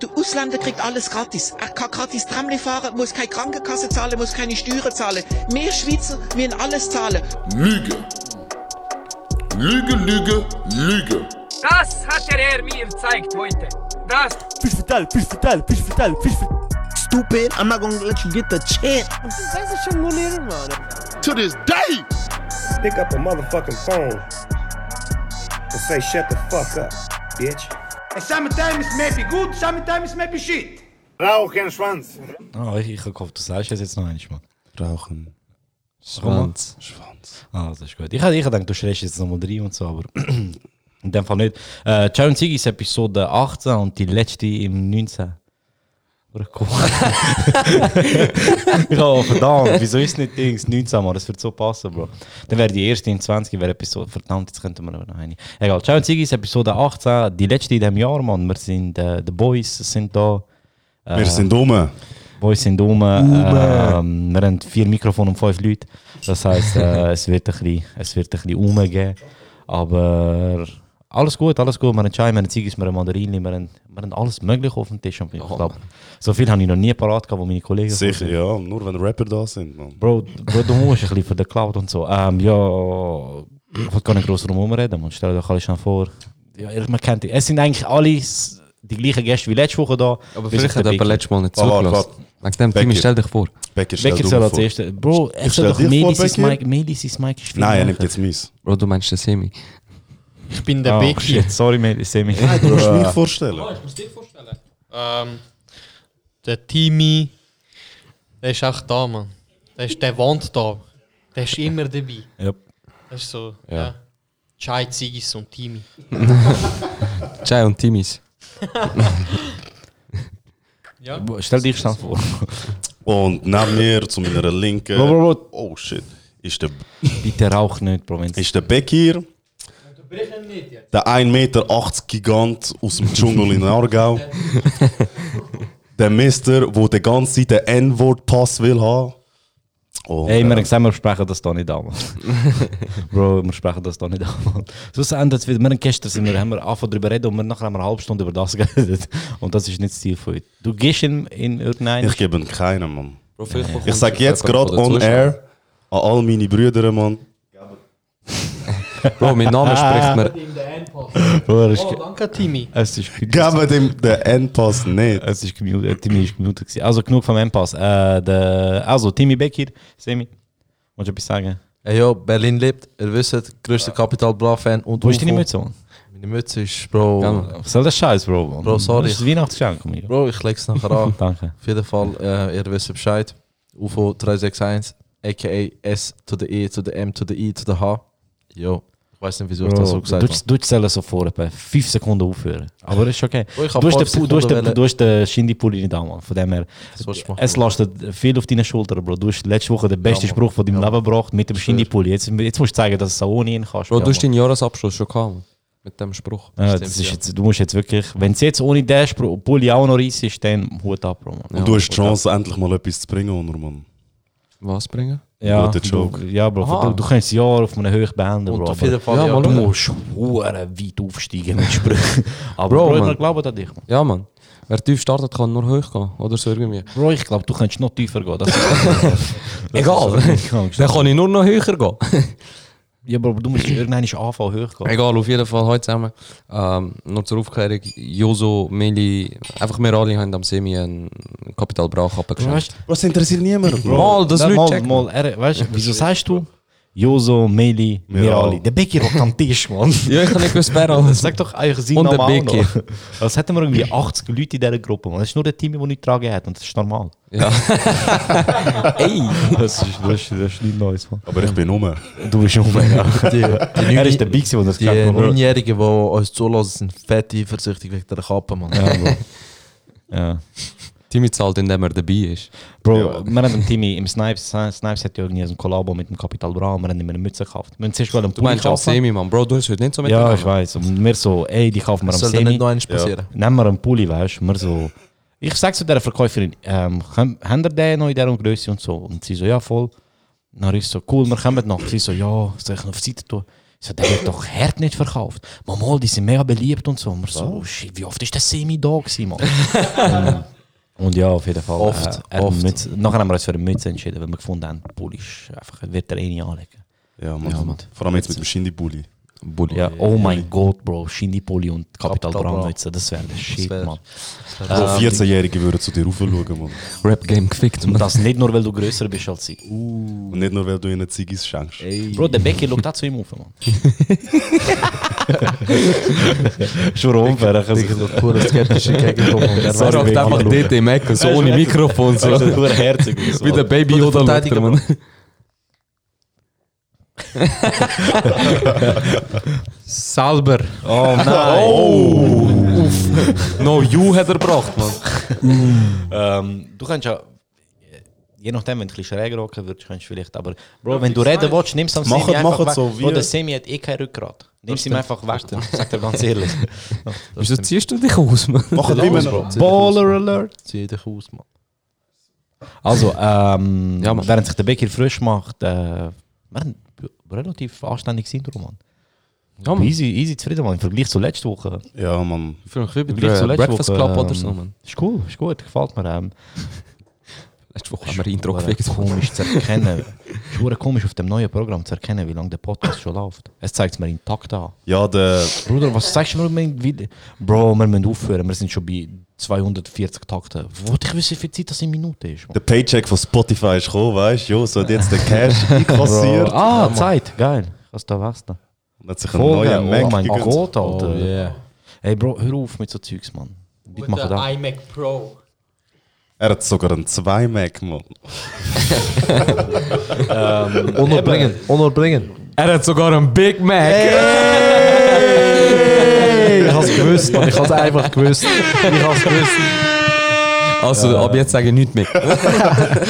Der Ausländer kriegt alles gratis. Er kann gratis Tramli fahren, muss keine Krankenkasse zahlen, muss keine Steuern zahlen. Wir Schweizer müssen alles zahlen. Lüge. Lüge, Lüge, Lüge. Das hat der Herr mir gezeigt heute. Das. Fish vital, fish vital, fish vital, fish vital. Stupid, I'm not gonna let you get the chance. Das ist schon moneren, man. To this day. Pick up a motherfucking phone and say shut the fuck up, bitch. Sometimes maybe good, sometimes maybe shit. Rauchen Schwanz. Ah, ich, ich habe gehofft, du sagst es jetzt noch einmal. Rauchen. Schwanz. Schwanz. Ah, das ist gut. Ich hab gedacht, du schreist jetzt nochmal rein und so, aber in dem Fall nicht. Äh, Ciao und Ziggy ist Episode 18 und die letzte im 19. Cool. ja, verdammt, wieso ist nicht Dings 19 Mal? Das wird so passen, Bro. Dann wäre die erste in 20, wäre Episode. Verdammt, jetzt könnten wir noch eine. Egal, Ciao und Ziggy ist Episode 18, die letzte in diesem Jahr, Mann. Wir sind, äh, die Boys sind da. Äh, Wir sind dumm. Boys sind rum. Ähm, wir haben vier Mikrofone und fünf Leute. Das heisst, äh, es wird ein bisschen, es wird ein bisschen rumgehen. Aber alles gut, alles gut. Wir haben Chai, wir haben Ziggis, wir haben Mandarinli, wir haben, wir haben alles Mögliche auf dem Tisch. Und Ich glaub, so viel habe ich noch nie parat gehabt, wo meine Kollegen Sicher, ja. Nur wenn Rapper da sind, man. Bro, Bro, du musst ein bisschen für den Cloud und so. Ähm, ja, ich will gar nicht groß drum reden, man. Stell dir doch alles schon vor. Ja, man kennt die. Es sind eigentlich alle die gleichen Gäste wie letzte Woche da. Aber vielleicht hat jemand letztes Mal nicht zugelassen. Wegen dem, Timmy, Becky. stell dich vor. Becker, stell Becker soll als vor. erster. Bro, er stell soll doch Meli sein. Mic, Meli sein Mic ist Nein, er nimmt jetzt mies. Bro, du meinst den Semi. Ich bin der Oh, Becky. shit, sorry, Meli, Semi. Du musst mich vorstellen. ich muss dir vorstellen. Ähm, der Timmy, der ist auch da, Mann. Der ist der wohnt da. Der ist immer dabei. Ja. Das ist so, Ja. ja. Chai, Ziggis und Timmy. Jai und Timmys. Ja. Stell dich schnell vor. Und neben mir, zu meiner Linken. Bro, bro, bro. Oh shit. Ist der, Bitte rauch nicht, Bro. ist der Bekir. Der 1,80 Meter Gigant aus dem Dschungel in Aargau. der Mister, der die ganze Zeit den N-Wort-Pass will haben. Und, Ey, wir äh, haben gesagt, wir sprechen das da nicht an. Bro, wir sprechen das da nicht an. Sonst endet es wieder. Wir haben gestern sind wir, haben wir angefangen darüber reden und wir nachher haben wir eine halbe Stunde über das geredet. Und das ist nicht das Ziel von heute. Du gehst in, in irgendeinen. ich gebe ihm keinen, Mann. Bro, bekommt Ich sage jetzt gerade on air an all meine Brüder, Mann. Bro, mein Name spricht mir. Bro, es ist, Oh, danke, Timmy. es ist, Geben dem den N-Pass nicht. es ist gemutet. Äh, Timmy ist gemutet. gewesen. Also genug vom M-Pass. Äh, der- also, Timmy Becker, Semi. Willst du etwas sagen? Hey, yo, Berlin lebt. Ihr wisst, größter Capital Bra Fan und Wo ist deine. Mütze? Mann? Meine Mütze ist, Bro. Ja. Was soll das Scheiß, Bro? Mann? Bro, sorry. Das ist Weihnachtsgeschenk. Mann. Bro, ich leg's nachher an. Danke. Auf jeden Fall, äh, ihr wisst Bescheid. UFO 361, aka S to the E to the M to the I to the H. Yo, weiß nicht, wieso ich das so gesagt du, habe. du zählst so vor etwa 5 Sekunden aufhören. Aber ist okay. Hab Du hast, den, du, hast Sekunden den, du hast den Shindy-Pulli nicht an, Mann. Von dem her. Es Bro? lastet viel auf deinen Schultern, Bro. Du hast letzte Woche den besten Mann. Spruch von deinem Ja, Leben gebracht mit dem. Shindy-Pulli. Jetzt, jetzt musst du zeigen, dass du es auch ohne ihn kannst. Bro, Ja, du hast deinen Jahresabschluss schon gehabt. Mit dem Spruch. ja, das ist ja. jetzt, du musst jetzt wirklich, wenn es jetzt ohne den Spruch, Pulli auch noch reiss ist, dann Hut ab, Bro. Mann. Und du hast die Chance, endlich mal etwas zu bringen, Mann. Was bringen? Ja, du, Joke. ja, Bro. Aha. Du, du kannst ein Jahr auf einem Höch beenden, Und Bro. auf jeden Fall, Ja, ja, mal Du musst hure weit aufsteigen mit Sprüchen. Aber Bro, Bro, Mann. wir glauben an dich, Mann. Ja, Mann. Wer tief startet, kann nur hoch gehen. Oder so irgendwie. Bro, ich glaube, du könntest noch tiefer gehen. Das ist Egal. Dann kann ich nur noch höher gehen. Ja, aber du musst irgendwann anfangen, hoch gehen. Egal, auf jeden Fall heute zusammen. Ähm, noch zur Aufklärung. Joso, Meli, einfach wir alle haben am Semi einen Capital Bra Kappe geschenkt. Weißt Was interessiert niemand, Bro? Mal, das Nein, Leute mal, checken. mal, er, weißt du, wieso sagst du Joso, Meli, Mirali? Der Becky rockt am Tisch, Mann. Ja, ich kann nicht wer alles. Sag doch eigentlich seinen Und der noch. Was hätten wir irgendwie 80 Leute in dieser Gruppe, Mann. Das ist nur der Team, der nicht tragen hat und das ist normal. Ja. Ey! Das ist, das ist, das ist nicht Neues, Mann. Aber ich bin um. Du bist schon ja. Die, die, Er ist der Big, der das die? Neunjährigen, die uns zulassen, sind fett eifersüchtig wegen der Kappe, Mann. Ja. Ja. Timmy zahlt, indem er dabei ist. Bro, Ja. wir haben im Team im Snipes, Snipes hat ja irgendwie ein Kollabo mit dem Capital Bra und wir haben immer eine Mütze gekauft. Wir haben zuerst einen Du meinst kaufen. Semi, Mann. Bro, du hast heute nicht so mit Ja, ich weiß. Und wir so, ey, die kaufen wir Das am soll dann nicht Semi. noch eins passieren. Nehmen wir einen Pulli, weißt du? Wir so, ich sag zu der Verkäuferin, ähm, haben ihr den noch in dieser Größe und so? Und sie so, ja, voll. Dann ich so, cool, wir kommen noch. Sie so, ja, soll ich noch auf die Seite tun? Ich so, der wird doch hart nicht verkauft. Mama, die sind mega beliebt und so. Und wir so, shit, wie oft ist der Semi da gewesen, Mann? und, und ja, auf jeden Fall. Oft, äh, oft. Mütze, nachher haben wir uns für eine Mütze entschieden, weil wir gefunden haben, Bulli ist einfach, wird er eh nicht anlegen. Ja, Mann. Ja, Mann. Vor allem jetzt mit dem Shindy-Bully. Bulli. Ja, oh mein Gott, Bro, Shindy Pulli und Capital Capital Bra Bra. Mütze, das wäre der Shit, wär- Mann. Bro, 14-Jährige würden zu dir raufschauen, Mann. Rap-Game gefickt. Und Man. das nicht nur, weil du größer bist als sie. Und nicht nur, weil du ihnen Ziggis schenkst. Bro, der Becky schaut auch zu ihm auf, Mann. Schon unfair. Ich Ich habe pure skeptische Gegenkommen. und So weiß rockt nicht, einfach wie dort im Ecken, so ohne Mikrofon. So. Also, herzig. So. Wie der Baby Yoda schaut Er, man. Salber. Oh nein. No, you hat er gebracht, man. Ähm, du kannst ja, je nachdem, wenn du ein bisschen schräg rocken würdest, kannst du vielleicht, aber Bro, wenn du reden willst, nimm es am Semi einfach weg. so Bro, wie- der Semi hat eh kein Rückgrat. Nimm es ihm einfach weg, sag dir ganz ehrlich. Wieso ziehst du dich aus, man? Los, man. Bro. Zieh dich Baller. Alert. Zieh dich aus, Mann. Also, ähm, Ja, Mann. während sich der Becker frisch macht, äh, haben relativ anständiges Intro, Mann. Ja, man. Easy, easy zufrieden, Mann. Im Vergleich zur letzten Woche. Ja, Mann. Wie Im Vergleich zur der letzten Breakfast Woche. Club oder ähm, so, man. Ist cool, ist gut, gefällt mir. Ähm, Letzte Woche haben wir Hure gefickt. komisch zu erkennen. ist hure komisch auf dem neuen Programm zu erkennen, wie lange der Podcast schon läuft. Es zeigt es mir intakt an. Ja, der. Bruder, was sagst du mir? mein Video? Bro, wir müssen aufhören. Wir sind schon bei 240 Takten. Wollte ich wissen, wie viel Zeit das in Minuten ist? Der Paycheck von Spotify ist gekommen, weißt du? Jo, so hat jetzt der Cash einkassiert. Ah, Zeit, geil. Du da wechseln? Und hat sich neuen geil. Mac Oh mein gegönnt. Gott, Alter. Oh, yeah. Ey, Bro, hör auf mit so Zeugs, Mann. Bitte mach da. iMac Pro. Er hat sogar einen 2 Mac, Mann. Honor bringen, Honor bringen. Er hat sogar einen Big Mac. Ich hab's gewusst. Ich hab's einfach gewusst. Ich hab's gewusst. Also, ab jetzt sage ich nichts mehr.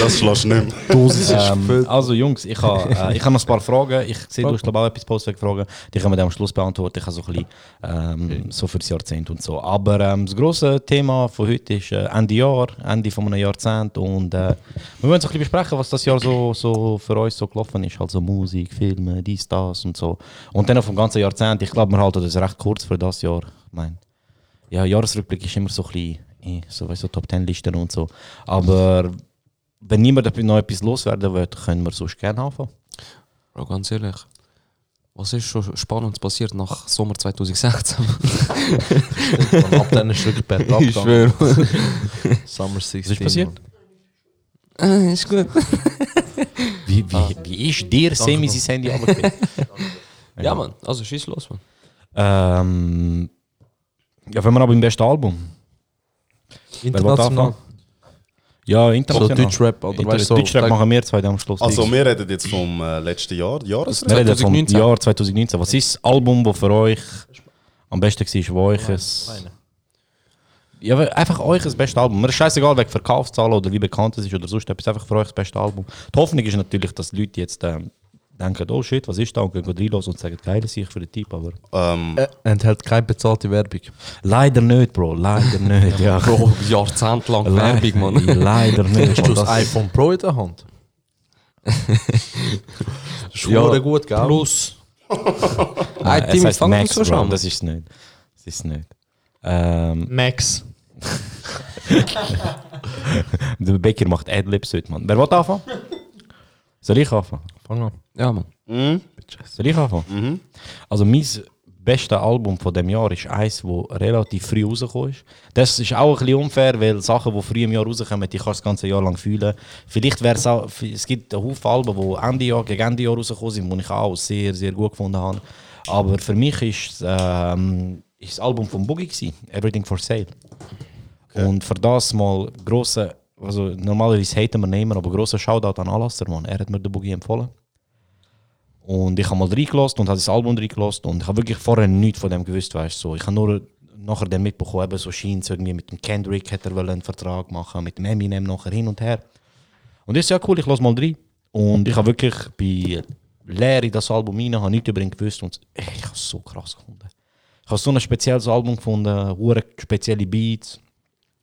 Das schlägst du nicht mehr. Dosis ist Ähm, gefüllt. also Jungs, ich habe äh, ich ha noch ein paar Fragen. Ich sehe, du hast glaube ich auch etwas Postweg-Fragen. Die können wir dann am Schluss beantworten. Ich habe so ein bisschen ähm, so fürs Jahrzehnt und so. Aber ähm, das grosse Thema von heute ist äh, Ende Jahr, Ende von einem Jahrzehnt. Und äh, wir wollen so ein bisschen besprechen, was das Jahr so, so für uns so gelaufen ist. Also Musik, Filme, dies, das und so. Und dann auch vom ganzen Jahrzehnt. Ich glaube, wir halten das recht kurz für das Jahr. Ich meine, ja, Jahresrückblick ist immer so ein bisschen, eh, so, weißt, du, Top Ten Listen und so. Aber wenn niemand noch etwas loswerden will, können wir sonst gerne anfangen. Bro, ganz ehrlich. Was ist schon Spannendes passiert nach Sommer 2016? Und ab dann ist wirklich bergab ich gegangen. schwöre. Summer 16. Was ist passiert? Äh, ist gut. Wie, wie, wie ist dir Semi sein Handy runtergefallen? Ja, Mann. Also, schieß los, Mann. ähm, ja, wenn wir aber im besten Album. International. Ja, So international. Deutschrap oder weißt du so. Deutschrap machen wir zwei am Schluss. Also, wir reden jetzt vom äh, letzten Jahr, Jahresrückblick. wir reden vom 2019. Jahr 2019. Was ist das Album, das für euch am besten war, wo euch es... Ja, einfach euch das beste Album. Mir ist scheißegal, wegen Verkaufszahlen oder wie bekannt es ist oder sonst etwas. Einfach für euch das beste Album. Die Hoffnung ist natürlich, dass die Leute jetzt ähm, denken, oh shit, was ist da? Und gehen reinlassen und sagen, geil ist ich für den Typ. Aber Ähm, Äh, enthält keine bezahlte Werbung. leider nicht, Bro. Leider nicht. ja. Bro, jahrzehntelang Werbung, Mann. Leider nicht. Hast du das iPhone Pro in der Hand? Ist ja, gut, gell? Plus. Nein, Ein es Team heißt fangt Max, Bro. schon. Das ist es nicht. Das ist es nicht. Ähm, Max. der Becker macht Adlibs heute, Mann. Wer will anfangen? Soll ich anfangen? Fang an. Ja, Mann. Soll ich anfangen? Also mein bestes Album von dem Jahr ist eins, das relativ früh rausgekommen ist. Das ist auch ein bisschen unfair, weil Sachen, die früh im Jahr rauskommen, die kannst du das ganze Jahr lang fühlen. Vielleicht wäre es auch, es gibt einen Haufen Alben, die Ende Jahr, gegen Ende Jahr rausgekommen sind, die ich auch sehr, sehr gut gefunden habe. Aber für mich ist, ähm, ist das Album von Boogie gewesen, Everything for Sale. Und für das mal grosse, also normalerweise haten wir nehmen, aber grosser Shoutout an Alasser, Mann. Er hat mir den Boogie empfohlen. Und ich habe mal reingelassen und habe das Album reingelassen und ich habe wirklich vorher nichts von dem gewusst, weißt. So. Ich habe nur nachher dann mitbekommen, eben so scheint irgendwie mit dem Kendrick hat er einen Vertrag machen, mit dem Eminem nachher hin und her. Und das ist ja cool, ich lasse mal rein. Und ich habe wirklich bei in das Album rein, habe nichts über ihn gewusst und ey, ich habe es so krass gefunden. Ich habe so ein spezielles Album gefunden, spezielle Beats,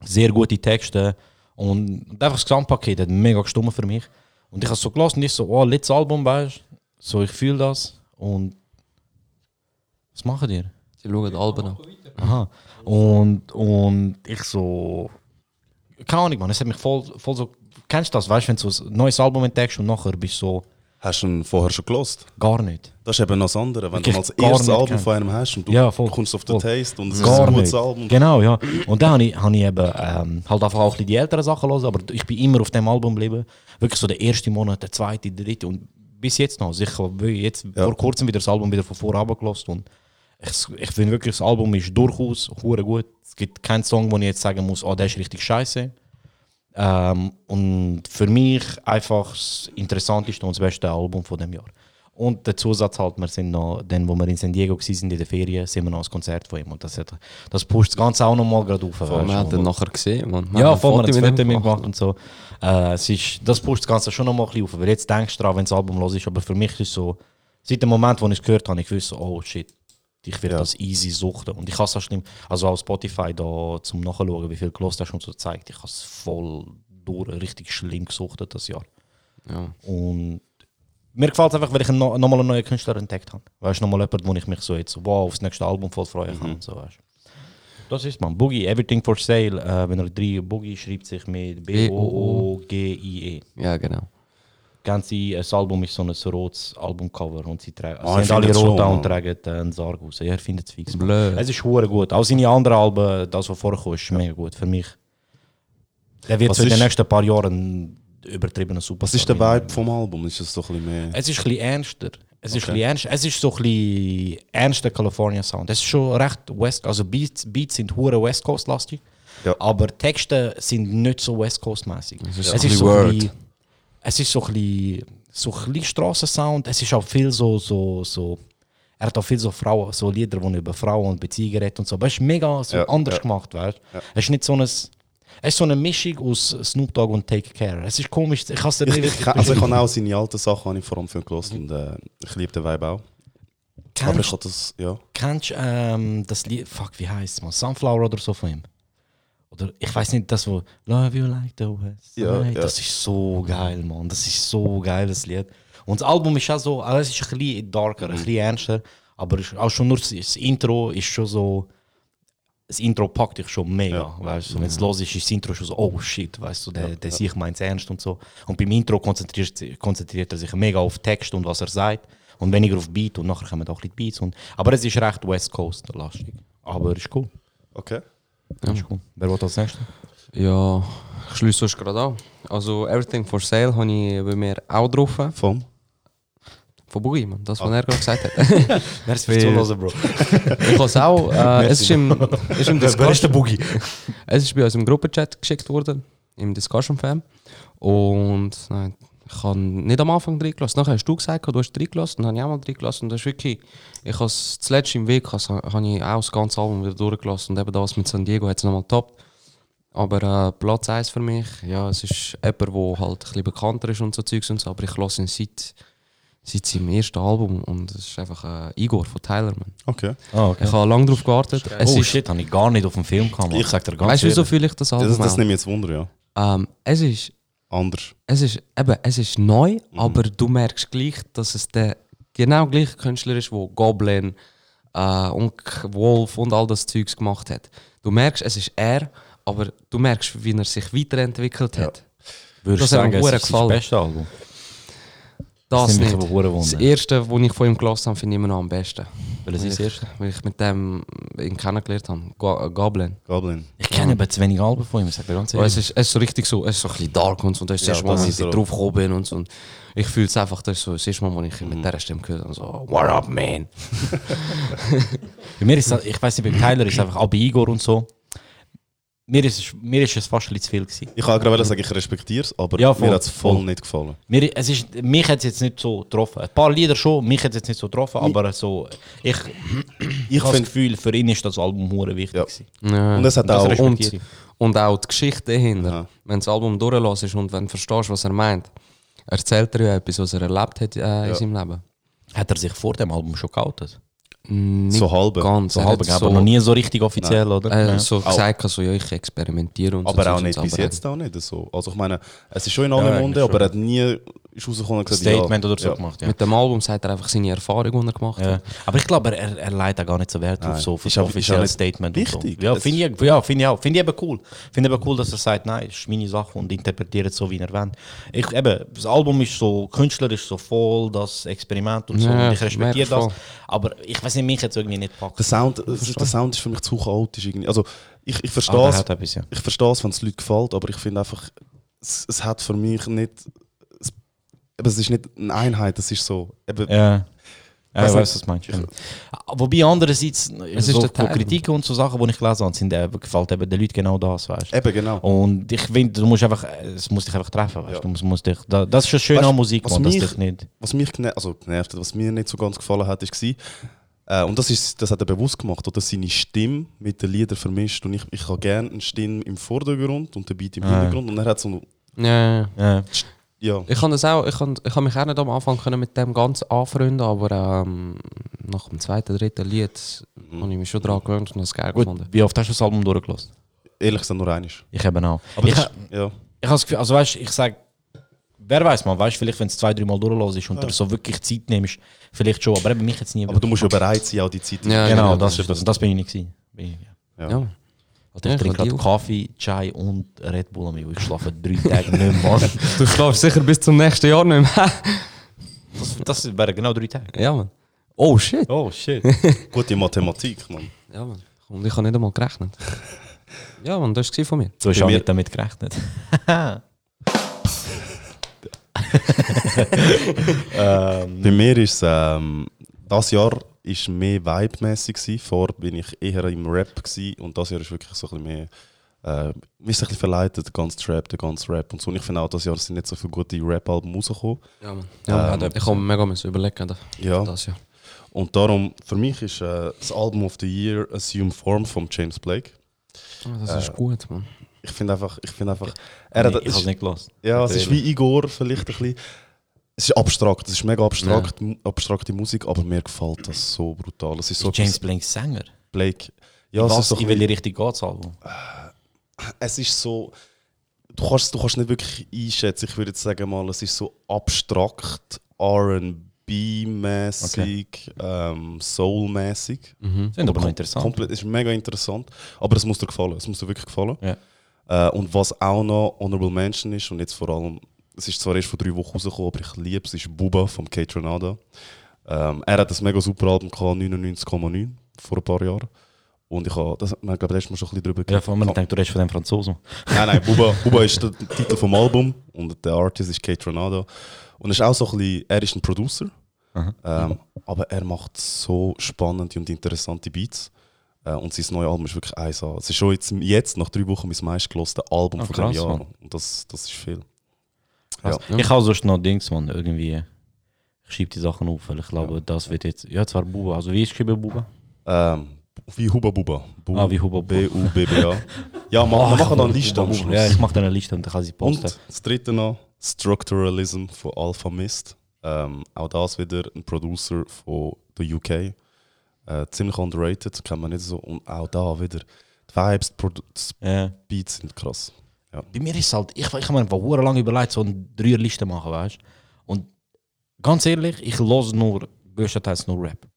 sehr gute Texte und und einfach das Gesamtpaket hat mega gestummt für mich. Und ich habe so gelassen und ich so, oh, letztes Album, weißt du, so ich fühle das und Was machen ihr? Sie schauen Alben an. Aha. Und, und ich so. Keine Ahnung, man. Es hat mich voll, voll so. Kennst du das? Weißt du, wenn du so ein neues Album entdeckst und nachher bist du so. Hast du ihn vorher schon gelost? Gar nicht. Das ist eben noch das andere. Wenn Wirklich du mal das erste Album kennt. von einem hast und du Ja, voll, kommst auf den voll. Taste und es ist ein gutes nicht. Album. Genau, ja. Und dann habe ich, hab ich eben ähm, halt einfach auch ein bisschen die älteren Sachen hören, aber ich bin immer auf dem Album geblieben. Wirklich so der erste Monat, der zweite, der dritte und bis jetzt noch. Also ich habe jetzt vor kurzem wieder das Album wieder von vorab gelost und ich, ich finde wirklich, das Album ist durchaus gut. Es gibt keinen Song, wo ich jetzt sagen muss, oh, der ist richtig scheiße. Ähm, und für mich einfach das interessanteste und das beste Album von dem Jahr. Und der Zusatz halt, wir sind noch, dann, wo wir in San Diego waren in der Ferien, sind wir noch ein Konzert von ihm. Und das, hat, das pusht das Ganze auch nochmal gerade auf. Weißt wir haben den nachher gesehen. Man. Wir Ja, ein voll, wir haben ihm Foto mitgemacht und so. Äh, es ist, das pusht das Ganze schon nochmal ein bisschen auf. Aber jetzt denkst du daran, wenn das Album los ist. Aber für mich ist es so, seit dem Moment, wo ich es gehört habe, ich wusste, oh shit, ich werde das easy suchten. Und ich habe es auch schlimm, also auf Spotify da zum Nachschauen, wie viel gelost hast und so zeigt, ich habe es voll durch, richtig schlimm gesuchtet das Jahr. Ja. Und mir gefällt es einfach, weil ich noch, noch mal einen neuen Künstler entdeckt habe. Weißt du, nochmal jemand, wo ich mich so jetzt wow, aufs nächste Album voll freuen kann. Und so, weißt. Das ist man. Boogie, Everything for Sale. Äh, wenn er drei Boogie schreibt sich mit B-O-O-G-I-E. Ja, genau. Ganze, das Album ist so ein rotes Albumcover und sie tragen, Ah, sie haben alle es rot an und tragen äh, einen Sarg raus. Ja, er findet es fix. Blöd. Es ist hure gut. Auch seine anderen Alben, das was vorher kam, ist mega gut für mich. Der wird Was so in den nächsten paar Jahren übertriebener Superstar. Was ist der. Vibe vom Album? Ist es so ein bisschen mehr. Es ist ein bisschen ernster. Es ist, Okay. ein bisschen ernst. es ist so ein bisschen ernster California Sound. Es ist schon recht West, also Beats, Beats sind hure West Coast lastig, Ja. aber Texte sind nicht so West Coast mäßig. ist Es ist so Word. bisschen, es ist so ein bisschen, so ein bisschen Strassensound. Es ist auch viel so so so. Er hat auch viel so Frauen, so Lieder, die über Frauen und Beziehungen reden und so. Aber es ist mega so Ja, anders ja. gemacht, weißt? Es ist nicht so ein es ist so eine Mischung aus Snoop Dogg und Take Care. Es ist komisch. Ich kann es dir nicht ich, also ich habe auch seine alten Sachen ich vor allem viel gelost und äh, ich liebe den Vibe auch. Aber ich das, ja. Kennst du ähm, das Lied, fuck, wie heißt es mal? Sunflower oder so von ihm? Oder ich weiß nicht, das wo Love You Like the West. Ja, Side. ja. Das ist so geil, Mann. Das ist so geil, das Lied. Und das Album ist auch so, also es ist ein bisschen darker, Mhm. ein bisschen ernster, aber auch schon nur das, Intro ist schon so. Das Intro packt dich schon mega, weißt du. Wenn es los ist, ist das Intro schon so, oh shit, weißt du, der, der sich meint es ernst und so. Und beim Intro konzentriert, konzentriert er sich mega auf Text und was er sagt und weniger auf Beat und nachher kommen auch ein bisschen Beats. Und, aber es ist recht West Coast lastig. Aber ist cool. Okay. Ist cool. Wer will als nächstes? Ja, ich schließe sonst gerade an. Also, Everything for Sale habe ich bei mir auch drauf. Vom? Von Boogie, man. Das, was er gerade gesagt hat. Merci fürs Zuhören, Bro. ich habe es auch. Äh, es ist im, ist im Wer ist der Discussion. Boogie? Es ist bei uns im Gruppenchat geschickt worden, im Discussion Fam. Und nein, ich habe nicht am Anfang reingelassen. Nachher hast du gesagt, du hast reingelassen, dann habe ich auch mal reingelassen. Und das ist wirklich, ich habe es zuletzt im Weg, also, habe ich auch das ganze Album wieder durchgelassen. Und eben das mit San Diego hat es nochmal getoppt. Aber äh, Platz 1 für mich, ja, es ist jemand, der halt ein bisschen bekannter ist und so Zeugs und so, aber ich lasse ihn seit, seit seinem ersten Album und es ist einfach äh, Igor von Tyler, man. Okay. Ah, okay. Ich habe lange darauf gewartet. Es oh ist, shit, habe ich gar nicht auf dem Film gehabt. Ich sag dir ganz weißt du, wieso fühle ich das Album Das, das nimmt mich jetzt Wunder, ja. Ähm, es ist Anders. es ist, eben, es ist neu, aber du merkst gleich, dass es der genau gleiche Künstler ist, der Goblin äh, und Wolf und all das Zeugs gemacht hat. Du merkst, es ist er, aber du merkst, wie er sich weiterentwickelt hat. Würdest das du hat mir sagen, es ist das gefallen. beste Album? Das Das nicht. Das erste, das ich von ihm gelassen habe, finde ich immer noch am besten. Welches ist das Weil erste? ich, weil ich mit dem ihn kennengelernt habe. Go Goblin. Goblin. Ich kenne aber zu wenig Alben von ihm, ich sag dir ganz Aber es ehrlich. ist, es ist so richtig so, es ist so ein bisschen dark und so. Und das ist das Ja, erste Mal, das wenn ist ich so. drauf gekommen bin und so. Und ich fühle es einfach, das ist so das erste Mal, wo ich mit dieser Stimme gehört habe. und So, what up, man? Bei mir ist es, ich weiß nicht, bei Tyler ist es einfach auch bei Igor und so. Mir ist, es- mir ist es fast ein bisschen zu viel gewesen. Ich kann gerade sagen, ich respektiere es, aber Ja, mir hat es voll, voll. nicht gefallen. Mir, es ist, mich hat es jetzt nicht so getroffen. Ein paar Lieder schon, mich hat es jetzt nicht so getroffen, aber so, ich, ich habe das Gefühl, für ihn ist das Album hure wichtig. Ja. gewesen. Ja. Und es hat Das auch. und, ich. und auch die Geschichte dahinter. Ja. Wenn das Album durchlässt und wenn du verstehst, was er meint, erzählt er ja etwas, was er erlebt hat äh, in seinem Leben. Hat er sich vor dem Album schon geoutet? Nicht So halbe. Ganz. So halb, aber noch nie so richtig offiziell, oder? Äh, Ja. so gesagt, also, ja, ich experimentiere und so. Aber Zeugs auch nicht so, bis jetzt auch nicht so. Also ich meine, es ist schon in aller Ja, Munde, aber er hat nie ist rausgekommen und gesagt, Statement ja, oder so ja. gemacht. Ja. Mit dem Album sagt er einfach seine Erfahrung, die er gemacht Ja. hat. Aber ich glaube, er, er leitet auch gar nicht so Wert Nein. auf so Ist offizielles Statement. und wichtig. So. Ja, finde ich, ja, finde ich auch. Finde ich eben cool. Finde eben cool, dass er sagt, nein, das ist meine Sache und interpretiert es so, wie er will. Ich, eben, das Album ist so künstlerisch so voll, das Experiment und so. Ja, und ich respektiere das. voll. Aber ich weiß nicht, mich jetzt irgendwie nicht packt. Der Sound, der Sound ist für mich zu chaotisch. Irgendwie. Also, ich, ich Ah, verstehe es, etwas, ja. ich verstehe es, wenn es Leuten gefällt, aber ich finde einfach, es, es hat für mich nicht. Es, eben, es ist nicht eine Einheit, es ist so. Eben, Ja. Ja, ich weiß, was du meinst. Ja. Wobei andererseits, Es ist so, der so Teil. Kritiken und so Sachen, die ich gelesen habe, sind eben, gefällt eben den Leuten genau das, weißt du. Eben, genau. Und ich finde, du musst einfach, es muss dich einfach treffen, weißt du. Du musst, musst dich, da, das ist schon schön Weißt, an Musik, was man, dass mich- dich nicht. Was mich gene also genervt hat, was mir nicht so ganz gefallen hat, ist war, äh, und das, ist, das hat er bewusst gemacht, oder seine Stimme mit den Liedern vermischt. Und ich, ich habe gerne eine Stimme im Vordergrund und den Beat im Ah, ja. Hintergrund. Und er hat so, Ja, ja, ja. Ja. ja, Ich kann das auch, ich kann, ich kann mich auch nicht am Anfang können mit dem ganz anfreunden, aber ähm, nach dem zweiten, dritten Lied habe ich mich schon daran gewöhnt und das geil Gut, gefunden. wie oft hast du das Album durchgelassen? ehrlich gesagt nur einiges. Ich eben auch. Aber ich, das ist, ja. ich habe das Gefühl, also weißt, ich sage, wer weiß man, weißt, vielleicht wenn es zwei, drei Mal durchlässt ist und du so wirklich Zeit nimmst, vielleicht schon, aber eben mich jetzt nie. Aber du musst ja bereit sein, auch die Zeit Ja, genau, genau, das das ist das. Und das bin ich nicht gewesen. Bin ich, ja. Ja. Ja. Also Ja, ich ich trinke gerade Kaffee, Chai und Red Bull. Ich schlafe drei Tage nicht mehr. Du schlafst sicher bis zum nächsten Jahr nicht mehr. Das, das wären genau drei Tage. ja, Mann. Oh shit. Oh shit. Gute Mathematik, Mann. Ja, Mann. Und ich habe nicht einmal gerechnet. ja, Mann, das war von mir. Du hast auch nicht damit gerechnet. Bei mir ist es, ähm, das Jahr ist mehr gewesen. Vorher bin ich eher im Rap gewesen und das Jahr ist wirklich so ein bisschen mehr, äh, mir ist ein bisschen verleitet, der ganze Trap, der ganze Rap und so. Und ich finde auch, das Jahr sind nicht so viele gute Rap-Alben rausgekommen. Ja, Mann. Ja, Ähm, ich habe mir mega überlegen. da- Ja. Das, ja. Und darum, für mich ist äh, das Album of the Year Assume Form von James Blake. Ah, das ist gut, Mann. Ich finde einfach, ich finde einfach, er Nee, hat, ich habe es nicht gelassen. ja, es ist wie Igor vielleicht ein bisschen. Es ist abstrakt, es ist mega abstrakt, mu- abstrakte Musik, aber mir gefällt das so brutal. Es ist so Ist James Blake Sänger? Blake. Ja, es Was, ist so ein in welche Richtung geht das Album? es ist so. Du kannst, du kannst nicht wirklich einschätzen. Ich würde jetzt sagen mal, es ist so abstrakt, RB-mäßig, ähm, Soul-mäßig. Mhm. Sind aber noch interessant. Komplett, es ist mega interessant. Aber es muss dir gefallen. Es muss dir wirklich gefallen. Ja. Äh, und was auch noch Honorable Mention ist, und jetzt vor allem, es ist zwar erst vor drei Wochen rausgekommen, aber ich liebe es, ist Buba vom Kate Renada. Ähm, er hat ein mega super Album gehabt, 99,9 vor ein paar Jahren. Und ich habe, das, wir glaube letztes Mal schon ein bisschen drüber Ja, vor allem, ich denke, du redest von dem Franzosen. Nein, nein, Buba, Buba ist der Titel vom Album und der Artist ist Kate Renado. Und er ist auch so ein bisschen, er ist ein Producer, ähm, aber er macht so spannende und interessante Beats. Äh, und sein neues Album ist wirklich 1A. Es ist schon jetzt, jetzt nach drei Wochen mein meistgelostes Album Ah, von dem Jahr. Und das, das ist viel. Ja. Ich habe sonst noch Dings, man, irgendwie. Ich schiebe die Sachen auf, weil ich glaube, das wird jetzt. Ja, zwar Buba. Also, wie ist geschrieben Buba? Ähm, wie Huba Buba. Bu Ah, wie Huba Buba. B-U-B-B-A. ja, man, man macht noch eine Liste am Schluss. Ja, ich mache dann eine Liste und dann kann sie Und posten. das dritte noch, Structuralism von Alpha Mist. Ähm, auch das wieder ein Producer von der UK. Äh, ziemlich underrated, kennt man nicht so. Und auch da wieder, die Vibes, die Ja. Beats sind krass. Ja. Bei mir ist es halt, ich, ich habe mir einfach lange überlegt, so eine Dreierliste machen, weißt du? Und ganz ehrlich, ich höre nur, größtenteils nur Rap.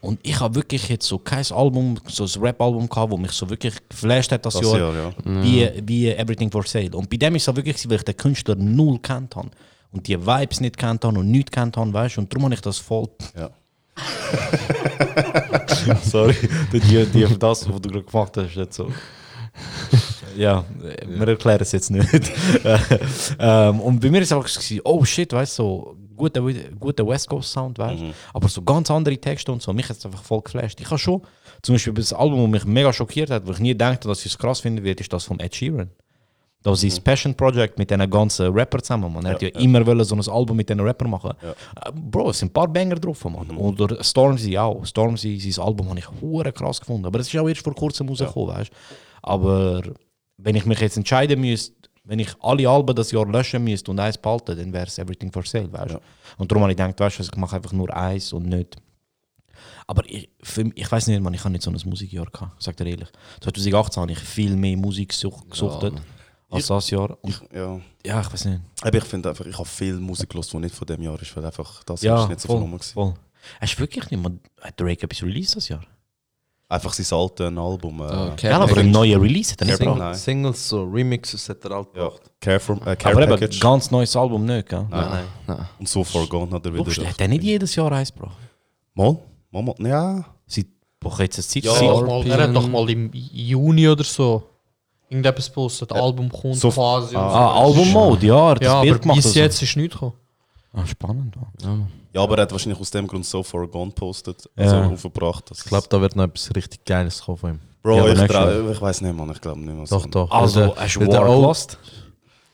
Und ich habe wirklich jetzt so kein Album, so ein Rap-Album gehabt, wo mich so wirklich geflasht hat das, Das Jahr, Jahr, ja. wie, wie Everything for Sale. Und bei dem ist es wirklich, weil ich den Künstler null kennt habe. Und die Vibes nicht kennt habe und nichts kennt habe, weißt du? Und darum habe ich das voll... Ja. Sorry, die, die, die, das, was du gerade gemacht hast, nicht so... ja, wir erklären es jetzt nicht. ähm, und bei mir ist es einfach gewesen, oh shit, weißt du, so guter, guter West Coast Sound, weißt du, aber so ganz andere Texte und so, mich hat es einfach voll geflasht. Ich habe schon, zum Beispiel das Album, das mich mega schockiert hat, wo ich nie dachte, dass ich es krass finden werde, ist das von Ed Sheeran. Das ist sein Passion Project mit diesen ganzen Rapper zusammen. Man. Er hat ja, immer wollen so ein Album mit diesen Rapper machen. Äh, Bro, es sind ein paar Banger drauf, man. Oder Stormzy auch. Stormzy, sein Album habe ich hure krass gefunden. Aber es ist auch erst vor kurzem rausgekommen, weißt Aber wenn ich mich jetzt entscheiden müsste, wenn ich alle Alben das Jahr löschen müsste und eins behalten, dann wäre es Everything for Sale, weißt Und darum habe ich gedacht, weißt du, ich mache einfach nur eins und nicht. Aber ich, für, ich weiß nicht, man, ich habe nicht so ein Musikjahr gehabt, sag dir ehrlich. 2018 habe ich viel mehr Musik gesuch- gesuchtet. als das Jahr. Und, Ja. ja, ich weiß nicht. Aber ich finde einfach, ich habe viel Musik gehört, die nicht von dem Jahr ist, weil einfach das Ja, ist nicht so voll, voll. Hast du wirklich nicht mal hat Drake etwas released das Jahr? Einfach sein altes Album. Äh, Ja, Ja, aber ein neuer Release hat er nicht gebracht. Singles, so Remixes hat er halt Ja, gebracht. Care, from, äh, Care Aber eben, Package. ganz neues Album nicht, gell? Nein. Nein. Nein. Und so Far Gone hat er wieder. Du, hat er nicht jedes Jahr eins gebracht? Mal? Mal, mal. Ja. Seit, boah, jetzt eine Zeit Ja, Er ja, mal- er hat doch mal im Juni oder so irgendetwas postet, Album kommt so- quasi. und Ah, Album-Mode, ja, Ja, das aber Bild gemacht. bis so. jetzt ist nichts gekommen. Ah, spannend. Ja. Ja, aber er hat wahrscheinlich aus dem Grund So Far Gone postet. Also Ja. aufgebracht. Ich glaube, da wird noch etwas richtig Geiles kommen von ihm. Bro, Ja, ich, trau, ich weiß nicht, Mann. Ich glaube nicht mehr. Doch, doch. Also, der- hast du War gelost?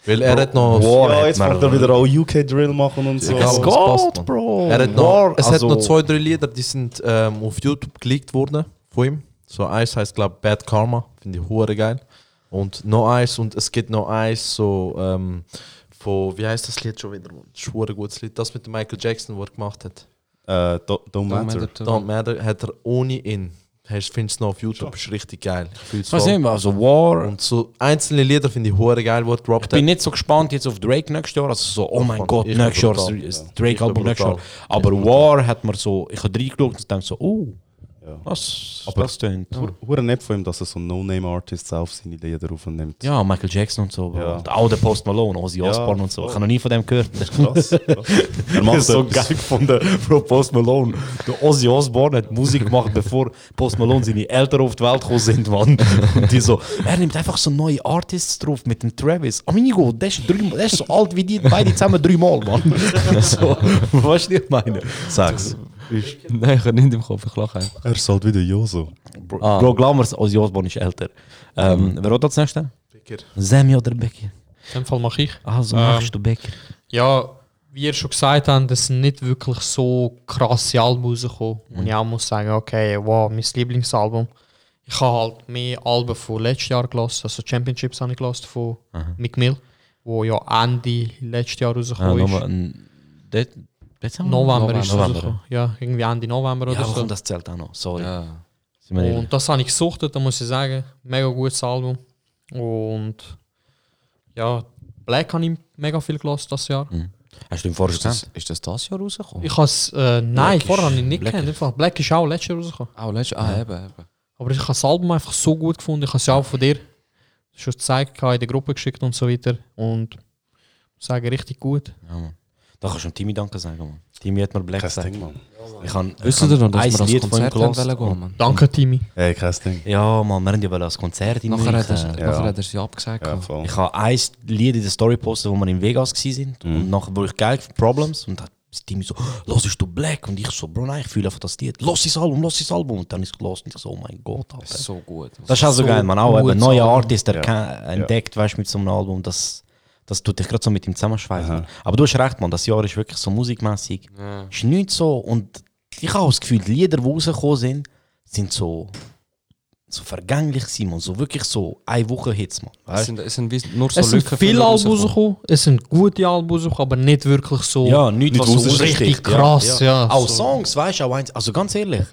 Weil er hat noch... War ja, hat jetzt fängt er wieder auch UK Drill machen und so. Ja, Mann. Bro. Er hat noch, War, es also- hat noch zwei, drei Lieder, die sind ähm, auf YouTube geleakt worden von ihm. So eins heißt, glaube ich, Bad Karma. Finde ich hure geil. Und noch eins, und es gibt noch eins, so ähm, von, wie heißt das Lied schon wieder? Das hure gutes Lied. Das mit Michael Jackson, wo er gemacht hat. Äh, don't, don't matter. Matter. Don't Matter hat er ohne ihn. Hast- Findest du noch auf YouTube, ist richtig geil. Ich Ich weiß nicht, also War. Und so einzelne Lieder finde ich hure geil, wo er Ich droppt bin hat. nicht so gespannt jetzt auf Drake nächstes Jahr. Also so, oh mein Gott, ich bin nächstes Jahr ist das. Drake-Album Ich bin nächstes Jahr. Aber Ich bin War hat man so, ich habe reingeschaut und dachte so, oh, Ja. was, Aber- das tönt. Hure- Hure nett von ihm, dass er so No-Name-Artists auf seine Lieder aufnimmt. Ja, Michael Jackson und so. Ja. Und auch der Post Malone, Ozzy Ja, Osbourne und so. Ich habe noch nie von dem gehört. Krass. krass. Er macht so geil gefunden, Bro, Post Malone. Der Ozzy Osbourne hat Musik gemacht, bevor Post Malone seine Eltern auf die Welt gekommen sind, Mann. Und die so, er nimmt einfach so neue Artists drauf mit dem Travis. Amigo, der ist, drei, der ist so alt wie die beide zusammen dreimal, Mann. so, weißt du, was ich meine? Sag's. Nein, ich habe nicht im Kopf, ich lache einfach. Er ist halt wieder Joso. Bro, Ah. Bro glaub mir, Ozzy Osbourne ist älter. Ähm, Wer hat das nächste? Becker. Sammy oder Becker? In dem Fall mache ich. Also Ähm, machst du Becker. Ja, wie ihr schon gesagt habt, es sind nicht wirklich so krasse Alben rausgekommen. Und ich auch muss sagen, okay, wow, mein Lieblingsalbum. Ich habe halt mehr Alben von letztes Jahr gelassen, also Championships habe ich gelassen von Mick Mill, wo ja Ende letztes Jahr Ah, rausgekommen ist. ein De Dezember? November, ist es November. rausgekommen. Ja, irgendwie Ende November Ja, oder aber so. komm, das zählt auch noch. Sorry. Ja. Und das habe ich gesuchtet, da muss ich sagen. Mega gutes Album. Und ja, Black habe ich mega viel gelassen das Jahr. Hast du ihn vorher Ist das, ist das das Jahr rausgekommen? Ich habe es, äh, nein, vorher habe ich ihn nicht Black kennt. Einfach. Black ist auch letztes Jahr rausgekommen. Ah, letztes Ah, eben, eben. Aber ich habe das Album einfach so gut gefunden. Ich habe es ja auch von dir schon gezeigt, in der Gruppe geschickt und so weiter. Und ich sage richtig gut. Ja, Mann. Da kannst du dem Timmy Danke sagen, Mann. Timmy hat mir Black Kein gesagt. Ding, Mann. Ich kann, Wisst ich ihr noch, dass ein wir das Lied von ihm Konzert wollen gehen, Mann? Danke, Timmy. Ey, kein Ding. Ja, Mann, wir haben ja das Konzert in Nachher hat, er. Ja. nachher hat er sie abgesagt. Ja, voll. Ich habe ein Lied in der Story postet, wo wir in Vegas waren. Und nachher, wo ich geil Problems und hat das Timmy so, los du Black? Und ich so, Bro, nein, ich fühle einfach das Lied. Los das Album, los das Album. Und dann ist es gelost und ich so, oh mein Gott, Alter. Das ist so gut. Das ist auch so, geil, man. Auch gutes eben neue Album. Artist erken- entdeckt, weißt du, mit so einem Album. Das, das tut dich gerade so mit ihm zusammenschweißen. Aber du hast recht, man. Das Jahr ist wirklich so musikmäßig. Ist nicht so. Und ich habe auch das Gefühl, die Lieder, die rausgekommen sind, sind so, so vergänglich, Simon. So wirklich so eine Woche Hits, man. Es sind, es sind nur so Es sind Lücken viele Alben rausgekommen. Es sind gute Alben rausgekommen, aber nicht wirklich so. Ja, nicht, Nicht was so richtig krass, ja. Auch so. Songs, weißt du, auch eins. Also ganz ehrlich,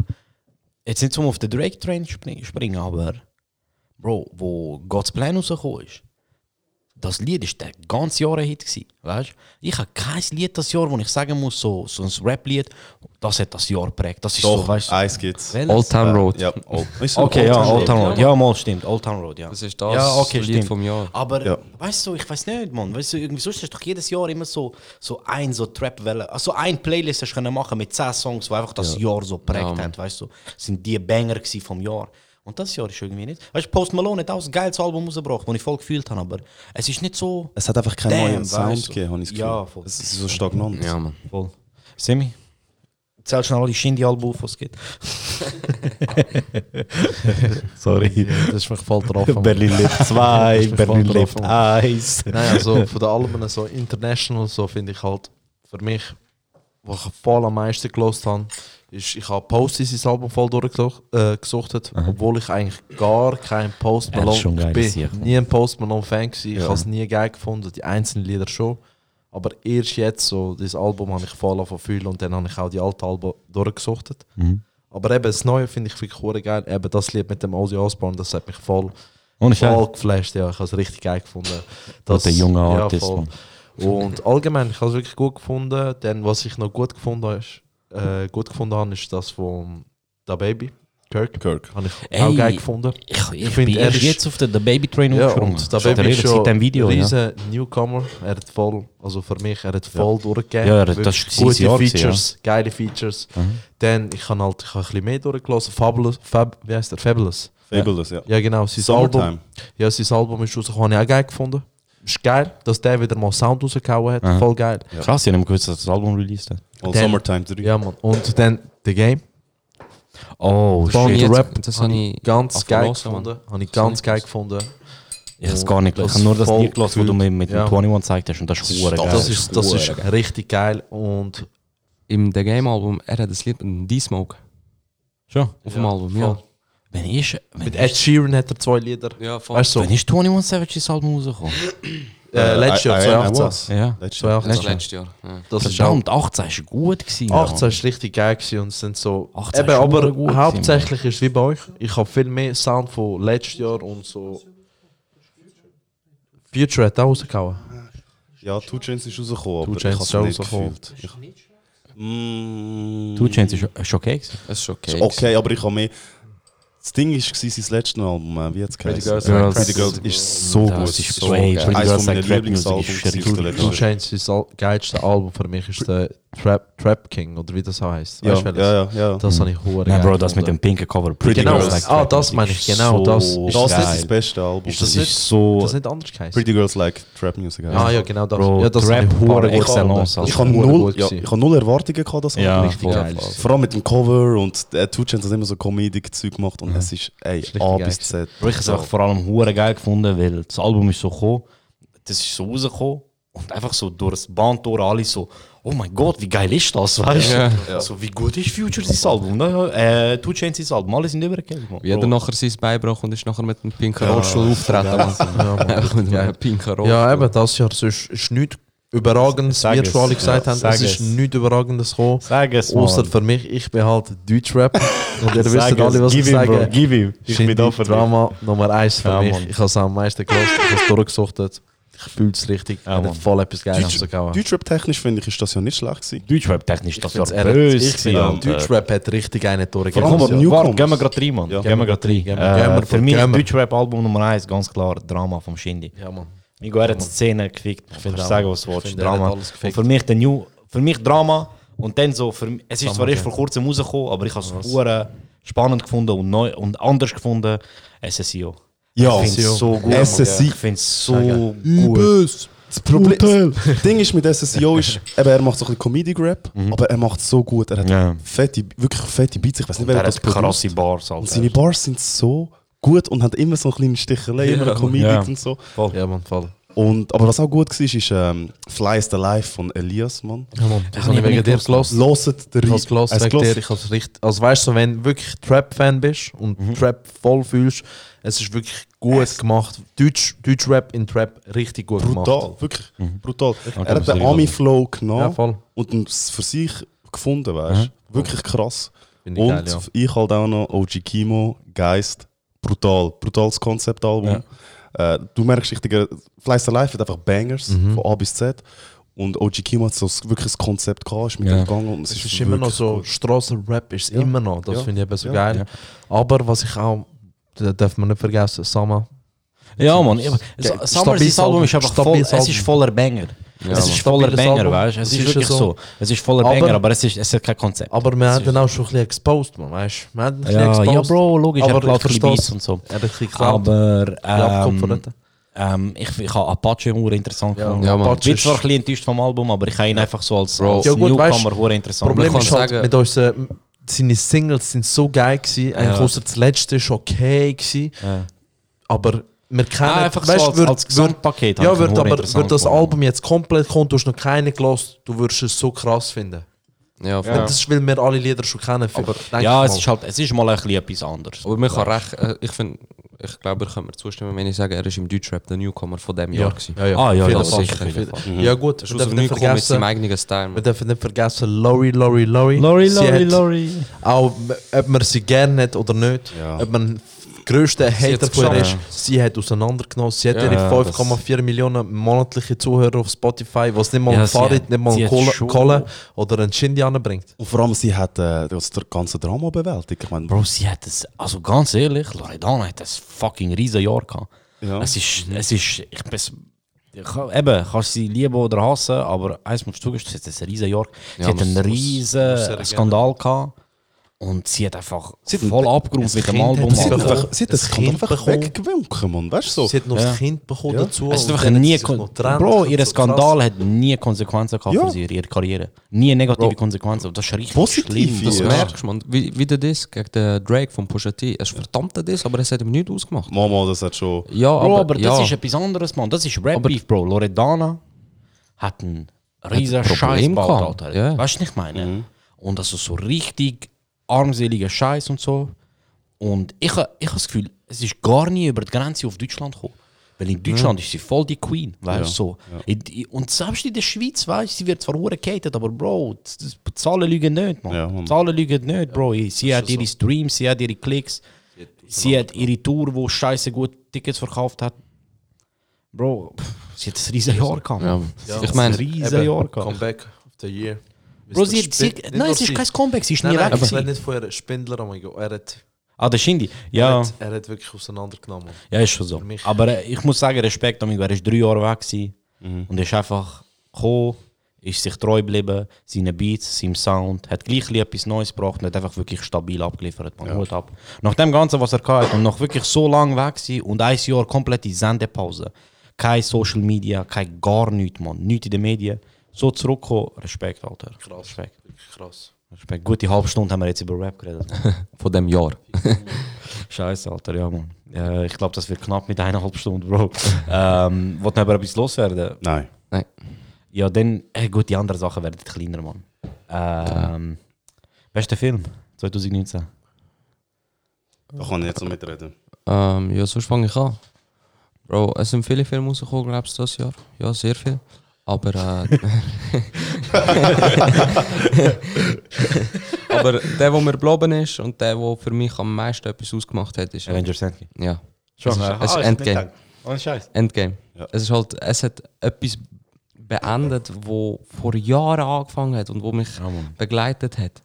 jetzt nicht zum auf den Drake-Train spring- springen, aber Bro, wo God's Plan rausgekommen ist, das Lied ist der ganze Jahr ein Hit gewesen, weißt? Ich habe kein Lied das Jahr, wo ich sagen muss, so, so ein Rap-Lied, das hat das Jahr geprägt. Das ist so, Doch, weißt eins gibt's. Old Town Road. Ja, Old, ist so Okay, ja, Old Town Road. Ja, mal stimmt, Old Town Road, ja. Das ist das ja, okay, Lied stimmt. vom Jahr. Aber Ja. weißt du, ich weiß nicht, Mann. Weißt du, irgendwie sonst hast du doch jedes Jahr immer so, so ein so Trap-Welle. Also ein Playlist hast du können machen mit 10 Songs, die einfach das Jahr so prägt Ja, haben. Weißt du, sind die Banger vom Jahr. Und das Jahr ist irgendwie nicht. Weißt du, Post Malone hat auch ein geiles Album rausgebracht, das ich voll gefühlt habe, aber es ist nicht so. Es hat einfach keinen neuen Sound du. gegeben, habe ich das Gefühl. Ja, voll. Es ist so stagnant. Ja, Mann. Voll. Semi? Zähl schnell alle Shindy-Alben auf, was es gibt. Sorry. Das ist mich voll drauf. Mann. Berlin lebt 2, Das ist mir voll Berlin lebt Mann. 1. Nein, also von den Alben so international so finde ich halt für mich, was ich voll am meisten gelost habe, ist, ich habe Post sein Album voll durchgesucht, äh, obwohl ich eigentlich gar kein Post Malone schon geil, bin sicher. nie ein Post Malone Fan gewesen. Ich Ja. habe es nie geil gefunden, die einzelnen Lieder schon. Aber erst jetzt so, das Album habe ich voll fühlen und dann habe ich auch die alten Alben durchgesuchtet. Mhm. Aber eben das Neue finde ich wirklich hure geil. Eben das Lied mit dem Ozzy Osbourne, das hat mich voll Ohne voll geflasht, ja. Ich habe es richtig geil gefunden. der junge ja, Artist, voll. Und allgemein, ich habe es wirklich gut gefunden. Dann, was ich noch gut gefunden habe, ist, äh, gut gefunden habe, ist das von Da Baby. Kirk. Kirk. Habe ich Ey, auch geil gefunden. Ich, ich, find, bin er erst ist- jetzt auf den, den Baby Train Ja, und da Baby der ist schon seit dem Video. ein Ja. riesen Newcomer. Er hat voll, also für mich, er hat voll durchgegeben. Ja, er hat- das ist gute Jahr Features, geile Features. Dann, ich habe halt ich habe ein bisschen mehr durchgelassen. Fabulous, Fab, wie heißt der? Fabulous. Fabulous, ja. Ja, genau. Sein Summertime. Album, ja, sein Album ist rausgekommen, habe ich auch geil gefunden. Ist geil, dass der wieder mal Sound rausgehauen hat. Aha. Voll geil. Krass, ich habe nicht gewusst, dass das Album released hat. All Dann- Summertime 3. Ja, Mann. Und dann The Game. Oh, Bond shit. Rap, das habe ich ganz geil gefunden. Habe ich ganz geil gefunden. Ich habe es gar nicht Ich habe nur das Lied gelassen, das du mir mit dem Ja. 21 gezeigt hast. Und das ist geil. Das ist, das ist richtig geil. Und Im The Game Album, er hat das Lied mit D-Smoke Schon? auf dem Album, ja. Wenn ist, wenn Mit Ed Sheeran hat er zwei Lieder. Ja, voll. Weißt du, Wenn ist 21 Savage das Album rausgekommen? äh, letztes Jahr, I- I- I 2018. was. Ja. Letztes Jahr. 2018. Das ist letztes Jahr. Ja. Das Verdammt, 18 ist gut gewesen. 18 Mann. ist richtig geil gewesen und sind so. 18 Eben, aber gut hauptsächlich ist es wie bei euch. Ich habe viel mehr Sound von letztes Jahr und so. Future hat auch rausgehauen. Ja, Two Chains ist rausgekommen, Two ich ist rausgekommen. Ich, mm, Two Chains ist ist okay gewesen. Es ist okay. ist okay, aber ich habe mehr... Das Ding war sein letztes Album, äh, wie hat es Pretty geheißen? Girls Like Pretty. Girls ist so Das gut. ist so so geil. Eines Music Lieblingsalben Chains ist das geilste Album für mich ist der Trap, Trap King oder wie das heißt. Ja, Weißt du, welches? ja, ja, ja. Das habe ich hure Nein, Bro, das mit dem pinken Cover. Pretty Genau, Girls Like ah, das meine ich, ist genau, das so ist Das ist geil. das beste Album. Ist Das das ist nicht- so... Das nicht anders geheißen. Pretty Girls Like Trap Music. Ah ja, genau das. Bro, ja, das Trap hure excellence, Das Ich ist habe null, ich habe null Erwartungen gehabt, das Album. Vor allem mit dem Cover und äh, Two Chainz hat immer so Comedic-Zeug gemacht und es ist, ey, richtig A bis Z. Ich habe es einfach vor allem hure geil gefunden, weil das Album ist so gekommen, das ist so rausgekommen und einfach so durch das Bandtor alle so, oh mein Gott, wie geil ist das, weißt du? Ja. So, wie gut ist Future sein Album? Ne? Äh, Two Chainz sein Album, alle sind übergekehrt. Wie hat er nachher sein Bein gebrochen und ist nachher mit einem pinken Rollstuhl auftreten. Mann. Einfach mit einem pinken Rollstuhl. Ja, eben, das Jahr sonst ist nichts Überragendes, wie es, ihr schon alle gesagt ja, habt, sag es ist es. nichts Überragendes gekommen. Sag es. Außer für mich, ich bin halt Deutschrap. Und ihr wisst es, alle, was ich ihm, Bro, sage. gib ihm. Ich bin da für. Drama Nummer 1 für Ja, mich. Mann. Ich habe es am meisten gehört, ich habe es durchgesuchtet. Ich fühle es richtig. Ja, Ja, Mann. voll etwas Geiles Deutsch- rausgehauen. Deutschrap-technisch finde ich, ist das ja nicht schlecht gewesen. Deutschrap technisch, Ich das war ehrlich, böse. ich Alter. Deutschrap hat richtig einen Vor allem durchgegeben. aber Warte, gehen wir gerade rein, Mann. Ja. Gehen wir gerade rein. Gehen wir- gehen Äh, für mich. Deutschrap-Album Nummer 1, ganz klar, Drama vom Shindy. Ja, Mann. Er hat die Szene gefickt. Ich auch. sagen, was du Ich willst. er Drama. Und für mich der New, für mich Drama und dann so, für, es ist zwar erst vor kurzem rausgekommen, aber ich habe es spannend gefunden und neu und anders gefunden. SSIO. Ja, ich finde es so gut. SSI. Ich finde es so gut. Das Problem, das Ding ist mit SSIO ist, eben, er macht so ein bisschen Comedic-Rap, aber er macht es so gut. Er hat Ja. fette, wirklich fette Beats. Ich weiß nicht, Er wer das produziert. krasse Bars. Und seine Bars sind so gut und hat immer so eine kleine Stichelei, immer eine Comedic Ja. und so. Ja, Mann, voll. Und, aber was auch gut war, ist ähm, Fly is the Life von Elias, Mann. Ja, Mann. Das hab habe ich wegen nicht dir gelassen. Den Ich habe es gelassen wegen dir. Ich hab's richtig, also weißt du, wenn du wirklich Trap-Fan bist und Mhm. Trap voll fühlst, es ist wirklich gut gemacht. Deutsch, Deutsch Rap in Trap richtig gut Brutal, gemacht. wirklich. Brutal. Okay, er hat den Ami-Flow Ja, genommen voll. und für sich gefunden, weißt du? Wirklich krass. Und geil, ja. ich halt auch noch OG Kimo, Geist, brutal. Brutales Konzeptalbum. Äh, du merkst richtig, äh, Fleiß Life hat einfach Bangers Mhm. von A bis Z. Und OG Kimo hat so ein- wirklich ein Konzept gehabt, ist mit Ja. dem gegangen und es Es ist, ist immer noch so, gut. Strassenrap ist es Ja. immer noch. Das Ja. finde ich eben so Ja. geil. Ja. Aber was ich auch, da darf man nicht vergessen, Sama. Ja, Mann. Summer, sein Album ist einfach voll, es ist voller Banger. Ja, es ist voller Banger, weißt du? Es ist ist wirklich so. so. Es ist voller Aber- Banger, aber es, ist, es hat kein Konzept. Aber wir haben dann auch schon ein bisschen exposed, man, weißt du? Wir haben ein bisschen Ja, exposed. ja, Bro, logisch, er Aber klaut ich ein. Beats und so. Er hat ein bisschen geklaut. Aber ähm, ähm, ich, ich habe Apache hure interessant Ja, gefunden. ja, Mann. ich bin Apache zwar ein bisschen enttäuscht vom Album, aber ich habe ihn einfach so als, Bro. als Ja, gut, Newcomer weißt- interessant. Problem ist halt, sagen- mit unseren, seine Singles sind so geil gewesen. Eigentlich Ja. außer das letzte ist okay gewesen. Ja. Aber wir kennen, Ah, einfach weißt, so als, würd- als Gesamtpaket. Ja, ich wird, aber wird das. Album jetzt komplett kommen, du hast noch keine gelost, du würdest es so krass finden. Ja, voll. Das ist, weil wir alle Lieder schon kennen. Aber Ja, es ist halt, es ist mal ein bisschen etwas anderes. Aber man kann recht, äh, ich finde, ich glaube, ihr könnt mir zustimmen, wenn ich sage, er ist im Deutschrap der Newcomer von dem Jahr. gewesen. ja, ja. Ah, ja, das Fall. sicher, Ja gut, Er ist wir aus dem dürfen nicht Newcomer mit seinem vergessen, eigenen Style. wir dürfen nicht vergessen, Lori, Lori, Lori. Lori, Lori, Lori. Auch ob man sie gerne hat oder nicht, Ja. ob man grösste Hater hat's von ihr ist, sie hat auseinandergenommen. Sie hat Ja, ihre das- 5,4 Millionen monatliche Zuhörer auf Spotify, was nicht mal Ja, ein Fahrrad, nicht mal hat Kohle, Kohle oder einen Shindy anbringt. Und vor allem, sie hat äh, das ganze Drama bewältigt. Ich meine, Bro, sie hat es, also ganz ehrlich, Loredana hat ein fucking riesen Jahr gehabt. Ja. Es ist, es ist, ich bin, eben, kannst sie lieben oder hassen, aber eins musst du zugestehen, sie hat ein riesen Jahr. Sie Ja, hat einen riesen Skandal gehabt und sie hat einfach Sie voll abgeräumt mit dem Album. sie hat bekommen. einfach, sie hat Das das Kind Kind einfach weggewunken, man. Weißt du so? Sie hat noch Ja. ein Kind bekommen Ja. dazu. Es ist und einfach nie. Bro, Das ihr so krass. Skandal hat nie Konsequenzen gehabt Ja. für sie, ihre Karriere. Nie negative Bro. Konsequenzen. Das ist richtig Positiv, schlimm. Das Ja. merkst du, man. Wie, wie der Diss gegen den Drake von Pusha T. Es ist verdammter Diss, aber es hat ihm nichts ausgemacht. Mama, das hat schon. Ja, Bro, aber, aber, ja. das ist etwas anderes, Mann. Das ist Rap Aber- Beef, Bro. Loredana hat einen riesen ein Scheiß Problem gebaut, gehabt, Alter. ja. Weißt du, was ich meine? Und das ist so richtig armseliger Scheiß und so. Und ich, ha- ich habe das Gefühl, es ist gar nie über die Grenze auf Deutschland gekommen. Weil in Deutschland ist sie voll die Queen, weißt du? Ja, So. In- Und selbst in der Schweiz, weißt du, sie wird zwar hure gehatet, aber Bro, die Zahlen lügen nicht, man. Ja, Zahlen lügen nicht, Bro. Sie hat ihre Streams, sie hat ihre Klicks, sie hat ihre Tour, wo scheiße gut Tickets verkauft hat. Bro, pff, sie hat ein riesen Jahr gehabt. Ja. Ich meine, ein riesen Jahr gehabt. Comeback of the Year. Bro, sie, sie, nein, es ist sie- kein Comeback, sie ist Nein, nie nein, weg. ich gewesen. rede nicht von ihrem Spindler, oh mein Gott. Er hat, Ah, der Shindy. er, Ja, hat, er hat wirklich auseinandergenommen. ja, ist schon so. Aber äh, ich muss sagen, Respekt, amigo, er ist drei Jahre weg gewesen und er ist einfach gekommen, ist sich treu geblieben, seinen Beats, seinem Sound, hat gleich ein etwas Neues gebracht und hat einfach wirklich stabil abgeliefert. Man Hut ab. Nach dem Ganzen, was er hatte und nach wirklich so lang weg gewesen und ein Jahr komplette Sendepause, kein Social Media, kein gar nichts, man, nichts in den Medien, so zurückkommen, Respekt, Alter. Krass. Respekt. Krass. Respekt. Gute halbe Stunde haben wir jetzt über Rap geredet. Von dem Jahr. Scheiße, Alter, ja, Mann. Äh, ich glaube, das wird knapp mit eineinhalb Stunden, Bro. ähm, Wollt ihr aber etwas loswerden? Nein. Nein. Ja, dann, äh, gut, die anderen Sachen werden kleiner, Mann. Ähm, bester Film 2019? Da kann ich jetzt noch mitreden. Ähm, ja, sonst fange ich an. Bro, es sind viele Filme rausgekommen, glaubst du, das Jahr? Ja, sehr viel. Aber, äh, aber der, der mir geblieben ist und der, der für mich am meisten etwas ausgemacht hat, ist. Avengers Endgame. Ja. Schon, es ist, äh, es ist ah, Endgame. Ohne Scheiß. Endgame. Ja. Es ist halt, es hat etwas beendet, wo vor Jahren angefangen hat und wo mich Ja, begleitet hat.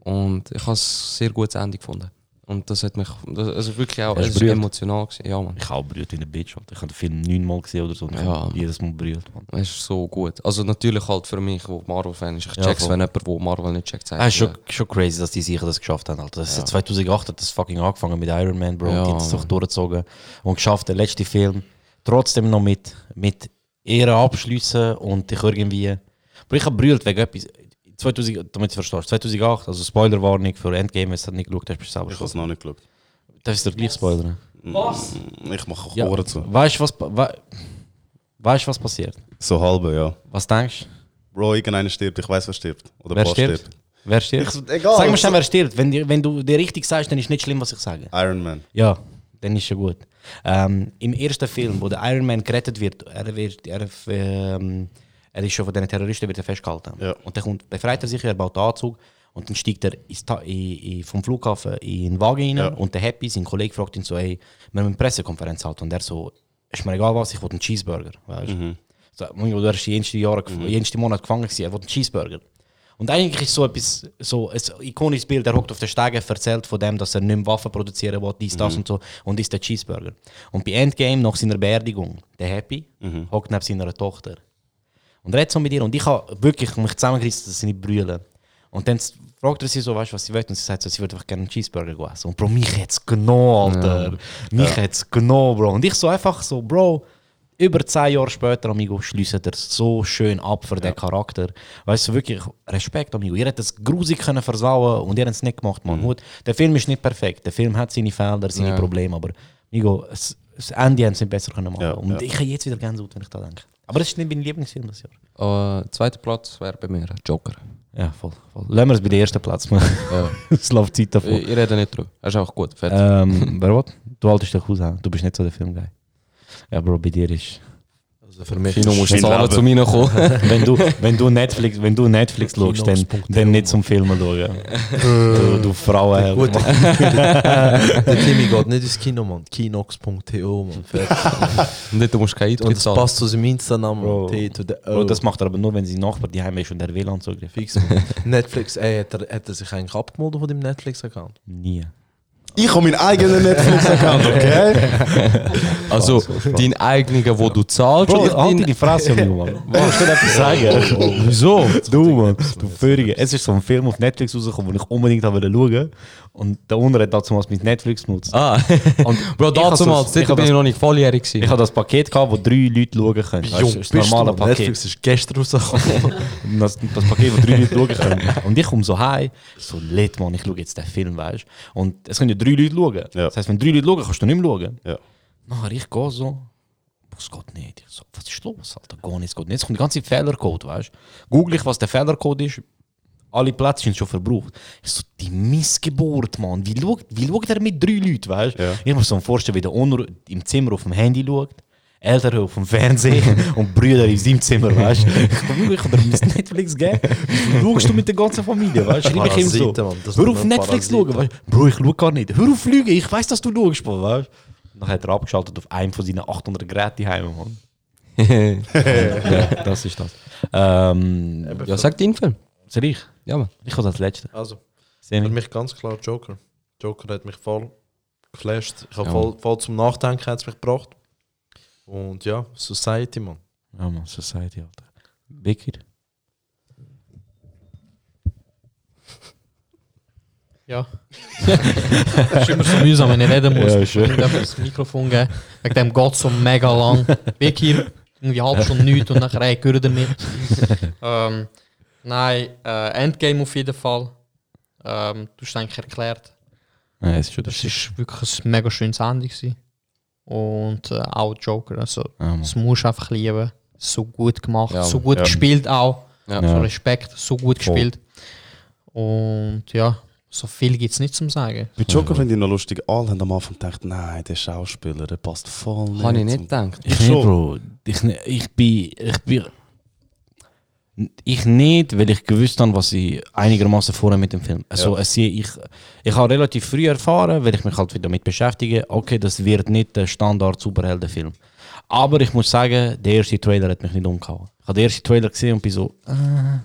Und ich habe es sehr gutes Ende gefunden. Und das hat mich, das, also wirklich auch, brüllt? emotional gewesen. Ja, Mann. Ich habe brüllt in der Bitch, Alter. Ich habe den Film neunmal gesehen oder so. und ich Ja. habe jedes Mal brüllt, Mann. Es ist so gut. Also natürlich halt für mich, wo Marvel-Fan ist. Ich Ja, check's, voll. wenn jemand, wo Marvel nicht checkt, sagt. Ah, ist schon, ja. schon crazy, dass die sicher das geschafft haben, Alter. Das ist 2008 hat das fucking angefangen mit Iron Man, Bro. Ja, es doch durchgezogen und geschafft, der letzte Film trotzdem noch mit, mit Ehren abschließen und dich irgendwie. Bro, ich habe brüllt wegen etwas. 2000, damit du verstehst, 2008, also Spoilerwarnung für Endgame, wenn du es nicht geschaut hast, bist du selber Ich habe es noch nicht geschaut. Darf ich dir gleich spoilern? Was? Ich mache Ja, Ohren zu. weißt du, was, wei- weißt, was passiert? So halbe, ja. Was denkst du? Bro, irgendeiner stirbt, ich weiß, wer stirbt. Oder Wer was stirbt? Wer stirbt? Ich- egal. Sag mir schon, wer stirbt. Wenn, die- wenn du dir richtig sagst, dann ist nicht schlimm, was ich sage. Iron Man. Ja, dann ist schon gut. Ähm, Im ersten Film, wo der Iron Man gerettet wird, er, wird, er, ähm, er ist schon von den Terroristen wird er festgehalten. Ja. Und dann kommt, befreit er sich, er baut den Anzug und dann steigt er in, in, vom Flughafen in den Wagen rein Ja. und der Happy, sein Kollege, fragt ihn so, hey, wir müssen eine Pressekonferenz halten. Und er so, ist mir egal was, ich will einen Cheeseburger. Weißt? Mhm. So, du hast jeden Jahre, jeden Monat gefangen gewesen, er will einen Cheeseburger. Und eigentlich ist so etwas, so ein ikonisches Bild, er hockt auf den Stegen, erzählt von dem, dass er nicht mehr Waffen produzieren will, dies, das und so, und isst den Cheeseburger. Und bei Endgame, nach seiner Beerdigung, der Happy, hockt neben seiner Tochter. Und redet so mit ihr, und ich habe wirklich mich zusammengerissen, dass sie nicht brüllen. Und dann fragt er sie so, weißt du, was sie will, und sie sagt so, sie würde einfach gerne einen Cheeseburger essen. Und Bro, mich hat's genommen, Alter. Mich hat's genommen, Bro. Und ich so einfach so, Bro, über zehn Jahre später, Amigo, schließt er so schön ab für den Charakter. Weißt du, wirklich Respekt, Amigo. Ihr hättet das grusig können versauen und ihr habt es nicht gemacht, Mann. Gut, der Film ist nicht perfekt. Der Film hat seine Fehler, seine Ja. Probleme, aber Amigo, es, das Ende haben sie besser können machen. Ja, und ja. ich habe jetzt wieder Gänsehaut, wenn ich da denke. Aber das ist nicht mein Lieblingsfilm das Jahr. Äh, zweiter Platz wäre bei mir Joker. Ja, voll. voll. Lassen wir es bei dem ersten Platz. man. Ja. es läuft Zeit davon. Ich, ich rede nicht drüber. Das ist auch gut. Fertig. Ähm, wer was? Du haltest dich aus, du bist nicht so der Filmguy. Ja, Bro, bei dir ist. Also für mich Kino musst Mein zahlen, Leben. zu mir kommen. wenn, du, wenn, du Netflix, wenn du Netflix schaust, dann, dann nicht zum Filmen schauen. du, du Frauenheld. Gut, der Timmy geht nicht ins Kino, Mann. Kinox.to, Mann. Nicht, du musst kein Eintritt Und das passt zu seinem Insta-Namen, Bro. T to the O. Bro, das macht er aber nur, wenn sein Nachbar die Heim ist und der WLAN-Zugriff. Fix. Netflix, ey, hat er, hat er sich eigentlich abgemeldet von dem Netflix-Account? Nie. Ich habe meinen eigenen Netflix-Account, okay? Also, dein eigener, wo du zahlst, Bro, halt dein... die Fresse, Mann. Was soll ich etwas sagen? Wieso? Du, Mann. Du Vöhrige. Es ist so ein Film auf Netflix rausgekommen, den ich unbedingt habe schauen wollte. Und der Unter hat damals mit Netflix genutzt. Ah, Und Bro, dort hab bin ich noch nicht volljährig gewesen. Ich habe das Paket gehabt, wo drei Leute schauen können. Jung, das ist das normale Paket. Netflix ist gestern rausgekommen. Das, das Paket, wo drei Leute schauen können. Und ich komme so heim, so lit, man, ich schaue jetzt den Film, weißt du. Und es können ja drei Leute schauen. Ja. Das heisst, wenn drei Leute schauen, kannst du nicht mehr schauen. Ja. Nachher ich gehe so, es geht nicht. Ich so, was ist los, Alter? Gar nicht, es geht nicht. Es kommt die ganze Fehlercode, weißt du. Google ich, was der Fehlercode ist. Alle Plätze sind schon verbraucht. Ich so, die Missgeburt, Mann. Wie schaut, wie schaut er mit drei Leuten, weißt du? Ja. Ich muss mir so vorstellen, wie der Onur im Zimmer auf dem Handy schaut. Eltern auf dem Fernsehen und Brüder in seinem Zimmer, weißt du? Ich kann dir Netflix geben. Wie schaust du mit der ganzen Familie, weißt du? Schreib ich ihm so. Mann, Hör auf Netflix schauen, weißt du? Bro, ich schau gar nicht. Hör auf Lügen, ich weiß, dass du schaust, Mann, weißt du? Dann hat er abgeschaltet auf einem von seinen 800 Geräten heim, Mann. ja, das ist das. Ähm, ja, sag deinen Film. soll ich? Ja, man. Ich habe das letzte. Also, Semi. für mich ganz klar Joker. Joker hat mich voll geflasht. Ich habe Ja. voll, voll zum Nachdenken hat's mich gebracht. Und ja, Society, Mann. Ja, man, Society, Alter. Wicked. Ja. Es ist immer so mühsam, wenn ich reden muss. Ja, schön. ich darf das Mikrofon geben. Wegen dem geht so mega lang. Weg hier, irgendwie halb Stunde nichts und nachher ey, gehört damit. ähm, nein, äh, Endgame auf jeden Fall. Ähm, du hast es eigentlich erklärt. Ja, es ist schon Das ist wirklich ein mega schönes Ende gewesen. Und äh, auch Joker. Also, Ja, das musst du einfach lieben. So gut gemacht, Ja, so gut ja. gespielt auch. Ja. So. Respekt, so gut Voll. gespielt. Und ja, so viel gibt es nicht zum Sagen. Mit Joker finde ich noch lustig. Alle haben am Anfang gedacht, nein, der Schauspieler, der passt voll nicht. Habe ich nicht gedacht. Ich nicht, Bro. Ich, ich bin. Ich bin. Ich nicht, weil ich gewusst habe, was ich einigermaßen vorher mit dem Film. Also, es, ich, ich habe relativ früh erfahren, weil ich mich halt wieder damit beschäftige, okay, das wird nicht der Standard-Superheldenfilm. Aber ich muss sagen, der erste Trailer hat mich nicht umgehauen. Ich habe den ersten Trailer gesehen und bin so, äh,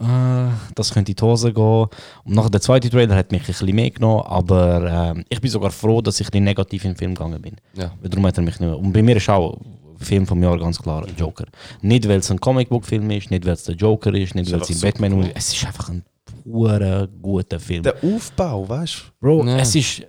äh, das könnte in die Hose gehen. Und nachher der zweite Trailer hat mich ein bisschen mehr genommen, aber ähm, ich bin sogar froh, dass ich nicht negativ in den Film gegangen bin. Ja. Darum hat er mich nicht mehr. Und bei mir ist auch Film vom Jahr ganz klar Joker. Nicht weil es ein Comicbook-Film ist, nicht weil es der Joker ist, nicht weil es ein Batman cool. ist. Es ist einfach ein purer guter Film. Der Aufbau, weißt du? Bro, Ja. es ist.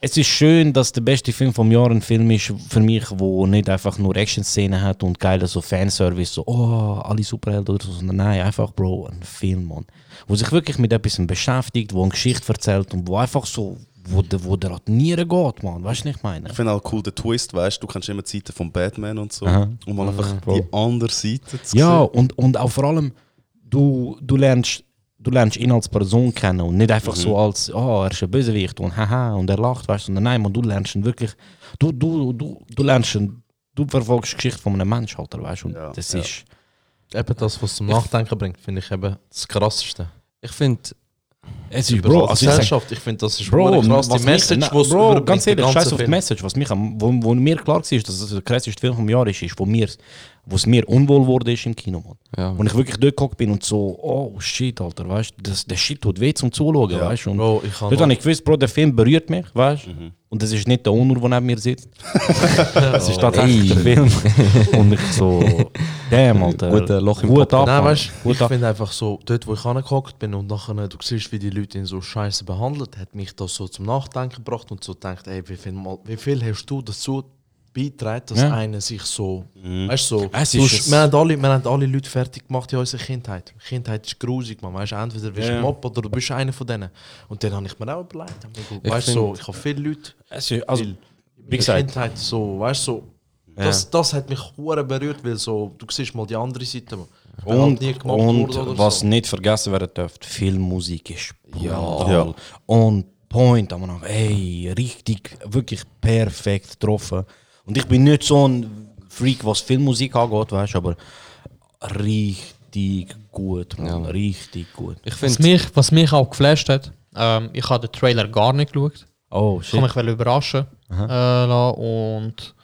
Es ist schön, dass der beste Film vom Jahr ein Film ist für mich, wo nicht einfach nur Action-Szenen hat und geile so Fanservice, so oh, alle Superhelden oder so, sondern nein, einfach Bro, ein Film, Mann. Wo sich wirklich mit etwas beschäftigt, wo eine Geschichte erzählt und wo einfach so, wo der, wo der die Nieren geht, Mann. Weißt du, was ich meine? Ich finde auch cool den Twist, weißt du, du kannst immer die Seite von Batman und so. Aha. Um mal einfach Bro. die andere Seite zu Ja, sehen. und, und auch vor allem, du, du, lernst, du lernst ihn als Person kennen und nicht einfach so als, oh, er ist ein Bösewicht und haha und er lacht, weißt du, nein, man, du lernst ihn wirklich, du, du, du, du lernst ihn, du verfolgst die Geschichte von einem Menschen, Alter, weißt du, und Ja, das ja. ist, Eben das, was zum Nachdenken bringt, finde ich eben das Krasseste. Ich finde, es ist, Bro, also ich sag, Gesellschaft, ich finde, das ist Bro, krass. was Die mich- Message, na, die es Bro, ganz ehrlich, scheiß auf die. Message, was, mich wo, wo mir klar war, dass es der krasseste Film vom Jahr ist, ist, wo mir, wo es mir unwohl wurde ist im Kino, Mann. ja. Wo ich wirklich dort geguckt bin und so, oh shit, Alter, weißt du, das- der Shit tut weh zum Zuschauen, Ja. weißt du, und Bro, ich habe Dort habe ich gewusst, Bro, der Film berührt mich, weißt du? Und das ist nicht der Onur, der neben mir sitzt. Das ist tatsächlich der Film. Und ich so, damn, Alter. Guter Loch im Hut Kopf. ab, Nein, weißt ich finde einfach so, dort wo ich angehockt bin und nachher du siehst, wie die Leute ihn so scheiße behandelt, hat mich das so zum Nachdenken gebracht und so gedacht, ey, wie viel, mal, wie viel hast du dazu beitragen, dass Ja. einer sich so, weißt du, so, Es ist hast- es- wir, haben alle, wir haben alle Leute fertig gemacht in unserer Kindheit. Kindheit ist grusig, man, weißt entweder bist du Ja. ein Mob oder du bist einer von denen. Und dann habe ich mir auch überlegt, hab mir Ich weißt du, so, find- ich habe viele Leute, Es ist, also, viel, wie gesagt, Kindheit so, weißt du, so, das, das hat mich hure berührt, weil so, du siehst mal die andere Seite, halt und, gemacht und oder was so. nicht vergessen werden darf, Filmmusik ist brutal. Ja. Und Point, aber noch, ey, richtig, wirklich perfekt getroffen. Und ich bin nicht so ein Freak, was Filmmusik angeht, weißt du, aber richtig gut, Mann. Richtig gut. Ich Was mich, was mich auch geflasht hat, ähm, ich habe den Trailer gar nicht geschaut. Oh, Ich habe mich wollte überraschen äh, und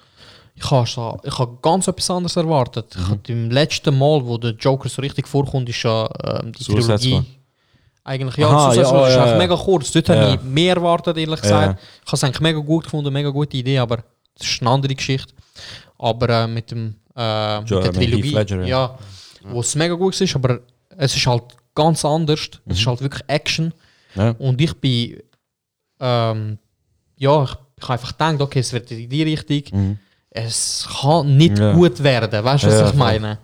ich habe so, ich habe ganz etwas anderes erwartet. Mhm. Ich habe im letzten Mal, wo der Joker so richtig vorkommt, ist ja ähm, die Suicide Trilogie. Eigentlich ja, Aha, Suicide ja, ist ja, eigentlich ja. mega kurz. Dort Ja. habe ich mehr erwartet, ehrlich Ja. gesagt. Ich habe es eigentlich mega gut gefunden, mega gute Idee, aber das ist eine andere Geschichte. Aber äh, mit dem äh, mit der Trilogie, Ledger, ja. ja, wo es mega gut ist, aber es ist halt ganz anders. Es ist halt wirklich Action. Mhm. Ja. Und ich bin, ähm, ja, ich, ich habe einfach gedacht, okay, es wird in die Richtung. Es kann nicht Mhm. Ja. gut werden, weißt du, was ich meine?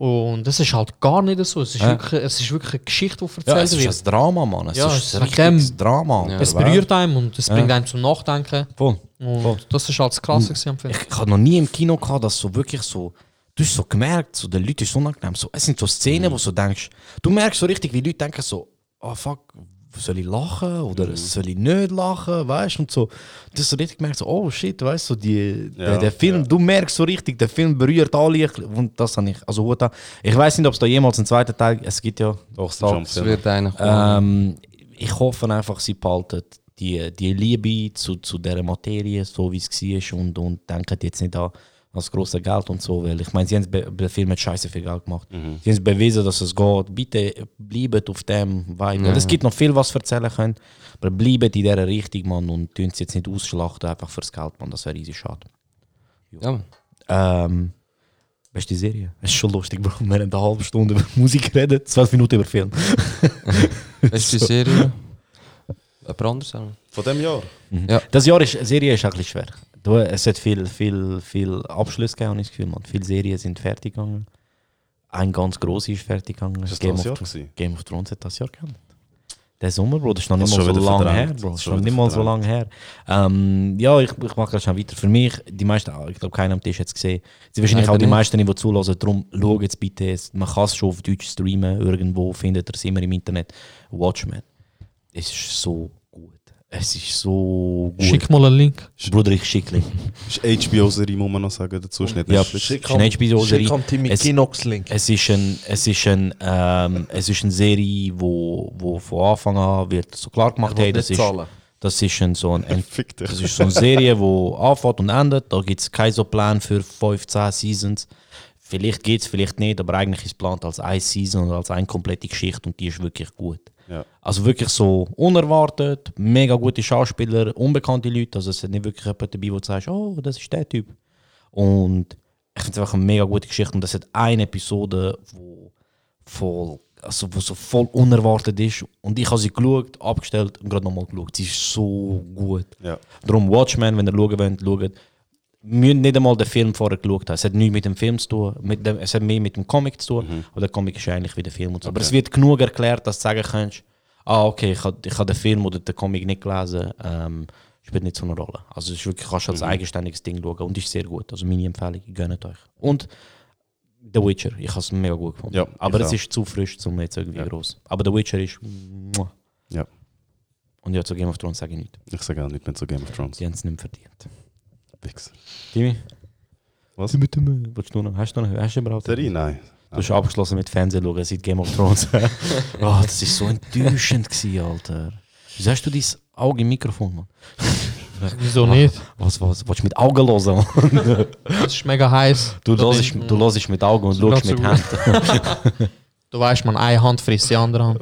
Und das ist halt gar nicht so. Es ist, Ja. wirklich, es ist wirklich eine Geschichte, die Ja, erzählt es wird. ist ein Drama, Mann. Es Ja, ist ein richtiges Drama. Alter, es berührt einem und es Ja. bringt einem zum Nachdenken. Voll. Und Voll. das ist halt das gewesen Film. Ich, ich habe noch nie im Kino gehabt, dass so wirklich so. Du hast so gemerkt, so, den Leuten ist so unangenehm. So, es sind so Szenen, wo du so denkst, du merkst so richtig, wie Leute denken so, oh fuck, soll ich lachen oder soll ich nicht lachen, weißt du? Und so, du hast so richtig gemerkt, so, oh shit, weißt du, so die, der, Ja, der Film, du merkst so richtig, der Film berührt alle. Und das habe ich, also Hut ab. Ich weiß nicht, ob es da jemals einen zweiten Teil, es gibt ja, Doch, Es wird einer ähm, ich hoffe einfach, sie behalten die, die Liebe zu, zu dieser Materie, so wie es war, und, und denken jetzt nicht an das große Geld und so, weil ich meine, sie haben be- der Film hat scheiße viel Geld gemacht. Sie haben bewiesen, dass es geht. Bitte bleibt auf dem Vibe. Weil Es gibt noch viel, was erzählen können, aber bleibt in dieser Richtung, Mann, und tun es jetzt nicht ausschlachten, einfach fürs Geld, Mann. Das wäre riesig schade. ja, Mann. Ähm, beste Serie. Es ist schon lustig, Bro. Wir haben eine halbe Stunde über Musik geredet, 12 Minuten über Film. Beste Serie. Jemand anderes auch. Von dem Jahr. Ja. Das Jahr ist Serie ist ein bisschen schwer. Du, es hat viel, viel, viel Abschluss gegeben, habe ich das Gefühl. Man. Viele Serien sind fertig gegangen. Ein ganz grosser ist fertig gegangen. Ist das Game, das of, Jahr gewesen? Game of Thrones hat das Jahr gehabt. Der Sommer, Bro, das ist noch nicht mal so lange her. Bro. Das ist noch nicht mal so lange her. Ähm, ja, ich, ich mache das schon weiter. Für mich, die meisten, ich glaube, keiner am Tisch hat es gesehen. Sie wahrscheinlich Leider auch die nicht. meisten, die zulassen. Darum schaut jetzt bitte. Es- Man kann es schon auf Deutsch streamen. Irgendwo findet ihr es immer im Internet. Watchmen. Es ist so. Es ist so gut. Schick mal einen Link. Bruder, ich schicke Ist HBO-Serie, muss man noch sagen, dazu ist nicht Ja, Netflix. schick ist eine HBO-Serie. Schick am Timmy Es-. Es ist ein, es ist ein, ähm, es ist eine Serie, wo, wo von Anfang an wird so klar gemacht, hey, das ist, das ist ein, so ein, ein das ist so eine Serie, die anfängt und endet. Da gibt es keinen so Plan für 15 Seasons. Vielleicht geht es, vielleicht nicht, aber eigentlich ist es geplant als eine Season oder als eine komplette Geschichte und die ist wirklich gut. Ja. Also wirklich so unerwartet, mega gute Schauspieler, unbekannte Leute. Also es ist nicht wirklich jemand dabei, wo du sagst, oh, das ist der Typ. Und ich finde es einfach eine mega gute Geschichte. Und das hat eine Episode, wo voll, also wo so voll unerwartet ist. Und ich habe sie geschaut, abgestellt und gerade nochmal geschaut. Sie ist so gut. Ja. Darum Watchmen, wenn ihr schauen wollt, schaut. Müssen nicht einmal den Film vorher geschaut haben. Es hat nichts mit dem Film zu tun. Mit dem, es hat mehr mit dem Comic zu tun. Aber der Comic ist ja eigentlich wie der Film. Und so. Aber es wird genug erklärt, dass du sagen kannst, ah, okay, ich habe ich hab den Film oder den Comic nicht gelesen. Ähm, spielt nicht so eine Rolle. Also es ist wirklich, kannst du als eigenständiges Ding schauen und ist sehr gut. Also meine Empfehlung, gönnt euch. Und The Witcher, ich habe es mega gut gefunden. Ja, Aber es ist zu frisch, zum jetzt irgendwie Ja. groß. Aber The Witcher ist. muah. Ja. Und ja, zu Game of Thrones sage ich nicht. Ich sage auch nicht mehr zu Game of Thrones. Die haben es nicht verdient. Wichser. Timmy? Was? Willst du noch? Hast du noch? Hast du überhaupt? Serie? Nein. Du hast abgeschlossen mit Fernsehen schauen seit Game of Thrones. oh, das war so enttäuschend, gewesen, Alter. Wieso hast du dein Auge im Mikrofon, Mann? Wieso nicht? Was, was, willst du mit Augen hören, Mann? Es ist mega heiß. Du hörst, du hörst mit Augen und schaust mit Händen. Du weißt, man, eine Hand frisst die andere Hand.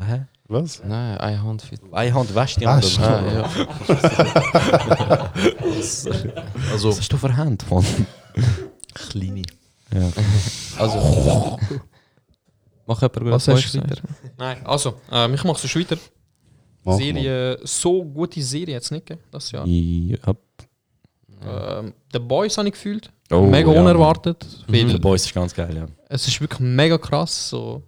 Hä? Was? Nein, eine Hand fit. Eine Hand wäscht die andere. Wäscht. Ah, ja. Also, Was hast du für Hände, Mann? kleine. Ja. Also. Mach jemand Was hast du weiter. gesagt? Nein, also, ähm, ich mache so weiter. Mach Serie, so gute Serie jetzt nicht gegeben, das Jahr. Ja. Ähm, The Boys habe ich gefühlt. Oh, mega ja, unerwartet. Weil The Boys ist ganz geil, ja. es ist wirklich mega krass. So.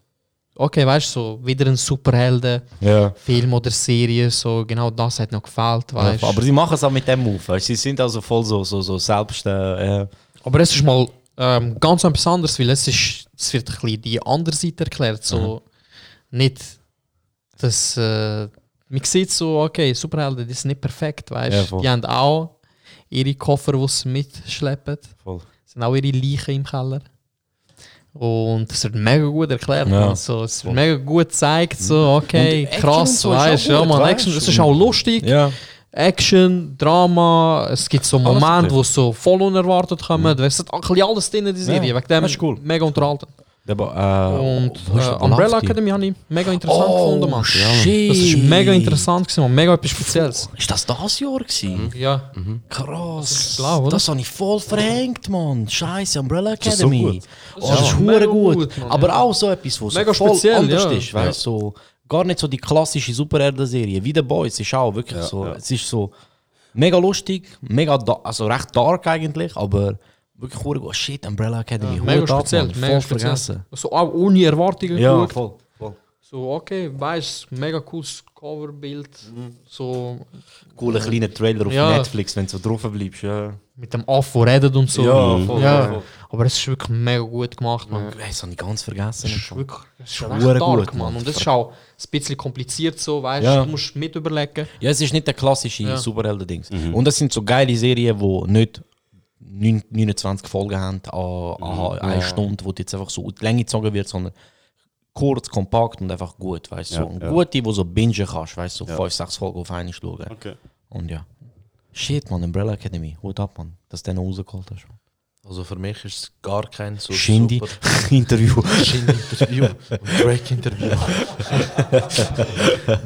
Okay, weißt du, so wieder ein Superhelden-Film Ja. oder Serie, so genau das hat noch gefehlt, weißt Aber sie machen es auch mit dem Move. Weißt? Sie sind also voll so, so, so selbst. Äh, ja. Aber es ist mal ähm, ganz etwas anderes, weil es, ist, es wird ein bisschen die andere Seite erklärt. So nicht, dass äh, man sieht so, okay, Superhelden, die sind nicht perfekt, weißt Ja. Die haben auch ihre Koffer, die sie mitschleppen. Voll. Es sind auch ihre Leichen im Keller. Und es wird mega gut erklärt. Ja. man. So, es wird mega gut gezeigt, so, okay, krass, so weißt du, ja, man, Action, es ist auch lustig. Ja. Action, Drama, es gibt so Momente, wo es so voll unerwartet kommen. Es hat ein bisschen alles drin in der Serie. Ja, Wegen dem das ist cool. mega unterhalten. Aber, äh, Und äh, Umbrella? Academy habe ich mega interessant Oh, gefunden, Mann. shit. Das ist mega interessant gewesen, Mann. Mega etwas Spezielles. Ist das das Jahr gewesen? Ja. Krass. ist schlau, oder? Das habe ich voll verhängt, Mann. Scheiße, Umbrella ist so Academy. gut. Oh, das ist ja gut. gut, Mann, Aber ja. auch so etwas, was so Mega voll speziell, anders ja. ist. Weißt, so, gar nicht so die klassische Superhelden-Serie. Wie The Boys ist auch wirklich so. Es ist so mega lustig, mega da also recht dark eigentlich, aber wirklich hure gut. Shit, Umbrella Academy. Mega Hut ab, speziell, Mann. mega voll speziell. vergessen. So auch ohne Erwartungen Ja, geschaut. voll. voll. So, okay, weißt mega cooles Coverbild. So Cooler kleiner Trailer auf Ja. Netflix, wenn du so drauf bleibst. Ja. mit dem Aff, der redet und so. Ja, voll, ja. voll. Aber es ist wirklich mega gut gemacht, man. Hey, Das habe ich ganz vergessen. Es ist wirklich es ist dark, gut, man. Mann. Und es ist auch ein bisschen kompliziert so, weißt Ja. du, musst mit überlegen. Ja, es ist nicht der klassische Ja. Superhelden-Dings. Und es sind so geile Serien, die nicht 29 Folgen haben an, an eine Stunde, wo die jetzt einfach so in die Länge gezogen wird, sondern kurz, kompakt und einfach gut, weißt du. Ja, so. Und ja. Gute, die so bingen kannst, weißt du, so fünf, sechs Folgen auf einmal schauen. Okay. Und ja. Shit, man, Umbrella Academy, Hut ab, man, dass du den rausgeholt hast. Also für mich ist es gar kein so Shindy, Interview. Shindy-Interview und Drake-Interview.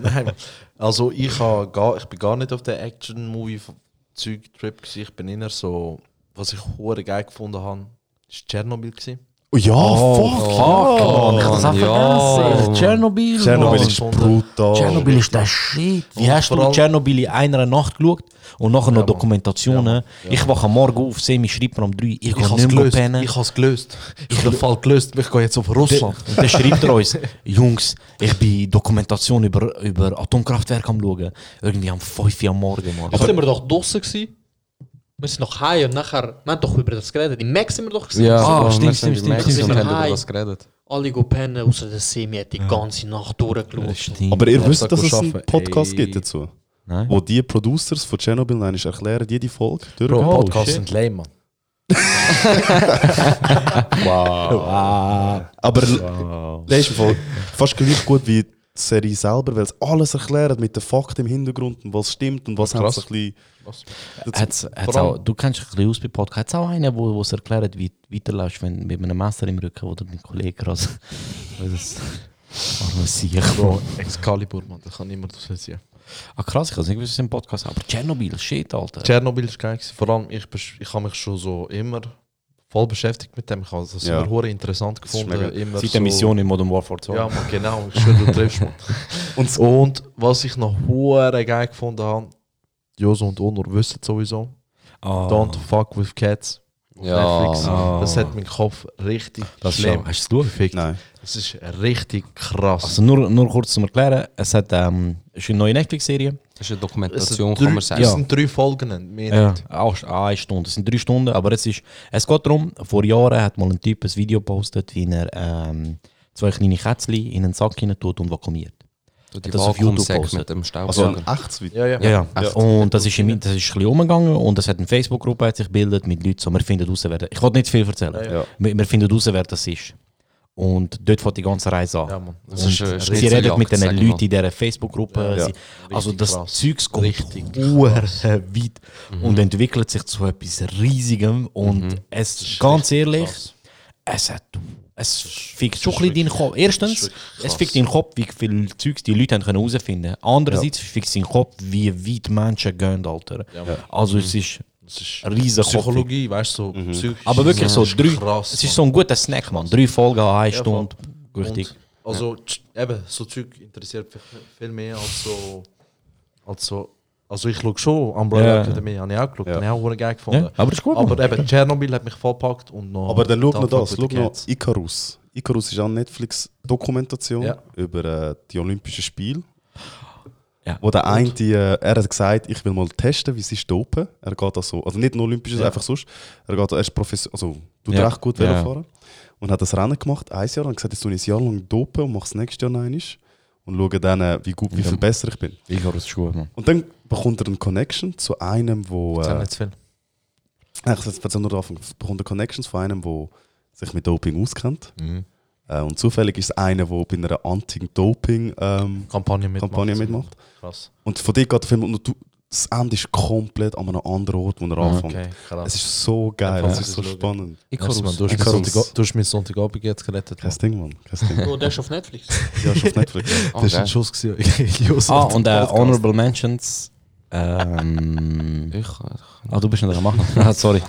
Nein, also ich, gar, ich bin gar nicht auf der Action-Movie-Zeug-Trip. Ich bin eher so, was ich hure geil gefunden habe, ist Tschernobyl gewesen. Oh ja, fuck! Fuck, man, ich hab das auch Ja, vergessen. Mann. Tschernobyl, Tschernobyl ist brutal. Tschernobyl ist der Shit. Wie hast du Tschernobyl in einer Nacht geschaut? Und nachher noch Mann. Dokumentationen. Ich wache am Morgen auf, sehe mich schreibt mir um 3 ich Ich habe nicht es mehr gelöst. pennen. Ich habe es gelöst. Ich habe den Fall gelöst. Ich gehe jetzt auf Russland. Und dann schreibt er uns, Jungs, ich bin Dokumentation über, über Atomkraftwerke am schauen. Irgendwie am 5 Uhr am Morgen, Mann. Aber sind wir doch draußen gewesen? Wir sind noch heim und nachher, wir haben doch über das geredet. Im Max sind wir doch gewesen. Ja, Ah, wir stimmt, stimmt, im Max stimmt, und stimmt. haben über Hi. das geredet. Alle go pennen, außer der Semi hat die ganze Nacht durchgeschaut. Aber ihr wisst, dass es einen. Podcast gibt dazu. Nein? Wo die Producers von Chernobyl eigentlich erklären, jede Folge Bro, durch. Oh, Podcasts shit. sind lame, Mann. Wow. Aber wow. das ist Fall fast gleich gut wie die Serie selber, weil es alles erklärt mit den Fakten im Hintergrund und was stimmt und was haben Krass. sie ein bisschen. Hat's, hat's allem- auch, du kennst dich ein bisschen aus bei Podcasts. Hat's auch einen, wo wo es erklärt, wie du weiterläufst, wenn mit einem Messer im Rücken oder dein Kollege also, das arme Sieg. Bro, Excalibur, Mann. Das kann niemand sehen. Ah krass, ich weiß nicht, was es im Podcast aber Tschernobyl, shit, Alter. Tschernobyl ist geil. Vor allem, ich, ich habe mich schon so immer voll beschäftigt mit dem. Ich habe das Ja. immer interessant gefunden. Immer Seit der Mission in Modern Warfare 2. Ja, man, genau. Schwöre, du triffst man. Und Und was ich noch hure geil gefunden habe, Joso und Onur wissen sowieso. Ah, Don't fuck with cats. Auf Ja. Netflix. Ah. Das hat meinen Kopf richtig das ist schlimm schon. Hast du es gefickt? nein. Es ist richtig krass. Also nur, nur kurz zum Erklären, es hat, ähm, ist eine neue Netflix-Serie. Das ist eine es, Dokumentation, sind drei, kann man sagen. es sind drei Folgen, mehr Ja, nicht. auch eine Stunde. Es sind drei Stunden, aber es ist, es geht darum, vor Jahren hat mal ein Typ ein Video gepostet, wie er ähm, zwei kleine Kätzchen in einen Sack hinein tut und vakuumiert. So die das auf YouTube postet. mit dem Also ein echtes Video. Ja, ja. Ja, ja. Ja. Und das ist, im, das ist ein bisschen umgegangen und es hat eine Facebook-Gruppe sich gebildet mit Leuten, so, wir finden raus, wer das- Ich wollte nicht viel erzählen. Ja. Wir, wir finden raus, wer das ist. Und dort fängt die ganze Reise an. Ja. Das ist eine sie reden mit den Leuten in dieser Facebook-Gruppe. Ja. Sie- Also das krass. Zeugs kommt Richtig weit und entwickelt sich zu etwas Riesigem. Und es, ganz ehrlich, es hat... Es fickt schon ein bisschen deinen Kopf. Erstens, es fickt deinen Kopf, wie viel Zeugs die Leute haben können herausfinden können. Andererseits fickt es deinen Kopf, wie weit Menschen gehen, Alter. Also es ist Das ist Kopf. Psychologie, weißt du, so psychisch. Aber wirklich so drei... Krass, es ist so ein guter Snack, man. Drei Folgen eine Ja, Stunde. Richtig. Also, eben, so Zeug interessiert mich viel mehr als so. Als so also, ich schaue schon Umbrella Ja. Academy, habe ich auch geschaut, Ja. habe ich auch geil gefunden. Ja, aber ist gut, Aber eben, Tschernobyl hat mich voll gepackt und noch. Aber dann schau noch das, schau noch. Icarus. Icarus ist auch eine Netflix-Dokumentation Ja. über äh, die Olympischen Spiele. Ja. Wo der eine, die, äh, er hat gesagt, ich will mal testen, wie es ist dopen. Er geht also, also nicht nur Olympisches, Ja. einfach sonst. Er geht, er ist Professor, also tut Ja. recht gut Ja. Velo fahren. Und hat das Rennen gemacht, ein Jahr, und gesagt, jetzt tue ich ein Jahr lang dopen und mache es nächstes Jahr noch einmal. Und schaue dann, äh, wie, gut, wie viel besser ich bin. Ich habe es gut, man. Und dann bekommt er eine Connection zu einem, wo... Äh, nicht zu viel. Ich erzähle nur davon, ich bekomme Connections von einem, der sich mit Doping auskennt. Mhm. Äh, und zufällig ist es einer, der bei einer Anti-Doping-Kampagne Kampagne mitmacht. Kampagne mitmacht. Krass. Und von dort geht der Film und du, das Ende ist komplett an einem anderen Ort, wo er anfängt. Okay, krass. Es ist so geil, Ja, es das ist so ist spannend. Merci, Mann. Du hast mich Icarus. Sonntag- du hast mich Sonntagabend jetzt gerettet. Kein Ding, Mann. Kein Ding. Oh, der ist auf Netflix. Ja, ist auf Netflix. Das ist ein Schuss gewesen. Ah, und äh. Honorable Mentions. Ähm, Ich, ah, du bist nicht gemacht. ah, sorry.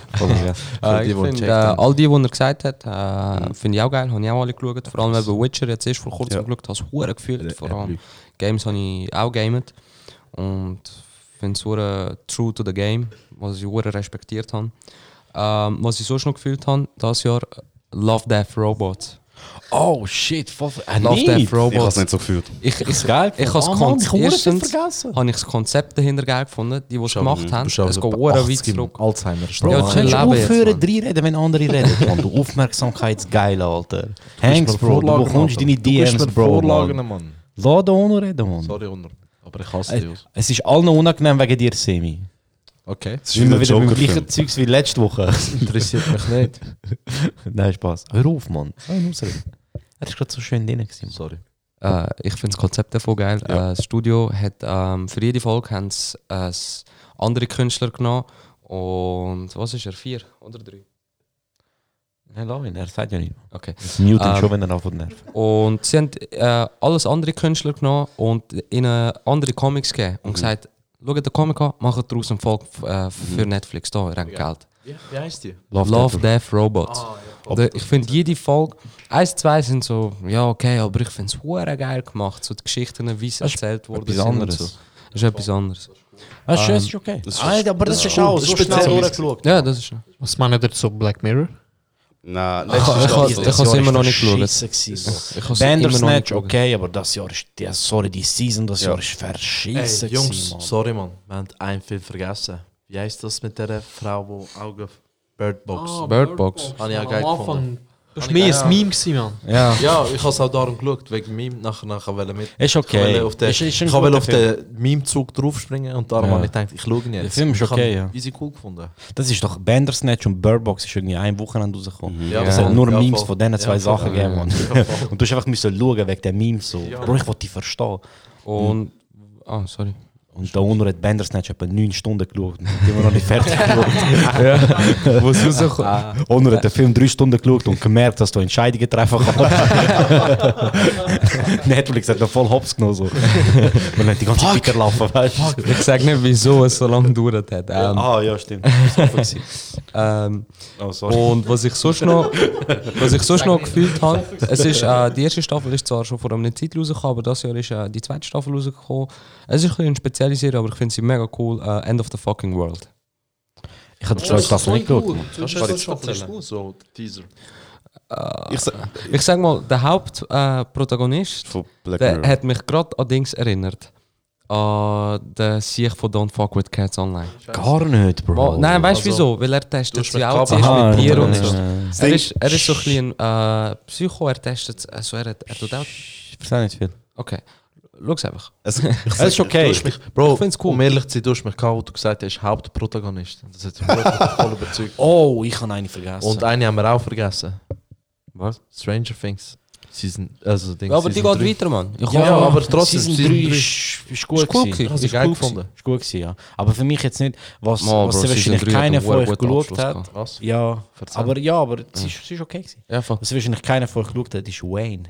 Äh, die, ich äh, all die, die er gesagt hat, äh, finde ich auch geil. Habe ich auch alle geschaut. Vor allem, weil Witcher jetzt erst vor kurzem Ja. geschaut habe, es hure gefühlt. Vor allem. Games habe ich auch gamet. Und finde es true to the game, was ich hure respektiert habe. Ähm, was ich sonst noch gefühlt habe, das Jahr, Love Death Robots. Oh shit, voll. Äh, Love. Death Ich habe es Robots. nicht so gefühlt. Ich, ich, geil ich, gefunden. has Ah, ich habe ich das Konzept dahinter geil gefunden, die, die es gemacht haben. Es geht hure weit 80 zurück. Alzheimer. Bro, Ja, kannst du aufhören, drei reden, wenn andere reden? Mann, du Aufmerksamkeitsgeil, Alter. Hanks, Bro, du bekommst deine DMs, Bro, Vorlagen, Mann. Mann. Lass den Honor reden, Mann. Sorry, Honor. Aber ich hasse Äh, dich. Es ist allen unangenehm wegen dir, Semi. Okay. Es ist wir wieder wieder beim gleichen. Zeugs wie letzte Woche? Interessiert mich nicht. Nein, Spaß. Hör auf, Mann. Hör auf, Er ist gerade so schön drin. gewesen. Sorry. Äh, ich finde das Konzept davon geil. Äh, das Studio hat ähm, für jede Folge haben sie, äh, andere Künstler genommen. Und was ist er? Vier oder drei? Nein, lass ihn, er sagt ja nicht. Okay. Das mute ihn Ähm, schon, wenn er anfängt nerven. Und sie haben äh, alles andere Künstler genommen und ihnen andere Comics gegeben und gesagt, schaut den Comic an, macht daraus eine Folge äh, für Netflix, da, ihr habt Geld. Wie, wie heißt die? Love, Death, Robots. Der- ich finde jede Folge, eins, zwei sind so, ja okay, aber ich finde es geil gemacht, so die Geschichten, wie sie Das ist erzählt etwas anderes. So. Das ist etwas anderes. Ah, schön, Ähm, das ist okay. das ist- Ah, aber das, das ist ist auch so das ist schnell durchgeschaut. Ja, das ist. Was meint ihr zu Black Mirror? Nein, Ich ha- ich ha- ich Das habe es Jahr immer noch nicht geschaut. Bandersnatch, okay, aber das Jahr ist, die, sorry, die Season, das Ja. Jahr ist verschissen Ey, Jungs, gewesen, Mann. sorry, Mann. Wir haben einen Film vergessen. Wie heißt das mit der Frau, die Augen. Birdbox. Ah, Bird Box. Habe ich auch geil gefunden. Das war mehr ein Meme, gewesen, Mann. Ja, Ja, ich habe es auch darum geschaut, wegen Meme. Nachher, nachher wollte mit. ist Ich okay. wollte auf den, Ist- ist ein ich wollte auf den Meme-Zug draufspringen und darum Ja. habe ich gedacht, ich schaue ihn jetzt. Der Film ist Ich okay, habe ja. Easy cool gefunden. Das ist doch Bandersnatch und Birdbox ist irgendwie ein Wochenende rausgekommen. Ja, Es voll. hat nur Ja, Memes voll. von diesen zwei Ja, voll. Sachen gegeben, Mann. Ja, voll. Und du hast einfach müssen schauen wegen den Memes so. Bro, ich wollte die verstehen. Und. Ah, sorry. Und der Honor hat Bandersnatch etwa 9 Stunden geschaut und immer noch nicht fertig geschaut. Wo es rauskommt. Honor hat den Film 3 Stunden geschaut und gemerkt, dass du Entscheidungen treffen kannst. Netflix hat ihn voll hops genommen. So. Man hat die ganze Zeit weiterlaufen, weißt du? Ich sage nicht, wieso es so lange gedauert hat. Ähm, Ah, ja, stimmt. Ähm, Oh, und was ich sonst noch, was ich sonst noch gefühlt habe, es ist, äh, die erste Staffel ist zwar schon vor einer Zeit rausgekommen, aber das Jahr ist äh, die zweite Staffel rausgekommen. Es ist ein bisschen eine spezielle Serie, aber ich finde sie mega cool. Äh, End of the fucking World. Ich habe die zweite Staffel nicht geschaut. Du jetzt erzählen? So, Teaser. Ich sag, Ich sag mal, der Hauptprotagonist, äh, der hat mich gerade an Dings erinnert. An den Sieg von Don't Fuck With Cats Online. Gar nicht, Bro. Nein, weißt du Also, wieso? Weil er testet sie mit auch zuerst mit Tieren ja, und so. Er ist, er ist so ein bisschen äh, Psycho, er testet, also er, er tut auch... Ich verstehe nicht viel. Okay, schau's einfach. Es, Es ist okay. Du hast mich, Bro, Ich find's cool. um ehrlich zu sein, du hast mich gehabt, wo du gesagt hast, er ist Hauptprotagonist. Das hat mich wirklich voll überzeugt. Oh, ich habe eine vergessen. Und eine haben wir auch vergessen. Was? Stranger Things. Season, also Ding, Ja, aber die Season geht drei. weiter, Mann. Ich Ja, hab- aber trotzdem, Season Season 3 drei. ist, ist gut Ist cool gewesen. gewesen. Ist geil cool gefunden? Ist gut gewesen, ja. Aber für mich jetzt nicht, was, Mal, was Bro, wahrscheinlich 3 keiner von euch geschaut hat. Was? Ja, aber ja, aber es ist, es ist okay gewesen. Ja, voll. Was wahrscheinlich keiner von euch geschaut hat, ist Wayne.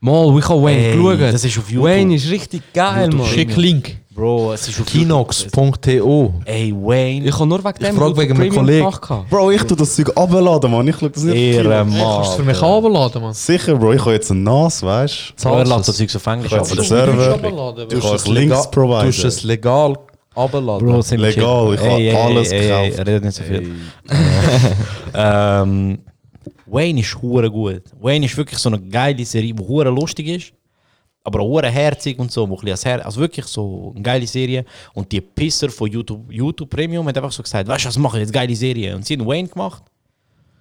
Mal, ich habe Wayne Ey, geschaut. das ist auf YouTube. Wayne ist richtig geil, Mann. Schick Link. Bro, es ist auf Kinox.to Ey, Wayne. Ich habe nur wegen dem frag wegen meinem Kollegen. Bro, ich tu das Zeug abladen, Mann. Ich schau das nicht. Ehre, Kannst du für mich runterladen, Mann? Sicher, Bro. Ich habe jetzt ein NAS, weißt du? Er lässt das Zeug auf Englisch Ja, ab. der Server. runterladen, Du kannst Links Du hast providen. es legal abladen. Bro, sind wir Legal, ich habe alles gekauft. Redet nicht so viel. ähm, Wayne ist hure gut. Wayne ist wirklich so eine geile Serie, die hure lustig ist, aber auch hure herzig und so, wo ein Herz, also wirklich so eine geile Serie. Und die Pisser von YouTube, YouTube Premium hat einfach so gesagt, weißt du, was machen jetzt geile Serie? Und sie haben Wayne gemacht.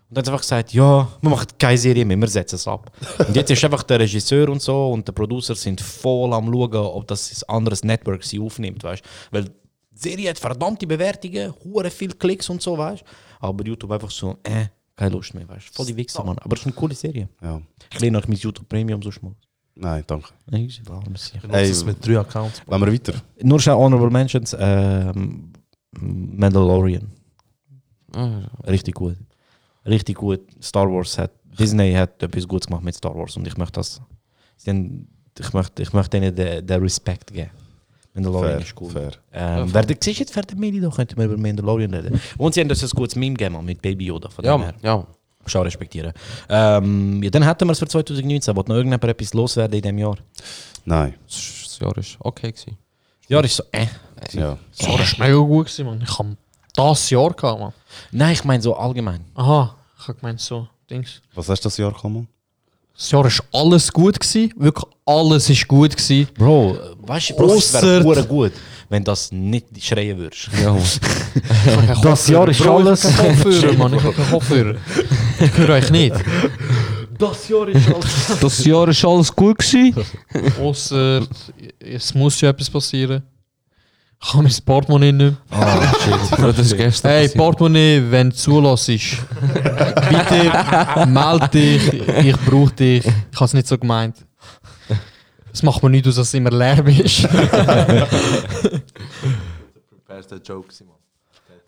Und dann einfach gesagt, ja, wir machen keine Serie mehr, wir setzen es ab. und jetzt ist einfach der Regisseur und so und der Producer sind voll am schauen, ob das ein anderes Network sie aufnimmt, weißt Weil die Serie hat verdammte Bewertungen, hure viel Klicks und so, weißt aber YouTube einfach so, äh, keine Lust mehr, weißt du. Voll die Wichser, Mann. Aber es ist eine coole Serie. Ja. Ich lehne euch mein YouTube Premium so schmal. Nein, danke. Nein, ist warum sicher. Benutzt es mit drei Accounts. Wollen wir weiter? Nur schon Honorable Mentions, ähm, Mandalorian. Ah, Richtig gut. Richtig gut. Star Wars hat, Disney hat etwas Gutes gemacht mit Star Wars und ich möchte das, ich möchte, ich möchte ihnen den, den Respekt geben. Mandalorian Fair, ist cool. fair. Ähm, wer, siehst du jetzt fertig Mini, da könnten wir über Mandalorian reden. Und sie haben das ein gutes Meme gegeben Mann, mit Baby Yoda. Von Ja, dem Mann, her. ja. Schon respektieren. Ähm, ja, dann hätten wir es für 2019. Wollt noch irgendjemand etwas loswerden in diesem Jahr? Nein. Das Jahr ist okay gewesen. Ja, das ist so, äh. Ja. Das Jahr war mega gut, gewesen, Mann. Ich habe das Jahr gehabt, Mann. Nein, ich meine so allgemein. Aha, ich habe gemeint so, Dings. Was hast du das Jahr gekommen? Das Jahr war alles gut, gewesen. wirklich alles ist gut. Gewesen. Bro, weißt du, Bro, es wäre gut, wenn das nicht schreien würdest. Ja, Mann. Das Jahr ist Bro, alles. Ich keinen Kopfhörer, Mann. Ich keinen Kopfhörer. Ich höre euch nicht. Das Jahr ist alles. Das Jahr ist alles gut gewesen. Außer es muss ja etwas passieren. Ich habe mein Portemonnaie nicht mehr. Ah, shit. Das ist gestern Hey, passiert. Portemonnaie, wenn du zulässt, bitte melde dich, ich brauche dich. Ich habe es nicht so gemeint. Es macht mir nicht aus, dass es immer leer bist. Prepared der Joke, Simon.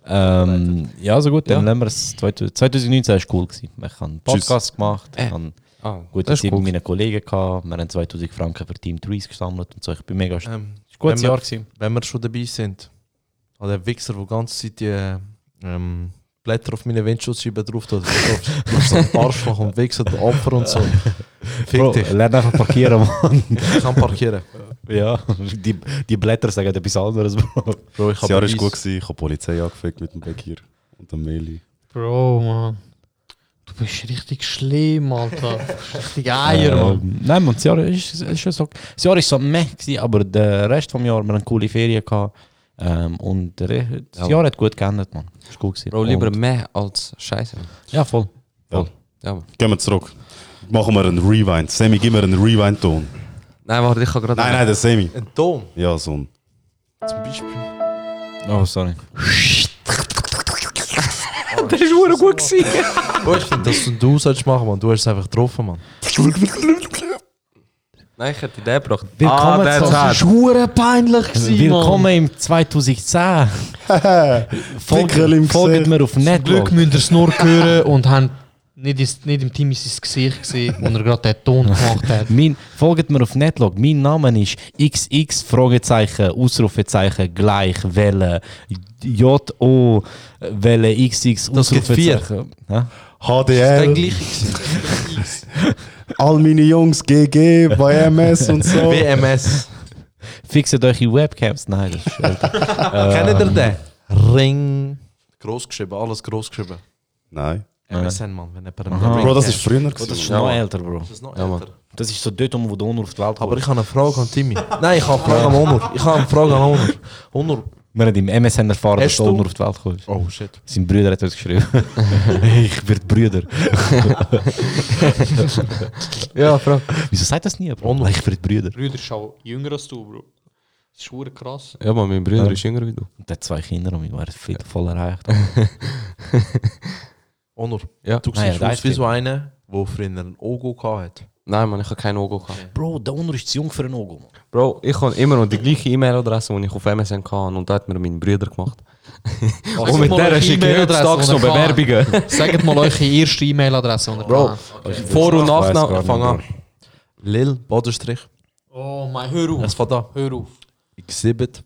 Ähm, ja, also gut, dann Ja. wir es. 2019 war cool. Gewesen. Ich habe einen Podcast gemacht, ich Äh. habe Ah, gute Zeit cool. mit meinen Kollegen gehabt. Wir haben 2000 Franken für Team Trees gesammelt und so. Ich bin mega stolz. Ähm, gutes wenn wir- Jahr. Gewesen. Wenn wir schon dabei sind, an der Wichser, der die ganze Zeit die ähm, Blätter auf meine Windschutzscheibe drauf tut, du so ein Arschloch und Wichser, der Opfer und so. Fick Bro, dich. lern einfach parkieren, Mann. Ich kann parkieren. ja, die, die Blätter sagen etwas anderes, Bro. Bro, ich Das Jahr war gut, gewesen. ich habe die Polizei angefickt mit dem Bekir und dem Meli. Bro, Mann. Bist richtig schlimm, Alter. Richtig Eier, Mann. Ähm, nein, man, das Jahr ist, ist so. Das Jahr ist so meh, aber der Rest vom Jahr wir haben eine coole Ferien gehabt. Ähm, und der, das Ja. Jahr hat gut geändert, man. Ist gut gewesen. Bro, lieber Und, mehr als Scheiße. Ja, voll. Ja. Ja, Mann. Gehen wir zurück. Machen wir einen Rewind. Sammy, gib mir einen Rewind-Ton. Nein, warte, ich kann gerade. Nein, nein, der Sammy. Ein Ton, Ja, so ein. zum Beispiel. Oh, sorry. Das ist hure gut gewesen. Finde, dass du sollst machen, man. Du hast es einfach getroffen, man. Nein, ich hätte die Idee gebracht. Willkommen ah, Das war hure peinlich, gewesen, Willkommen im 2010. folgt, folgt mir auf Mann. Zum Glück müsst ihr es nur hören und haben nicht, ins, nicht im Team in sein Gesicht gesehen, wo er gerade den Ton gemacht hat. Mein, folgt mir auf Netlog. Mein Name ist XX Fragezeichen Ausrufezeichen gleich Welle J O Welle XX Das gibt vier. Ausrufezeichen. Ja? HDL, all meine Jungs, GG, bei MS und so. WMS. Fixet euch in Webcams. Nein, das ist äh, Kennt ihr den? Ring. Groß geschrieben, alles groß geschrieben. Nein. MSN, man. Wenn jemand Aha. Bro, das ist früher. das ist noch älter, Bro. Das ist noch älter. Das ist so dort, wo du Honor auf die Welt Aber holst. ich habe eine Frage an Timmy. Nein, ich habe eine Frage an Honor. Ich habe eine Frage an Honor. Honor. Wir haben im MSN erfahren, dass Honor auf die Welt kommst. Oh shit. Sein Brüder hat uns geschrieben. ich werde Brüder. Ja, Frau. Wieso sagt das nie, Bro? Honor. Ich werde Brüder. Brüder ist auch jünger als du, Bro. Das ist hure krass. Ja, Mann, mein Bruder Ja. ist jünger wie du. Und der hat zwei Kinder und wir waren viel voll erreicht. Honor. Ja. Du Nein, siehst ja, aus wie so einer, der früher einen Ogo hatte. Nein, Mann, ich habe kein Ogo gehabt. Bro, der Honor ist zu jung für einen Ogo. Mann. Bro, ich habe immer noch die gleiche E-Mail-Adresse, die ich auf MSN hatte und da hat mir mein Bruder gemacht. Sagt und mit mal der eure schicke ich E-Mail-Adresse, heutzutage noch die kann. Bewerbungen. Sagt mal eure erste E-Mail-Adresse. die ihr Bro, kann. Vor- und weiss Nachname, fang an. Lil, Bodenstrich. Oh mein, hör auf. Es fängt an. Hör auf. Exhibit.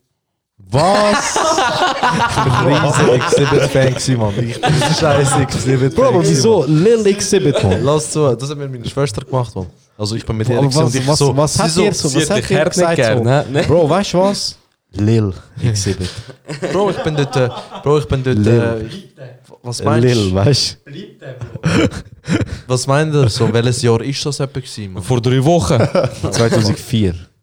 Was? ich bin ein riesiger Exhibit-Fan gewesen, Mann. Ich bin ein scheiß Exhibit-Fan. Bro, aber wieso Lil Exhibit, Mann. Lass zu, das hat mir meine Schwester gemacht, Mann. Also ich bin mit ihr und ich was, so... was hat so, ihr so? Was hat ihr gesagt? So? gern, ne? Bro, weißt du was? Lil Exhibit. Bro, ich bin dort... Äh, Bro, ich bin dort... Äh, was meinst Lil, du? weißt Was meint ihr so? Welches Jahr ist das etwa gewesen, Mann? Vor drei Wochen.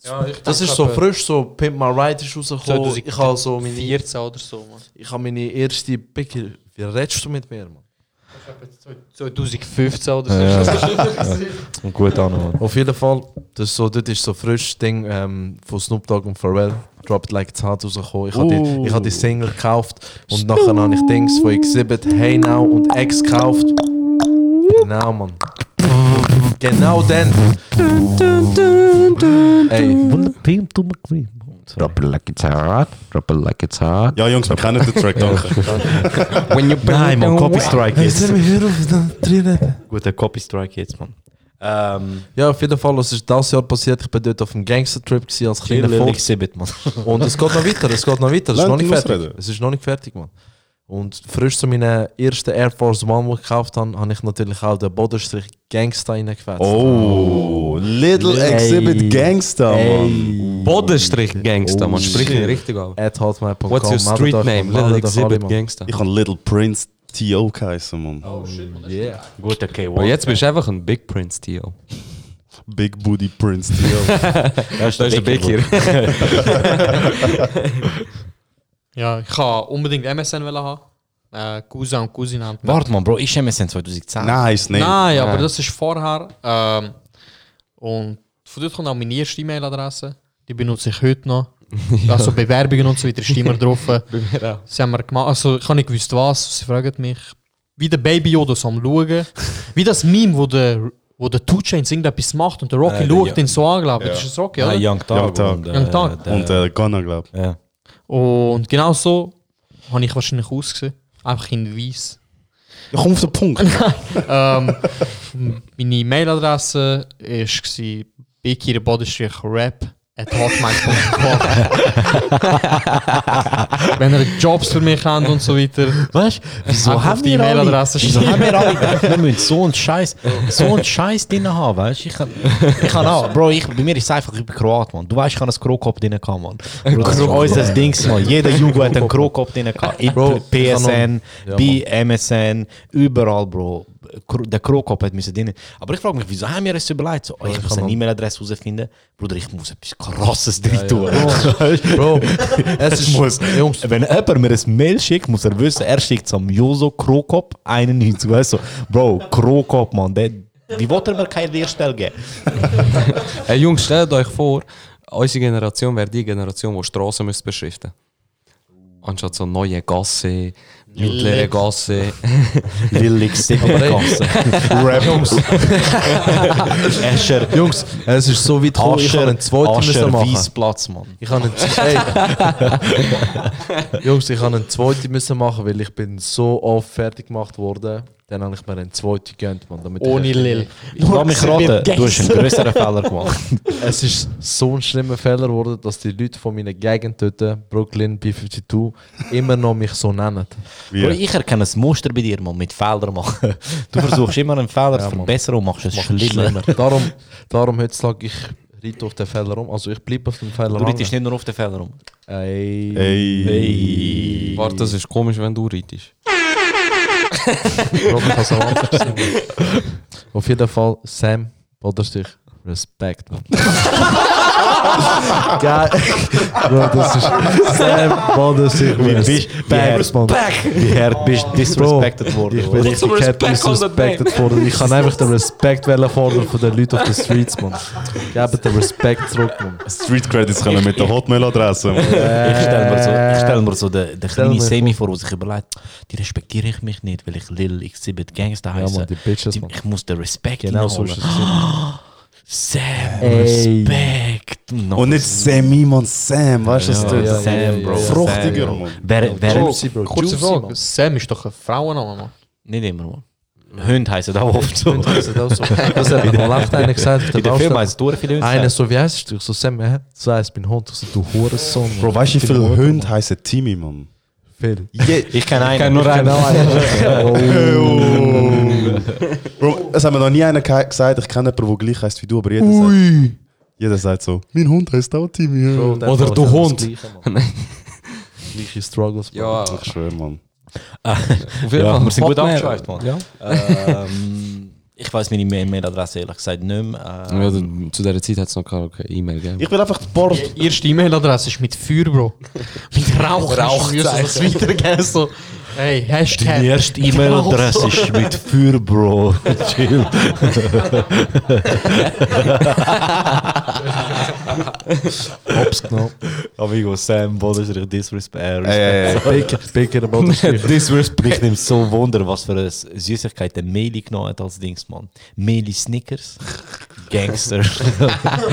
2004. Das ist so frisch, so Pimp My Ride ist rausgekommen. 2014 Ich habe so meine... 14 oder so, man. Ich habe meine erste Pickel... Wie redest du mit mir, Mann? 2015 oder so. Ja. Ja. Und gut an, Mann. Auf jeden Fall, das ist so, das ist so frisch Ding ähm, von Snoop Dogg und Pharrell. Drop It Like It's Hot rausgekommen. Ich habe die, Oh. ich hab die Single gekauft und nachher habe ich Dings von Exhibit Hey Now und X gekauft. Genau, Mann. Genau dann. Ey. Drop it like it's hot. Drop it like it's hot. Ja, Jungs, wir kennen den Track, danke. When you Nein, man, Copy Strike jetzt. Jetzt wir auf den drinnen. Guter Copy Strike jetzt, man. Ähm, Ja, auf jeden Fall, was ist das Jahr passiert? Ich bin dort auf einem Gangster-Trip als kleiner man. Und es geht noch weiter, es geht noch weiter. Es ist noch nicht fertig. Es ist noch nicht fertig, Mann. Und frisch zu meinen ersten Air Force One, die ich gekauft habe, habe ich natürlich auch den Bodenstrich Gangster reingefetzt. Oh, Little Exhibit Gangster, Mann. Bodenstrich Gangster, man. Oh, Sprich ihn shit. richtig an. At hotmail.com. What's your street Meldet euch, name? Mann. Little Exhibit Mann. Gangster. Ich habe Little Prince T.O. geheißen, Mann. Oh, yeah. Gut, okay, Und jetzt bist du einfach ein Big Prince Tio. Big Booty Prince T.O. Das ist der Big hier. Ja, ich kann unbedingt MSN haben. Äh, Cousin und Cousine haben Warte mal, Bro, ist MSN 2010? nice, name. Nein, aber Nein. das ist vorher. Ähm, und von dort kommt auch meine erste E-Mail-Adresse. Die benutze ich heute noch. Also Bewerbungen und so weiter ist immer drauf. Bei mir auch. Sie haben mir gemacht, also ich habe nicht gewusst was, sie fragen mich. Wie der Baby Yoda so am schauen. Wie das Meme, wo der, wo der Two Chainz irgendetwas macht und der Rocky Äh, schaut ja. ihn so an, glaube ich. Ja. Das ist das Rocky, oder? Young Tag. Young Thug. und, äh, Und äh, Gunner, glaub ich. Ja. Und genau so habe ich wahrscheinlich ausgesehen. Einfach in weiß. Ja, komm auf den Punkt. ähm, meine Mailadresse war bikirbodenstrich-rap at hotmail.com Wenn ihr Jobs für mich habt und so weiter. Weißt du, wieso haben die E-Mail-Adresse wieso haben wir alle, wir müssen so einen Scheiß, so einen Scheiß drin haben, weißt du? Ich kann, ich kann auch, Bro, ich, bei mir ist es einfach über Kroat, man. Du weißt, ich habe einen Krokop drin gehabt, man. Bro, das ist unser Dings, man. Jeder Jugo hat einen Krokop drin gehabt. Bro, kann PSN, Ja, bei MSN, überall, Bro. Der Krokop hat müssen drin. Aber ich frage mich, wieso haben wir es überlegt? So, oh, ich muss kann eine E-Mail-Adresse herausfinden. Bruder, ich muss etwas krasses drin tun. Bro, es ist, muss, Jungs, wenn jemand mir ein Mail schickt, muss er wissen, er schickt es am Joso Krokop 91. Weißt du, Bro, Krokop, man, der, wie wollte er mir keine Lehrstelle geben? Hey Jungs, stellt euch vor, unsere Generation wäre die Generation, die Straßen müsste beschriften Anstatt so neue Gasse, mittlere Gasse. Lillig Gasse. Rap. Jungs. Escher. Jungs, es ist so weit gekommen, ich habe einen zweiten müssen Ascher machen. Weissplatz, Mann. Ich habe einen, hey. Jungs, ich habe einen zweiten müssen machen, weil ich bin so oft fertig gemacht worden. Dann habe ich mir einen zweiten gegönnt, Mann. Damit Ohne ich Lil. Ich lass mich raten, du hast einen größeren Fehler gemacht. Es ist so ein schlimmer Fehler geworden, dass die Leute von meiner Gegend dort, Brooklyn, B52, immer noch mich so nennen. Wie? Bro, ich erkenne ein Muster bei dir, man, mit Fehlern machen. Du versuchst immer einen Fehler Ja, zu verbessern und machst es Mach schlimmer. darum, darum heutzutage, ich reite auf den Fehler um. Also ich bleibe auf dem Fehler Du reitest nicht nur auf den Fehler um. Ey. Ey. Warte, das ist komisch, wenn du reitest. Robin so anders. Auf jeden Fall, Sam, Bodenstich, Respekt, man. Geil. Bro, das ist Sam, Bodenstich, Wie bist. Wie hart bist disrespected worden? Ich bin richtig disrespected worden. Ich kann einfach den Respekt fordern von den Leuten auf den Streets, man. Gebt den Respekt zurück, man. Street Credits können mit der Hotmail-Adresse. Mann. Ich stelle mir so, ich stell mir so den, den Stell kleinen mir Semi vor, der sich überlegt, die respektiere ich mich nicht, weil ich Lil Exhibit Gangster Ja, heiße. man, die Bitches, Die- man. ich muss den Respekt Genau so reinholen. ist es. Sam, Ey. Respekt. Noch Und nicht Sammy, man, Sam, weißt du, Ja, ja, Sam, ja, Bro. fruchtiger, Sam, Mann. Wer, wer, Juicy, Bro. Kurze Juicy, Frage. man. Sam ist doch ein Frauenname, Mann. Nicht immer, man. Hunde heißen auch oft so. Und das ist auch so. Das hat mir mal echt einer gesagt. In der Film Baustelle. heißt es durch viele Hunde. Einer so, wie heißt du? Ich so, Sam, hä? So heißt mein Hund. Ich so, du Hurensohn. Mann. Bro, weißt du, wie Ich viele Hunde Mann. heißen Timmy, Mann? Viel. Ich kenne einen. kenn nur Ich kenn Genau einer. Bro, es hat mir noch nie einer ge- gesagt, ich kenne jemanden, der gleich heißt wie du, aber jeder sagt, jeder sagt so, mein Hund heißt auch Timmy. Bro, Oder Fall du Hund. Gleiche, Struggles. Bro. Ja, Ich schwöre, Mann. auf jeden Fall. wir sind gut abgeschweift, Mann. Ja. ähm, ich weiß meine E- Mail-Adresse ehrlich gesagt nicht mehr. Ähm, Ja, dann- zu dieser Zeit hat es noch keine E-Mail gegeben. Ich will einfach ein paar... Die erste E-Mail-Adresse ist mit Feuer, Bro. mit Rauch. Rauchzeichen. Rauchzeichen. So weitergeben, so. Hey, Hashtag. Deine erste E-Mail-Adresse ist mit für Bro. Chill. Hops genommen. Amigo Sam, Bodenstrich, Disrespect. Ey, ey, ey. Bodenstrich. Disrespect. Mich nimmt so Wunder, was für eine Süßigkeit der Meli genommen hat als Dings, Mann. Meli Snickers. Gangster.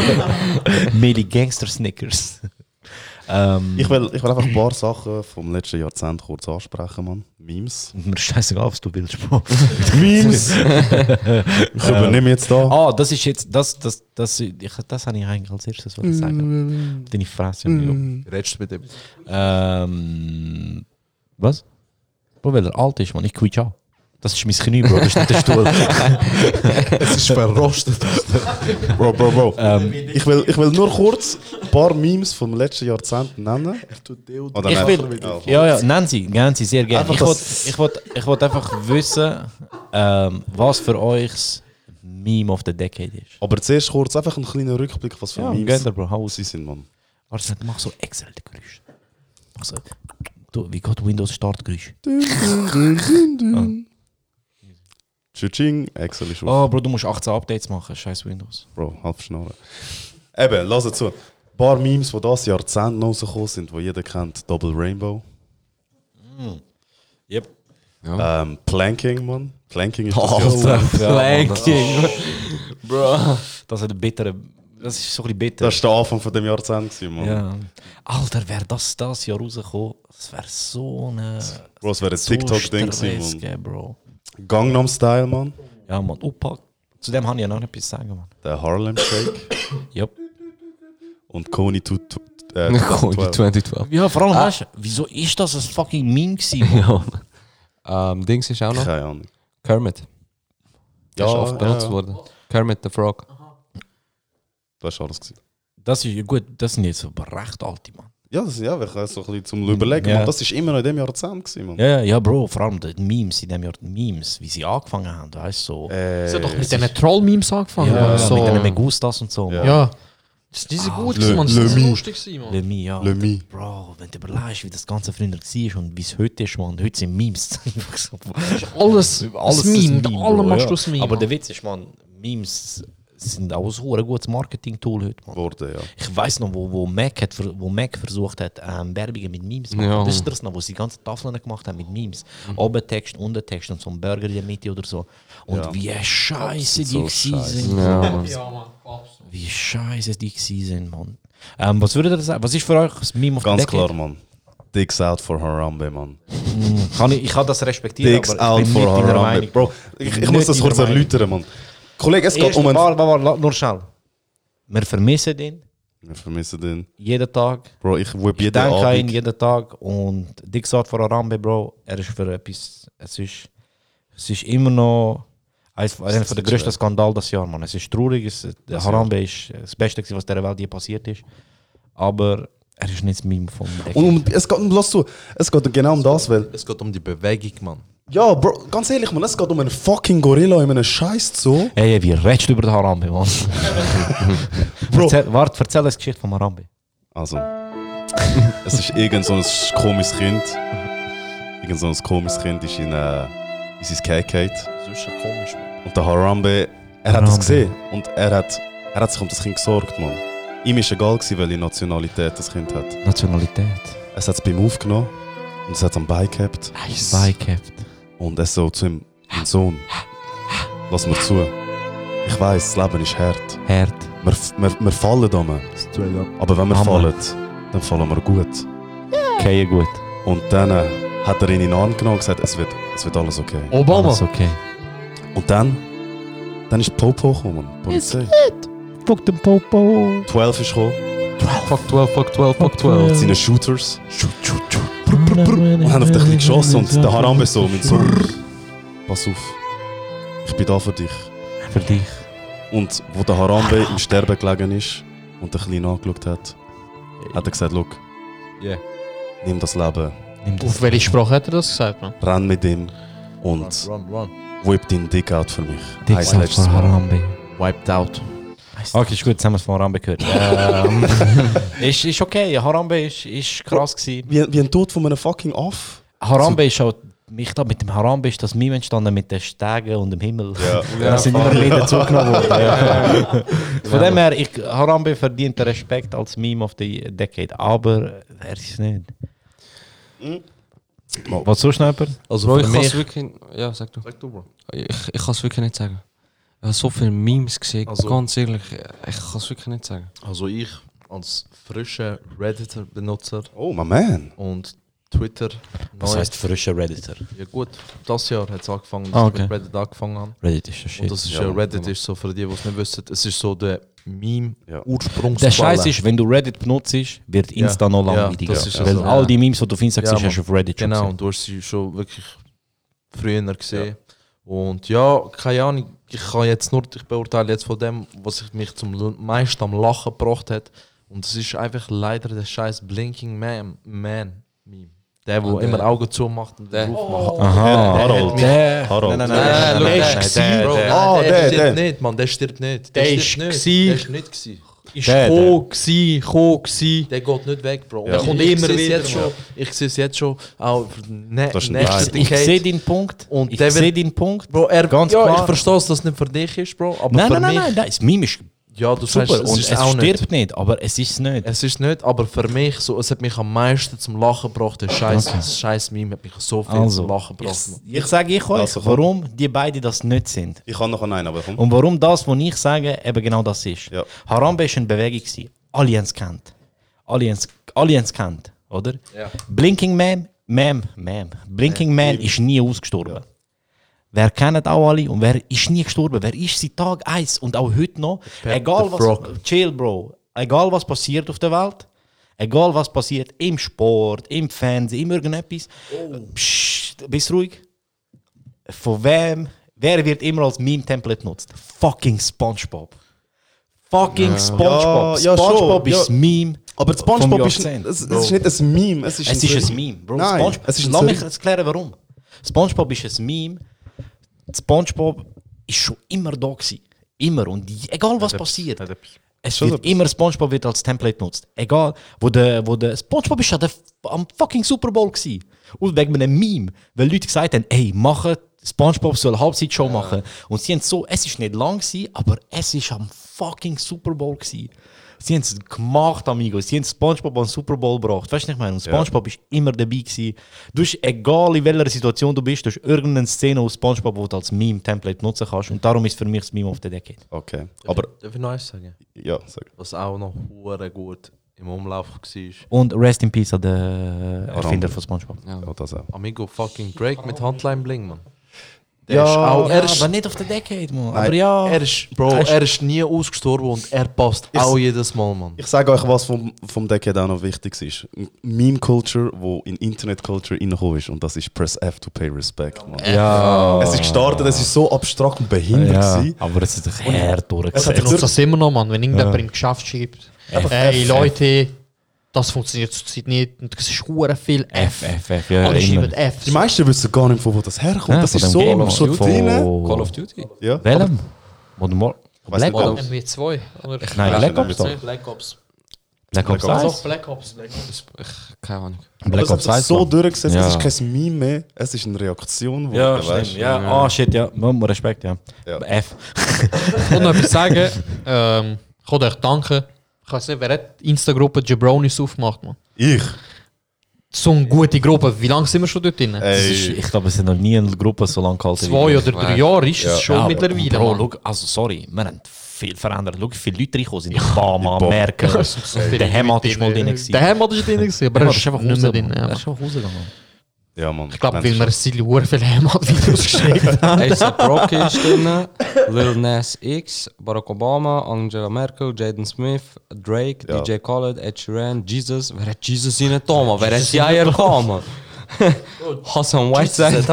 Meli Gangster Snickers. Ähm, Ich will, ich will einfach ein paar Sachen vom letzten Jahrzehnt kurz ansprechen, Mann. Memes. mir scheißegal, was du willst, Bro. Memes! ich übernehme jetzt da. Ah, das ist jetzt, das, das, das, ich, das habe ich eigentlich als erstes wollen sagen. Deine Fresse, Amigo. Redest du mit dem? Ähm, was? Bro, weil er alt ist, man. Ich quietsch an. Das ist mein Knie, Bro. Das ist nicht der Stuhl. Es ist verrostet. Bro, Bro, Bro. ich, will, ich will nur kurz ein paar Memes vom letzten Jahrzehnt nennen. Oder ich will, ja, ja, ja, nennen Sie, nennen Sie sehr gerne. Einfach Ich wollte ich wollt, ich wollt einfach wissen, ähm, was für euch das Meme of the Decade ist. Aber zuerst kurz einfach einen kleinen Rückblick, was für Ja, Memes gerne, Bro, hau sie sind, Mann. Warte, mach so Excel-Geräusch. Mach so, du, wie geht Windows Startgeräusch? Tschütsching, Excel ist auf. Oh, Bro, du musst 18 Updates machen, scheiß Windows. Bro, halb Schnorren. Eben, lass zu. Ein paar Memes, die das Jahrzehnt noch rausgekommen sind, die jeder kennt. Double Rainbow. Yep. Ähm, Planking, Mann. Planking ist das Oh, Jahrzehnt. Planking. Bro. Das ist ein bittere. Das ist so ein bisschen bitter. Das war der Anfang von dem Jahrzehnt, gewesen, Mann. Ja. Alter, wäre das das Jahr rausgekommen, das wäre so eine. Bro, es wäre ein so TikTok-Ding gewesen, gell, Bro. Gangnam Style, Mann. Ja, Mann, Upack. Zu dem habe ich ja noch etwas zu sagen, Mann. Der Harlem Shake. Yep. Und Kony to, äh, Kony 2012. 2012. Ja, vor allem, Ah. weißt du, wieso ist das ein fucking Meme gewesen, Mann? Ja. Ähm, Dings ist auch noch. Keine Ahnung. Kermit. Der ist Ja, oft benutzt ja. worden. Kermit the Frog. Das war alles. Gewesen. Das ist ja gut, das sind jetzt aber recht alte, Mann. Ja, das, ja, wir können so ein bisschen zum Überlegen. Ja. Mann. Das ist immer noch in dem Jahrzehnt, gewesen, Mann. Ja, ja, ja, Bro, vor allem die Memes in dem Jahr, die Memes, wie sie angefangen haben, weißt du, so. Äh, Das hat doch mit diesen Troll-Memes angefangen. ja, oder? so. mit den Megustas und so. Ja. Ja. Das, die sind gut, Le- gewesen, Mann. Das Le ist lustig, Mann. Le Mi, ja. Le Mi. Bro, wenn du überlegst, wie das Ganze früher war und wie es heute ist, man, heute sind Memes einfach so. Alles, Alles ist Meme. Mit allem machst ja. du ein Meme. Aber der. Witz ist, man, Memes sind auch so ein gutes Marketing-Tool heute, man. Wurde, ja. Ich weiß noch, wo, wo, Mac hat, wo Mac versucht hat, ähm, Werbungen mit Memes zu machen. Ja. Das ist das noch, wo sie die ganzen Tafeln gemacht haben mit Memes. Obertext, Untertext und so ein Burger in der Mitte oder so. Und Ja. wie scheiße die So sind. Ja, Mann. Ja, Mann. Wie scheiße die gewesen sind, man. Ähm, was würdet ihr sagen? Was ist für euch das Meme of Ganz the klar, Mann. Dicks out for Harambe, Mann. Kann ich, ich kann das respektieren, Dicks aber ich out bin for Harambe. Bro, ich, ich muss das kurz erläutern, Mann. Kollege, es geht um einen... warte, warte, warte, nur schnell. Wir vermissen ihn Wir vermissen den. jeden Tag. Bro, ich Ich jeden denke an ihn Abend. jeden Tag und Dick sagt vor Arambe, Bro, er ist für etwas, es ist, es ist immer noch eines einer von der größten Skandal des Jahres, man. Es ist traurig, es, der Harambe ist das Beste, was der Welt je passiert ist, aber er ist nicht das Meme von Decade. Und um, es geht, lass zu, es geht genau um das, weil... Es geht um die Bewegung, Mann. Ja, Bro, ganz ehrlich, man, es geht um einen fucking Gorilla in einem Scheiß Zoo. Hey, wie redest du über den Harambe, man? Bro. Erzähl, warte, erzähl uns die Geschichte von Harambe. Also, es ist irgend so ein komisches Kind. Irgend so ein komisches Kind ist in, äh, in sein Cake gehabt. Das ist ja komisch, Mann. Und der Harambe, er hat das Harambe. gesehen. Und er hat, er hat sich um das Kind gesorgt, man. Ihm ist egal gewesen, welche Nationalität das Kind hat. Nationalität. Es hat es beim aufgenommen und es hat es am Bein gehabt. Nice. Beigehabt. Und er so zu ihm, mein Sohn, lass mir zu. Ich weiß, das Leben ist hart. Herd. Wir, wir, wir fallen up. aber wenn wir Hammer. fallen, dann fallen wir gut. Okay, gut. Und dann äh, hat er ihn in den Arm genommen und gesagt, es wird, es wird alles okay. Obama. Alles okay. Und dann, dann ist die Popo gekommen, Mann. die Polizei. Fuck den Popo. 12 ist gekommen, Fuck 12, fuck 12, fuck 12. seine Shooters. Und haben auf Kleinen geschossen und der Harambe so, mein Sohn, pass auf, ich bin da für dich. Für dich. Und wo der Harambe im Sterben gelegen ist und der Kleine angeschaut hat, hat er gesagt, look, Yeah. nimm das Leben, Nimm das. Auf welche Sprache hat er das gesagt, man? renn mit ihm Run, und run, run. whip deinen Dick out für mich. Dick von Mal. Harambe. Wiped out. Okay, ist gut, jetzt haben wir es von Harambe gehört. ähm, ist, ist okay, Harambe ist, ist krass gewesen. Wie, wie ein Tod von einem fucking Aff. Harambe ist auch mich da mit dem Harambe ist das Meme entstanden mit den Stegen und dem Himmel. Ja. das sind immer mehr dazugenommen worden. Ja. Von dem her, ich, Harambe verdient den Respekt als Meme of the Decade, aber er ist es nicht. Was so schnell? Also Bro, ich kann es wirklich. Ja, sag du. Sag du, Bro. Ich, ich kann es wirklich nicht sagen. Ich habe so viele Memes gesehen, Also- ganz ehrlich. Ich kann es wirklich nicht sagen. Also ich als frischer Redditor-Benutzer. Oh, my man. Und Twitter. Was heißt frischer Redditor? Ja gut, das Jahr hat es angefangen, dass Ah, ich okay. mit Reddit angefangen habe. Reddit ist der Shit. Und das ist Ja, ja, Mann. Reddit ist so, für die, die es nicht wissen, es ist so der Meme-Ursprungsquelle. Der Scheiß ist, wenn du Reddit benutzt, wird Insta Ja. noch Ja, langweiliger. das ist Weil so. all die Memes, die du findest, Ja, siehst du Mann. auf Reddit schon Genau, und du hast sie schon wirklich früher gesehen. Und ja, keine Ahnung, ich kann jetzt nur, ich beurteile jetzt von dem, was ich mich zum meisten am Lachen gebracht hat. Und es ist einfach leider der scheiß Blinking Man, Man Meme. Der, der Ah, der- immer Augen zumacht und der- drauf macht. Aha, der, Harold. Der- Harold. nein, Nein, nein, nein, der- nein, Ah, nicht, Mann, der stirbt nicht. Der ist nicht. Der ist nicht. Ist Der, gekommen, gsi, gekommen, gsi. Der geht nicht weg, Bro. Der Und kommt ich immer wieder, Jetzt schon, ich sehe es jetzt schon, auch ne Das ist. Ich sehe deinen Punkt. Und ich der sehe deinen Punkt. Bro, er, Ganz ja, klar. ich verstehe, dass das nicht für dich ist, Bro. Aber nein, für nein, nein, mich, nein, nein, das Meme ist Ja, du super sagst, es und ist es auch stirbt nicht. nicht. aber es ist nicht. Es ist nicht, aber für mich, so, es hat mich am meisten zum Lachen gebracht. Der scheiß, Okay. das scheiß Meme hat mich so viel Also, zum Lachen gebracht. Mann. Ich sage ich euch, Also, warum die beiden das nicht sind. Ich kann noch einen, aber komm. Und warum das, was ich sage, eben genau das ist. Ja. Harambe war eine Bewegung. gewesen. Alle haben es kennt. Alle haben es- es kennt, oder? Ja. Blinking Man, Man, Man. Blinking Man ist nie ausgestorben. Wer kennt auch alle und wer ist nie gestorben? Wer ist seit Tag 1 und auch heute noch? Pep Egal was, Frog. chill, Bro. Egal was passiert auf der Welt, egal was passiert im Sport, im Fernsehen, im irgendetwas. Psst, bist ruhig. Von wem? Wer wird immer als Meme-Template genutzt? Fucking SpongeBob. Fucking Ja. SpongeBob. Ja, ja, SpongeBob schon, ist ja. Meme. Aber SpongeBob ist, es, es ist nicht ein Meme, es ist Es ein ist ein Meme, Bro. Nein, SpongeBob, es ist ein Lass mich erklären, warum. SpongeBob ist ein Meme. SpongeBob ist schon immer da gewesen. Immer. Und egal was passiert. Es wird immer SpongeBob wird als Template genutzt. Egal, wo der, wo der SpongeBob ist ja der, am fucking Super Bowl gewesen. Und wegen einem Meme, weil Leute gesagt haben, ey, machen SpongeBob soll eine Halbzeitshow machen. Und sie haben so, es ist nicht lang gewesen, aber es ist am fucking Super Bowl gewesen. Sie haben es gemacht, amigo. Sie haben SpongeBob an den Super Bowl gebracht. Weißt du, ich meine? Und SpongeBob ist immer dabei gewesen. Du hast, egal in welcher Situation du bist, du hast irgendeine Szene aus SpongeBob, die du als Meme-Template nutzen kannst. Und darum ist für mich das Meme of the Decade. Okay, aber Darf ich noch eins sagen? ja, sag. Was auch noch hure gut im Umlauf war. Und Rest in Peace an den Erfinder von SpongeBob. Ja, das auch. Amigo fucking Drake mit Handline Bling, man. Der Ja, ist auch, er ja, ist, aber nicht auf der Decade, man. Nein, Aber ja, er ist, Bro, Er ist- er ist nie ausgestorben und er passt Ich- auch jedes Mal, man. Ich sage euch, was vom, vom Decade auch noch wichtig ist. Meme-Culture, wo in Internet-Culture reingekommen ist. Und das ist Press F to pay respect. Man. ja. Es ist gestartet, es ist so abstrakt und behindert. ja. gewesen. Aber es ist doch hart Es durchgesetzt. hat Ich nutze das immer noch, Mann. Wenn irgendjemand Ja. im Geschäft schreibt, hey F, Leute, das funktioniert zurzeit nicht. Und es ist hure viel F. F, F, F, ja, Alle schreiben F. Die meisten wissen gar nicht, von wo das herkommt. Ja, das ist so Game drin. Call of Duty. Ja. Welchem? Modern War Black Ops? MW2. Oder? Nein, Black Ops. Black Ops. Black Ops Black Ops. 1? Doch, Black Ops. Black Ops. Ich, keine Ahnung. Black Ops sich 1 so durchgesetzt, Ja. es ist kein Meme mehr, es ist eine Reaktion. Ja, stimmt. Ja, ah shit, ja. Man, Respekt, ja. Ja. F. Ich wollte noch etwas sagen. Ähm, ich wollte euch danken. Ich weiß nicht, wer hat die Insta-Gruppe Jabronis aufgemacht, man? Ich? So eine gute Gruppe. Wie lange sind wir schon dort drin? Ist, ich glaube, es sind noch nie eine Gruppe so lange gehalten. Zwei oder drei Jahre ist es schon Ja, mittlerweile. Bro, schau, also sorry, wir haben viel verändert. Schau, wie viele Leute reingekommen sind. Obama, Obama. Merkel. So viele Der Hemat Leute ist mal drin. Der. Heimat ist drin, aber er ist einfach nicht mehr drin. Er ja. ist einfach rausgegangen. Ja, Mann. Ich glaube, weil Mensch. wir Silly hure viele Heimat-Videos geschickt haben. ASAP Rocky ist drin, Lil Nas X, Barack Obama, Angela Merkel, Jaden Smith, Drake, Ja. DJ Khaled, Ed Sheeran, Jesus. Wer hat Jesus in Toma? Wer hat die Eier? Hassan Whiteside,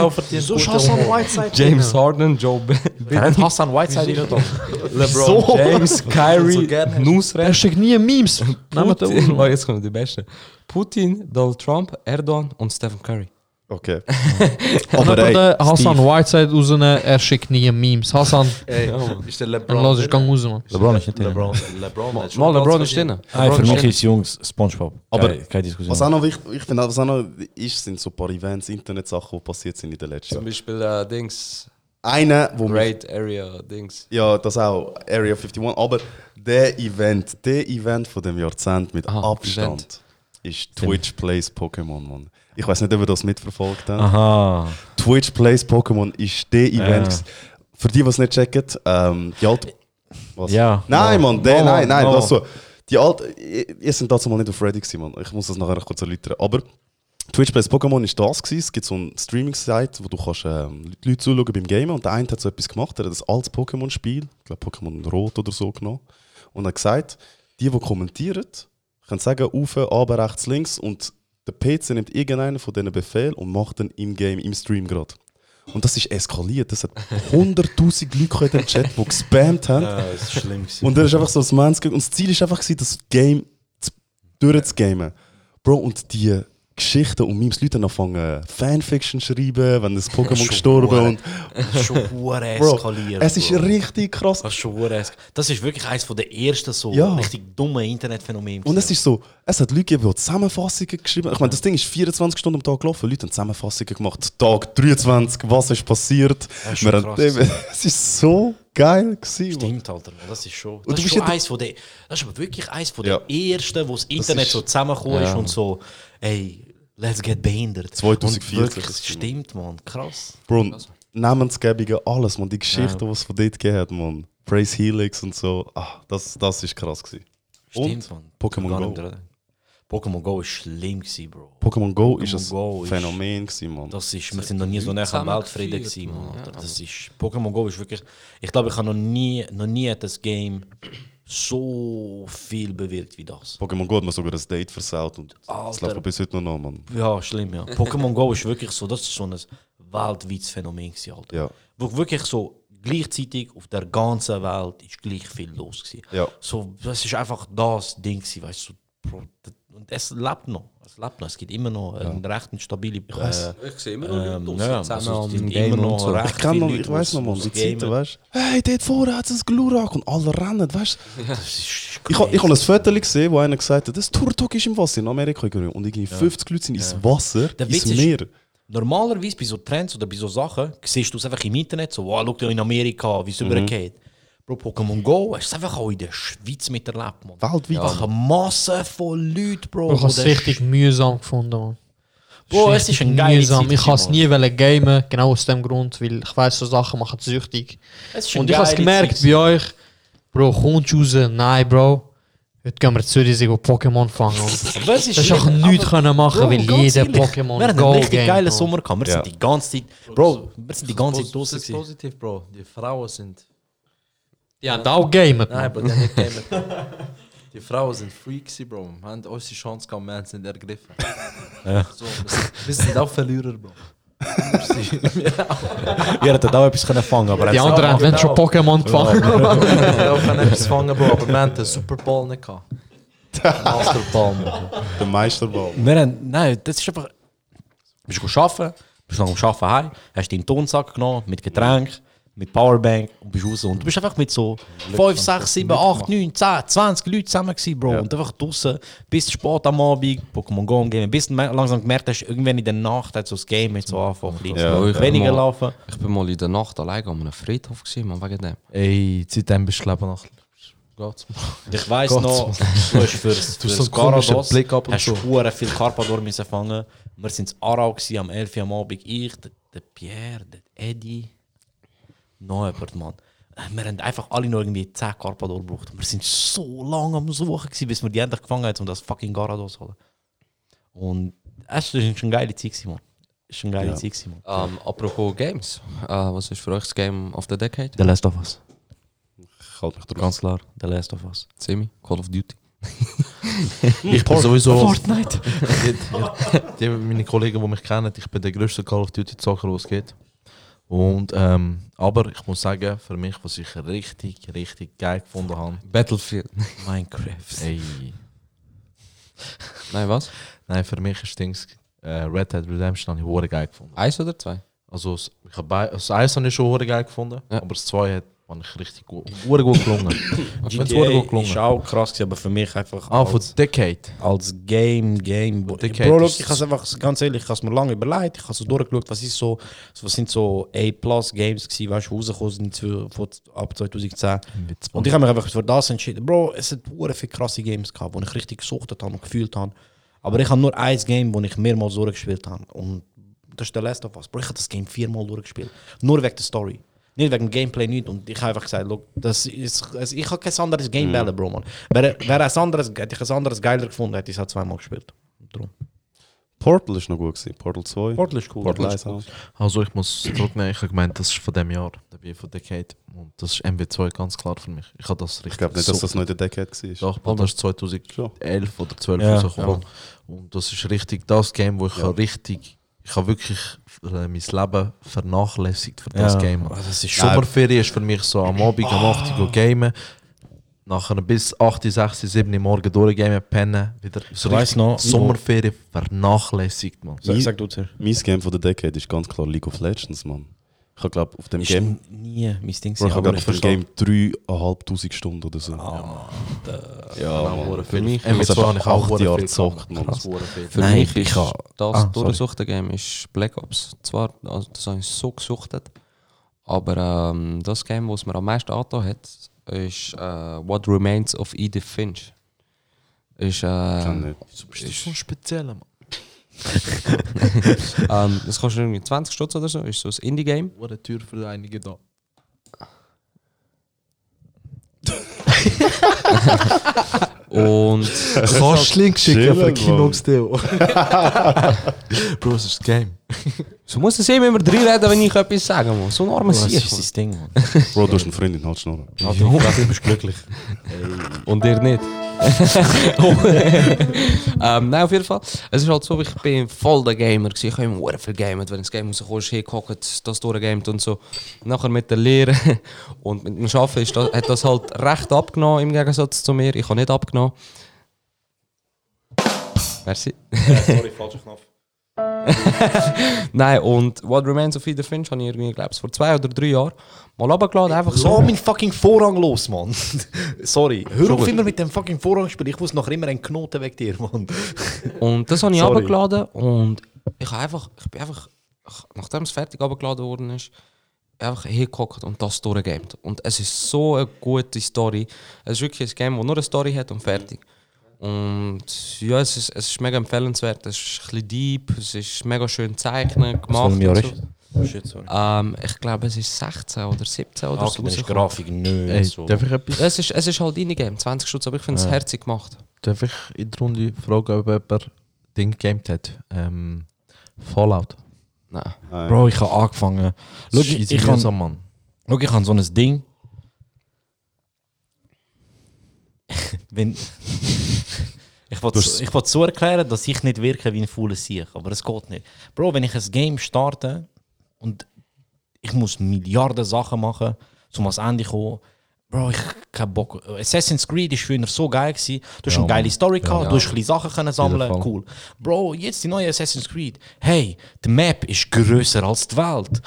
So Hassan Whiteside. James Harden, Joe B- Wer hat Hassan Whiteside rein? LeBron James, Kyrie, Er Nusret, schickt nie Memes. Putin, oh, jetzt die. Putin, Donald Trump, Erdogan und Stephen Curry. Okay. Aber ey, der Hassan Steve, Whiteside raus, er schickt nie Memes. Hassan, Ey, ist der dann LeBron. lass ich gang raus, man. LeBron ist nicht drin. LeBron, LeBron, Mal, LeBron ist drin. Nein, für LeBron mich ist Jungs Spongebob. Aber Keine, keine Diskussion. was auch noch wichtig, ich finde, was auch noch ist, sind so ein paar Events, Internetsachen, die passiert sind in den letzten Zum Jahren. Beispiel äh, Dings, Einer, wo mich Great Area Dings. Ja, das auch, Area 51. Aber der Event, der Event von dem Jahrzehnt mit Ah, Abstand Event. ist Twitch Plays Pokémon, Mann. Ich weiß nicht, ob ihr das mitverfolgt habt. Aha. Twitch Plays Pokémon ist der Event. Ja. Für die, die es nicht checken, ähm, die alte. Was? Ja. Nein, No. Mann, der, No, nein, nein, no. das so. Die alte, ihr seid dazu mal nicht auf Reddit gewesen, Mann. Ich muss das nachher noch kurz erläutern. Aber Twitch Plays Pokémon ist das gewesen. Es gibt so eine Streaming-Site, wo du kannst ähm, Leute zuschauen beim Gamen und der eine hat so etwas gemacht, er hat ein altes Pokémon-Spiel, ich glaube Pokémon Rot oder so genommen und hat gesagt, die, die kommentieren, können sagen, auf, runter, rechts, links und der PC nimmt irgendeinen von diesen Befehlen und macht dann im Game, im Stream gerade. Und das ist eskaliert. Das hat 100.000 Leute in dem Chat, die gespammt haben. Ja, das ist schlimm. Und er ist einfach so das Mans Und das Ziel ist einfach, das Game zu- durchzugamen. Bro, und die Geschichten und Memes, Leute haben angefangen Fanfiction zu schreiben, wenn das Pokémon gestorben. Das ist schon eskaliert. es ist richtig krass. Das ist schon Das ist wirklich eines der ersten so Ja. richtig dummen Internetphänomene. Und es ist so, es hat Leute gegeben, die Zusammenfassungen geschrieben. Ich meine, das Ding ist 24 Stunden am Tag gelaufen. Leute haben Zusammenfassungen gemacht. Tag 23, was ist passiert. Das ist krass. Es ist so geil gewesen. Stimmt, Alter. Das ist schon. Das ist, schon eins von der, das ist aber wirklich eins von Ja. der ersten, wo das Internet ist- so zusammengekommen ist Ja. und so, ey, let's get behindert. 2014 Und wirklich, das das stimmt, man. Krass. Bro, Namensgebungen, alles, man. Die Geschichte, Ja. die es von dort gegeben hat, man. Praise Helix und so. Ah, das, das ist krass gewesen. Stimmt, und man. Pokémon Go. Pokémon Go ist schlimm gewesen, Bro. Pokémon Go Pokémon ist ein ist- Phänomen gewesen, man. Das ist, wir sind noch nie so nah am Weltfrieden gewesen, Mann. Alter. Das ist, Pokémon Go ist wirklich, ich glaube, ich habe noch nie, noch nie das Game so viel bewirkt wie das. Pokémon Go hat mir sogar das Date versaut und das Alter. läuft bis heute noch, man. Ja, schlimm, ja. Pokémon Go ist wirklich so, das ist so ein weltweites Phänomen gewesen, Alter. Ja. Wo wirklich so gleichzeitig auf der ganzen Welt ist gleich viel los gewesen. Ja. So, das ist einfach das Ding gewesen, weißt du. Bro, das- Und es lebt noch. Es lebt noch. Es gibt immer noch eine recht stabile. Ich weiss. Ich sehe immer noch Leute ähm, ja, also es immer noch so. recht Ich, kann noch, ich weiß noch, man, die Zeiten, weißt du? Hey, dort vorne hat es ein Glurak und alle rennen, weißt du? Das ist Ich habe ich hab ein Foto gesehen, wo einer gesagt hat, das Turtok ist im Wasser in Amerika gegangen. und irgendwie 50 Leute sind ins Wasser, Der ins Witz ist- Meer. Normalerweise bei so Trends oder bei so Sachen siehst du es einfach im Internet, so, wow, schau dir in Amerika, wie es Mhm. übergeht. Bro, Pokémon Go hast du einfach auch in der Schweiz miterlebt, man. Weltweit. Einfach eine Masse von Leuten, Bro. Ich habe es richtig mühsam gefunden, man. Bro, es ist ein geiler mühsam. Zeit Ich habe es nie wollen gamen, genau aus dem Grund, weil ich weiß, so Sachen machen süchtig. Ist Und ich habe es gemerkt Zeit bei euch, Bro, kommst du raus? Nein, Bro. Heute gehen wir zu Zürich sich Pokémon fangen. Und das ist auch nichts können machen, Bro, weil jeder Pokémon Wir haben Go einen richtig Game, geilen. Sommer gehabt. Wir Ja. sind die ganze Zeit, Bro, wir sind die ganze Zeit Das draußen ist gewesen. positiv, Bro. Die Frauen sind. Die haben auch gamet, Nein, aber die haben nicht gamet. Die Frauen sind Freaks, Bro. Wir haben unsere Chance gehabt, wir haben sie nicht ergriffen. Ja. So, wir, sind, auch Verlierer, Bro. Ihr hättet auch etwas können fangen aber Die anderen haben wenn schon Pokémon gefangen. Wir haben auch etwas fangen, Bro, aber wir haben den Super Bowl nicht gehabt. Masterball, Bro. Der Meisterball. Wir haben, nein, das ist einfach. Du bist arbeiten, bist nach dem Arbeiten heim, hast deinen Tonsack genommen mit Getränk, mit Powerbank und bist raus. Und du bist einfach mit so 5, 6, 7, 8, 9, 10, 20 Leuten zusammen gewesen, Bro. Und einfach draußen bis spät am Abend, Pokémon Go Game. Bis du langsam gemerkt hast, irgendwann in der Nacht hat so das Game jetzt so angefangen, Ja. Bin weniger mal- laufen. Ich bin mal in der Nacht allein an einem Friedhof gewesen, man, wegen dem. Ey, seitdem bist du glaube nach. Mal. Ich weiss Gott. noch, du hast für, für so Garados Blick ab und hast so. viel Carpador müssen fangen. Wir sind in gewesen, am 11 Uhr am Abend. Ich, der, der Pierre, der Eddie, noch jemand, Mann. Äh, Wir haben einfach alle noch irgendwie 10 Carpador gebraucht. Wir sind so lange am Suchen gewesen, bis wir die endlich gefangen haben, um das fucking Garados zu holen. Und es war eine geile Zeit, gewesen, Mann. War eine geile Ja. Zeit, gewesen, Mann. Ähm, apropos Games, äh, was ist für euch das Game of the Decade? The Last of Us. Ich halte mich drauf. Ganz klar, The Last of Us. Semi, Call of Duty. Ich bin sowieso. Fortnite. die, die, meine Kollegen, die mich kennen, ich bin der größte Call of Duty Zocker, was es geht. Und, ähm, aber ich muss sagen, für mich, was ich richtig, richtig geil gefunden habe, Battlefield. Minecraft. ey, Nein, was? nein, für mich ist Dings, äh, Red Dead Redemption habe ich geil gefunden. Eins oder zwei? Also, ich habe das Eis habe ich schon geil gefunden, aber das zwei hat fand ich richtig gut, gut gelungen. Ich finde es hure gut GTA ist gelungen. auch krass, gewesen, aber für mich einfach Ah, von als, Decade. als Game, Game. Bro, Decade look, ist- ich habe einfach, ganz ehrlich, ich habe es mir lange überlegt, ich habe so durchgeschaut, was ist so, was sind so A-Plus-Games gewesen, weißt du, die rausgekommen sind für, ab 2010. Und ich habe mich einfach für das entschieden. Bro, es hat hure viele krasse Games gehabt, wo ich richtig gesuchtet habe und gefühlt habe. Aber ich habe nur ein Game, wo ich mehrmals durchgespielt habe. Und das ist der Last of Us. Bro, ich habe das Game viermal durchgespielt. Nur wegen der Story. Nicht wegen dem Gameplay nicht. Und ich habe einfach gesagt, look, das ist, ich habe kein anderes Game Mhm. Bro, man. Wäre, ein anderes, hätte ich ein anderes geiler gefunden, hätte ich es halt zweimal gespielt. Darum. Portal ist noch gut gewesen. Portal 2. Portal ist cool. Portal Portal 1 ist auch. Also ich muss zurücknehmen, ich habe gemeint, das ist von dem Jahr, der Bier von Decade. Und das ist MW2 ganz klar für mich. Ich habe das richtig Ich glaube nicht, dass das noch in der Decade war. Doch, das ist 2011 oder 12 Ja, rausgekommen. Und das ist richtig das Game, wo ich Ja. richtig, ich habe wirklich äh, mein Leben vernachlässigt für das Ja. Game. Also das ist- Sommerferien ist für mich so am Abend, am 8 Uhr gamen. Nachher bis 8, 6, 7 Uhr morgen durchgamen, pennen. Wieder so Ich weiss richtig noch, Sommerferien vernachlässigt, man. Sag, sag du zuerst. Mein Game von der Decade ist ganz klar League of Legends, Mann. Ich habe glaube auf dem Ist Game. nie mein Ding Bro, ich gewesen, habe aber auf dem Game dreieinhalbtausend Stunden oder so. Ah, ja, Mann. Für mich MW2 Das habe ich auch acht hure Jahre viel gezockt. Für Nein, mich ich ist das Ah, sorry. durchgesuchte Game ist Black Ops. Zwar, also das habe ich so gesuchtet, aber ähm, das Game, was mir am meisten angetan hat, ist äh, What Remains of Edith Finch. Ist, äh, du so ein spezieller, Mann? ähm, das kostet irgendwie 20 Stutz oder so, ist so ein Indie-Game. Hure Tür für einige da. Und Chillen, für Mann. Kinox-Deo? Bro, das ist das Game. so muss es immer drin reden, wenn ich etwas sagen muss. So ein armer das Sieg. ist sein Ding, man. Bro, du hast eine Freundin, halt schnurren. Fresse, du bist glücklich. Und ihr nicht. ähm, nein, auf jeden Fall. Es ist halt so, ich bin voll der Gamer. gewesen. Ich habe immer sehr viel gamet. Wenn das Game rauskommt, ist hingehockt, das durchgamet und so. Nachher mit der Lehre und mit dem Arbeiten ist das, hat das halt recht abgenommen im Gegensatz zu mir. Ich habe nicht abgenommen. Merci. Sorry, falscher Knopf. Nein, und What Remains of Edith Finch habe ich irgendwie, glaube ich, vor zwei oder drei Jahren mal runtergeladen. Einfach So mein fucking Vorrang los, Mann. Sorry. Hör Schon auf gut. immer mit dem fucking Vorrang spielen. Ich muss noch immer einen Knoten weg dir, Mann. Und das habe ich Sorry. runtergeladen und ich habe einfach, ich bin einfach, nachdem es fertig runtergeladen worden ist, einfach hingehockt und das durchgegamet. Und es ist so eine gute Story. Es ist wirklich ein Game, das nur eine Story hat und fertig. Und ja, es ist, es ist mega empfehlenswert. Es ist ein bisschen deep, es ist mega schön gezeichnet, gemacht. welchem Jahr ist so. Oh shit, sorry. Ähm, ich glaube, es ist 16 oder 17 oder Ah, so. dann ist. Grafik nicht Ey, so. darf ich etwas? Es ist, es ist halt Indie-Game, 20 Stutz, aber ich finde es Ja. herzig gemacht. Darf ich in der Runde fragen, ob jemand Ding gegamed hat? Ähm, Fallout. Nein. Nein. Bro, ich habe angefangen. Schau, ich, ich, kann, mühsam, Mann. schau, ich habe so ein Ding. Wenn. Ich wollte ich wollte so erklären, dass ich nicht wirke wie ein fauler Sieg, aber es geht nicht. Bro, wenn ich ein Game starte und ich muss Milliarden Sachen machen, um ans Ende zu kommen. Bro, ich hab keinen Bock. Assassin's Creed war früher so geil. Gewesen. Du hast Ja, eine geile Mann. Story gehabt, Ja. du hast ein bisschen Sachen können sammeln, cool. Bro, jetzt die neue Assassin's Creed. Hey, die Map ist grösser als die Welt.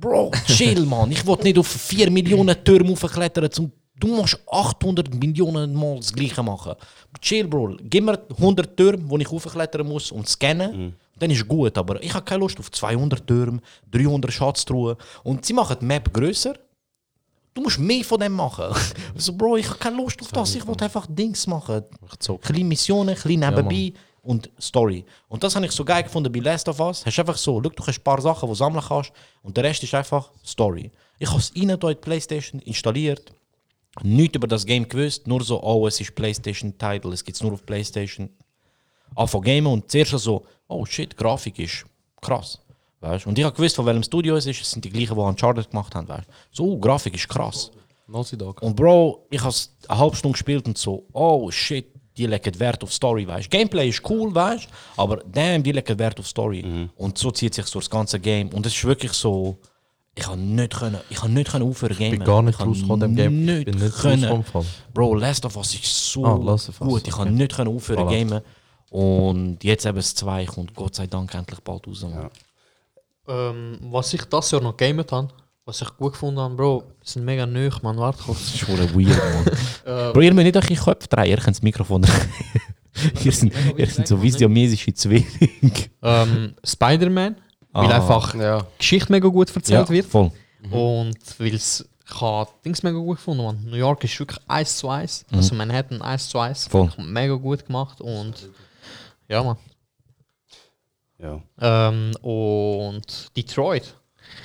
Bro, chill, man. Ich will nicht auf 4 Millionen Türme hochklettern. Zum du musst 800 Millionen Mal das Gleiche machen. Chill, Bro. Gib mir 100 Türme, wo ich hochklettern muss und scannen. Dann ist gut. Aber ich habe keine Lust auf 200 Türme, 300 Schatztruhen. Und sie machen die Map grösser. Du musst mehr von dem machen. Also, Bro, ich habe keine Lust auf das. Ich will einfach Dings machen. Kleine Missionen, klein nebenbei und Story. Und das habe ich so geil gefunden bei Last of Us. Hast einfach so, schau, du hast ein paar Sachen, die du sammeln kannst und der Rest ist einfach Story. Ich habe es rein in die Playstation installiert. Nichts über das Game gewusst, nur so, oh, es ist Playstation-Title, es gibt es nur auf Playstation. Anfangen gamen und zuerst so, oh shit, Grafik ist krass. Weißt? Und ich habe gewusst, von welchem Studio es ist, es sind die gleichen, die Uncharted gemacht haben. Weißt? So, oh, Grafik ist krass. Dog. Und Bro, ich habe eine halbe Stunde gespielt und so, oh shit, die legen Wert auf Story, weißt Gameplay ist cool, weißt aber damn, die legen Wert auf Story. Und so zieht sich durch das ganze Game. Und es ist wirklich so, ich kann nicht können, ich kann nicht können aufhören gamen. bin gar nicht Ich rausgekommen dem Game. Nicht Bin nicht können. Bro, Last of Us ist so Ah, gut. Ich kann okay. nicht können aufhören Voilà. gamen. Und jetzt eben das 2 kommt Gott sei Dank endlich bald raus. Mann. Ähm, was ich das Jahr noch gamet habe, was ich gut gefunden habe, Bro, sind mega nöch, man. Warte kurz. Das ist schon weird, Mann. Bro, ihr müsst nicht euch in den Köpfe drehen, ihr könnt das Mikrofon Ihr sind, ihr sind so visionmäßige Zwillinge. ähm, Spider-Man, weil Ah. einfach Ja. Geschichte mega gut erzählt Ja, wird. voll. Und weil es ich habe Dings mega gut gefunden. Man. New York ist wirklich 1 zu 1. Also Manhattan 1 zu 1. Voll. Mega gut gemacht. Und ja, man. Ja. Ähm, und Detroit.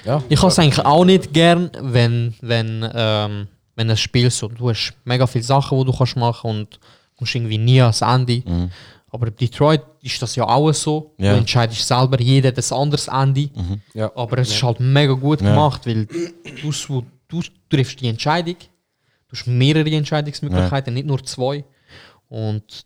Ja. Ich habe es eigentlich auch nicht gern, wenn, wenn, ähm, wenn ein Spiel so, du hast mega viele Sachen, die du kannst machen und musst irgendwie nie ans Ende. Aber bei Detroit ist das ja auch so. Ja. Du entscheidest selber, jeder das anderes Ende. Ja. Aber es ist halt mega gut Ja. gemacht, weil du, du, du triffst die Entscheidung. Du hast mehrere Entscheidungsmöglichkeiten, nicht nur zwei. Und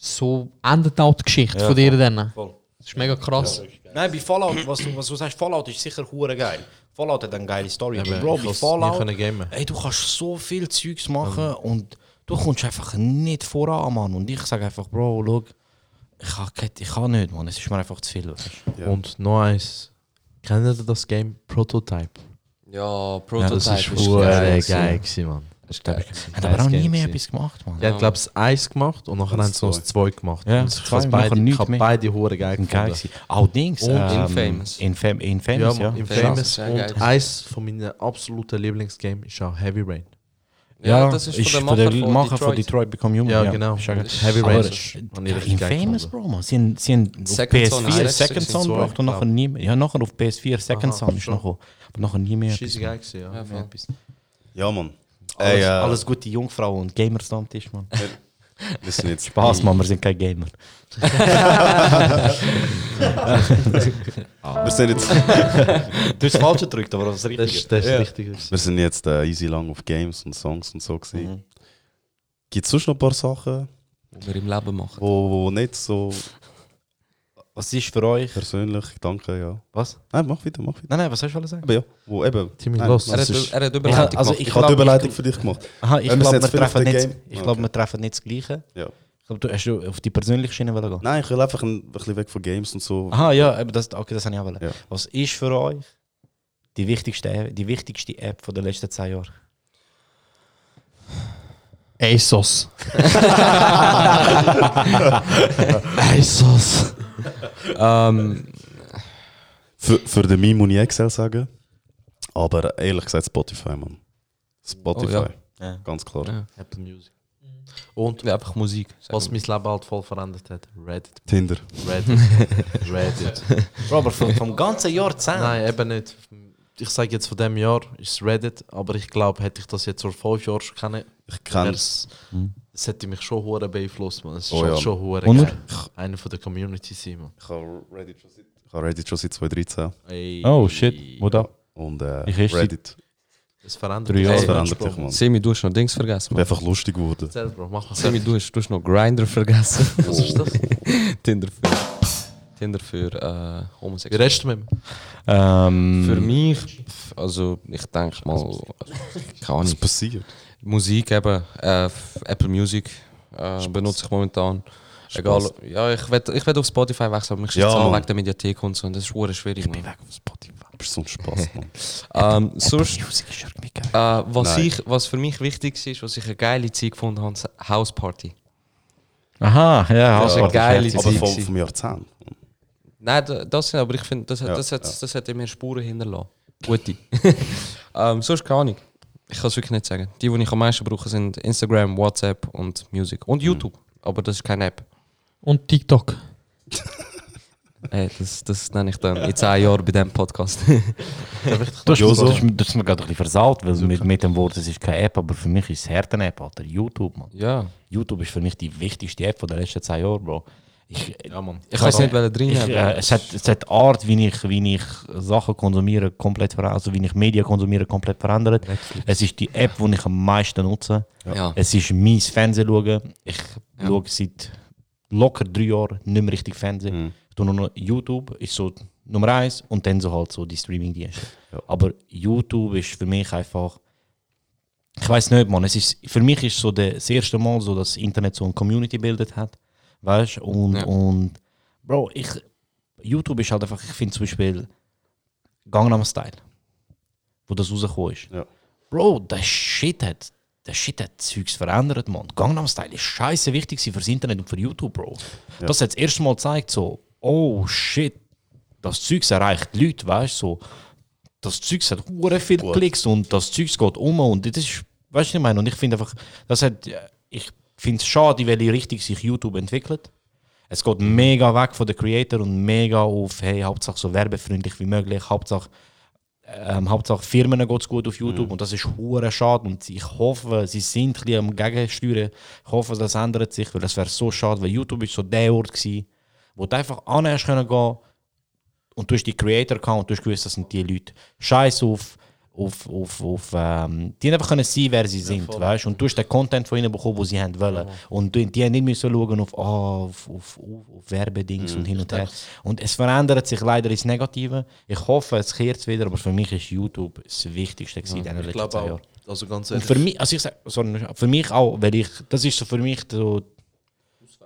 so endet auch die Geschichte Ja, von dir dann. Voll. Das ist mega krass. Nein, bei Fallout, was du, was du sagst, Fallout ist sicher hure geil. Fallout hat eine geile Story. Aber Bro, ich bei Fallout, ey, du kannst so viel Zeugs machen und du kommst einfach nicht voran, Mann. Und ich sage einfach, Bro, schau, ich kann, ich kann nicht, Mann. Es ist mir einfach zu viel. Du. Und noch eins. Kennt ihr das Game Prototype? Ja, Ja, Prototype das ist ist geil. geil, gewesen, Mann. Das ist geil. Hat aber auch nie mehr etwas gemacht, Mann. Ja, ich glaube, es eins gemacht und nachher haben sie noch das zwei. gemacht. Ja, ich zwei, habe beide, ich hab mehr. beide hure geil gefunden. Auch Dings. Und ähm, Infamous. Infam Ja, Infamous, ja. Infamous, Famous. ja, Und eins von meinen absoluten Lieblingsgames ist auch Heavy Rain. Ja, das ist von von der Macher von Macher von Detroit. Detroit Become Human. Ja, genau. ist ja geil. Heavy Rain ist- Infamous. Bro, man. Sie haben, sie haben auf Second Son ist PS4 das Second Son gebracht und nachher nie mehr. Ja, nachher auf PS4 Second Son ist noch. Aber nachher nie mehr. Scheisse geil gewesen, ja. Ja, Mann. Alles, Ey, äh, alles gute Jungfrau und Gamers da am Tisch, Mann. wir sind jetzt Spaß, Mann, wir sind kein Gamer. Wir sind jetzt, Du hast das Falsche gedrückt, aber das Das Richtige. ist, das ist richtig. wir sind jetzt äh, easy lang auf Games und Songs und so gewesen. Mhm. Gibt es sonst noch ein paar Sachen, Was wir im Leben machen. wo, wo nicht so Was ist für euch? persönlich, danke, ja. Was? Nein, mach weiter, mach weiter. Nein, nein, was sollst du alles sagen? Aber ja, wo eben. Timmy, Nein, los. Er hat, er hat Ich, Überleitung also gemacht. ich ich habe die Überleitung für dich gemacht. Aha, ich glaube, wir, treffen nicht, ich Game- glaub, Okay. wir treffen nicht das Gleiche. Ja. Ich glaube, du hast du auf die persönliche Schiene gehen. Nein, ich will einfach ein, ein bisschen weg von Games und so. Aha, ja, aber das, okay, das habe ich auch wollen. Ja. Was ist für euch die wichtigste, die wichtigste App von den letzten zehn Jahren? ASOS. ISOS. Ähm, Für, für den Meme muss ich Excel sagen. Aber ehrlich gesagt Spotify, Mann. Spotify. Oh, Ja. Ganz klar. ja. Apple Music. Und Ja, einfach Musik. was mein Leben halt voll verändert hat, Reddit. Tinder. Reddit. Reddit. Bro, aber vom, vom ganzen Jahrzehnt. Nein, eben nicht. Ich sage jetzt von dem Jahr ist es Reddit, aber ich glaube, hätte ich das jetzt vor fünf Jahren schon kennen, Ich kenne es, es hätte mich schon hure beeinflusst, man. Es ist Oh halt ja. schon hure Und? geil. Einer von der Community sein, man. Ich habe Reddit schon seit, ich habe Reddit schon seit 2013. Ey, Oh shit, wo da? Und äh, Ich Reddit. Es verändert Drei sich. Jahre. Das Ey, verändert sich, Mann. Semi, du hast noch Dings vergessen. Ich bin Man. einfach lustig geworden. Erzähl, Bro, mach mal. Semi, du hast, du hast noch Grinder vergessen. Was ist das? Tinder für, Tinder für äh, Wie Homosexuelle. redest du mit ihm? Ähm, Für mich, also ich denke mal, keine Was Ahnung, passiert? Musik eben, äh, Apple Music äh, benutze ich momentan. Egal, ja, ich werde ich werd auf Spotify wechseln, aber mich Ja, Mann. wegen der Mediathek und so, und das ist schwierig. Mann. Weg auf Spotify. Bist so ein Spaß, Mann. Ähm, sonst, Musik ist irgendwie geil. äh, was, Nein. ich, was für mich wichtig ist, was ich eine geile Zeit gefunden habe, ist House Party. Aha, ja, Das ist eine geile herzig. Aber Zeit vom, vom Jahrzehnt. Nein, da- das, aber ich finde, das, hat- Ja, das, hat, ja. das hat in mir Spuren hinterlassen. Gute. ähm, sonst keine Ahnung. Ich kann es wirklich nicht sagen. Die, die ich am meisten brauche, sind Instagram, WhatsApp und Music. Und YouTube. Aber das ist keine App. Und TikTok. Ey, das, das nenne ich dann in 10 Jahren bei diesem Podcast. Hast, Joso. du hast, du hast mir gerade ein bisschen versaut, weil mit, mit dem Wort, es ist keine App, aber für mich ist es eine App, Alter. YouTube, man. ja. YouTube ist für mich die wichtigste App von den letzten zehn Jahren, Bro. Ich, Ja, Mann. Ich weiß nicht, welche drin ich, äh, es, hat, es hat die Art, wie ich, wie ich Sachen konsumiere, komplett verändert. Also, wie ich Medien konsumiere, komplett verändert. Es ist die App, die ich am meisten nutze. Ja. Es ist mein Fernsehen schauen. Ich Ja. schaue seit locker drei Jahren nicht mehr richtig Fernsehen. Mhm. Ich tue nur noch YouTube, ist so Nummer eins und dann so halt so die Streaming-Dienste. Ja. Aber YouTube ist für mich einfach. Ich weiß nicht, man. Es ist, für mich ist so das erste Mal so, dass das Internet so eine Community gebildet hat, Weißt du? Und, Ja. und Bro, ich, YouTube ist halt einfach, ich finde zum Beispiel Gangnam Style, wo das rausgekommen ist. Ja. Bro, der Shit hat, der Shit hat Zeugs verändert, man. Gangnam Style ist scheiße wichtig fürs Internet und für YouTube, Bro. Ja. Das hat das erste Mal gezeigt, so, oh shit, das Zeugs erreicht die Leute, weißt du, so, das Zeugs hat hure viel Klicks und das Zeugs geht um und das ist, weißt du, was ich meine? Und ich finde einfach, das hat, ich finde es schade, in welche Richtung sich YouTube entwickelt. Es geht mega weg von den Creator und mega auf, hey, Hauptsache so werbefreundlich wie möglich, Hauptsache, ähm, Hauptsache Firmen geht es gut auf YouTube und das ist hure schade und ich hoffe, sie sind ein bisschen am Gegensteuern. Ich hoffe, das ändert sich, weil das wäre so schade, weil YouTube ist so der Ort gewesen, wo du einfach an hast können gehen und du hast die Creator gehabt und du hast gewusst, das sind die Leute. Scheiß auf, auf, auf, auf ähm, die haben einfach können sein, wer sie sind, weißt? Und du hast den Content von ihnen bekommen, den sie haben wollen. Und die, die haben nicht müssen schauen auf, ah, auf, auf, auf, Werbedings und hin und her. Und es verändert sich leider ins Negative. Ich hoffe, es kehrt wieder, aber für mich ist YouTube das Wichtigste gewesen in den letzten zwei. Jahren. Also ganz Und ehrlich. für mich, also ich sag, sorry, für mich auch, weil ich, das ist so für mich so,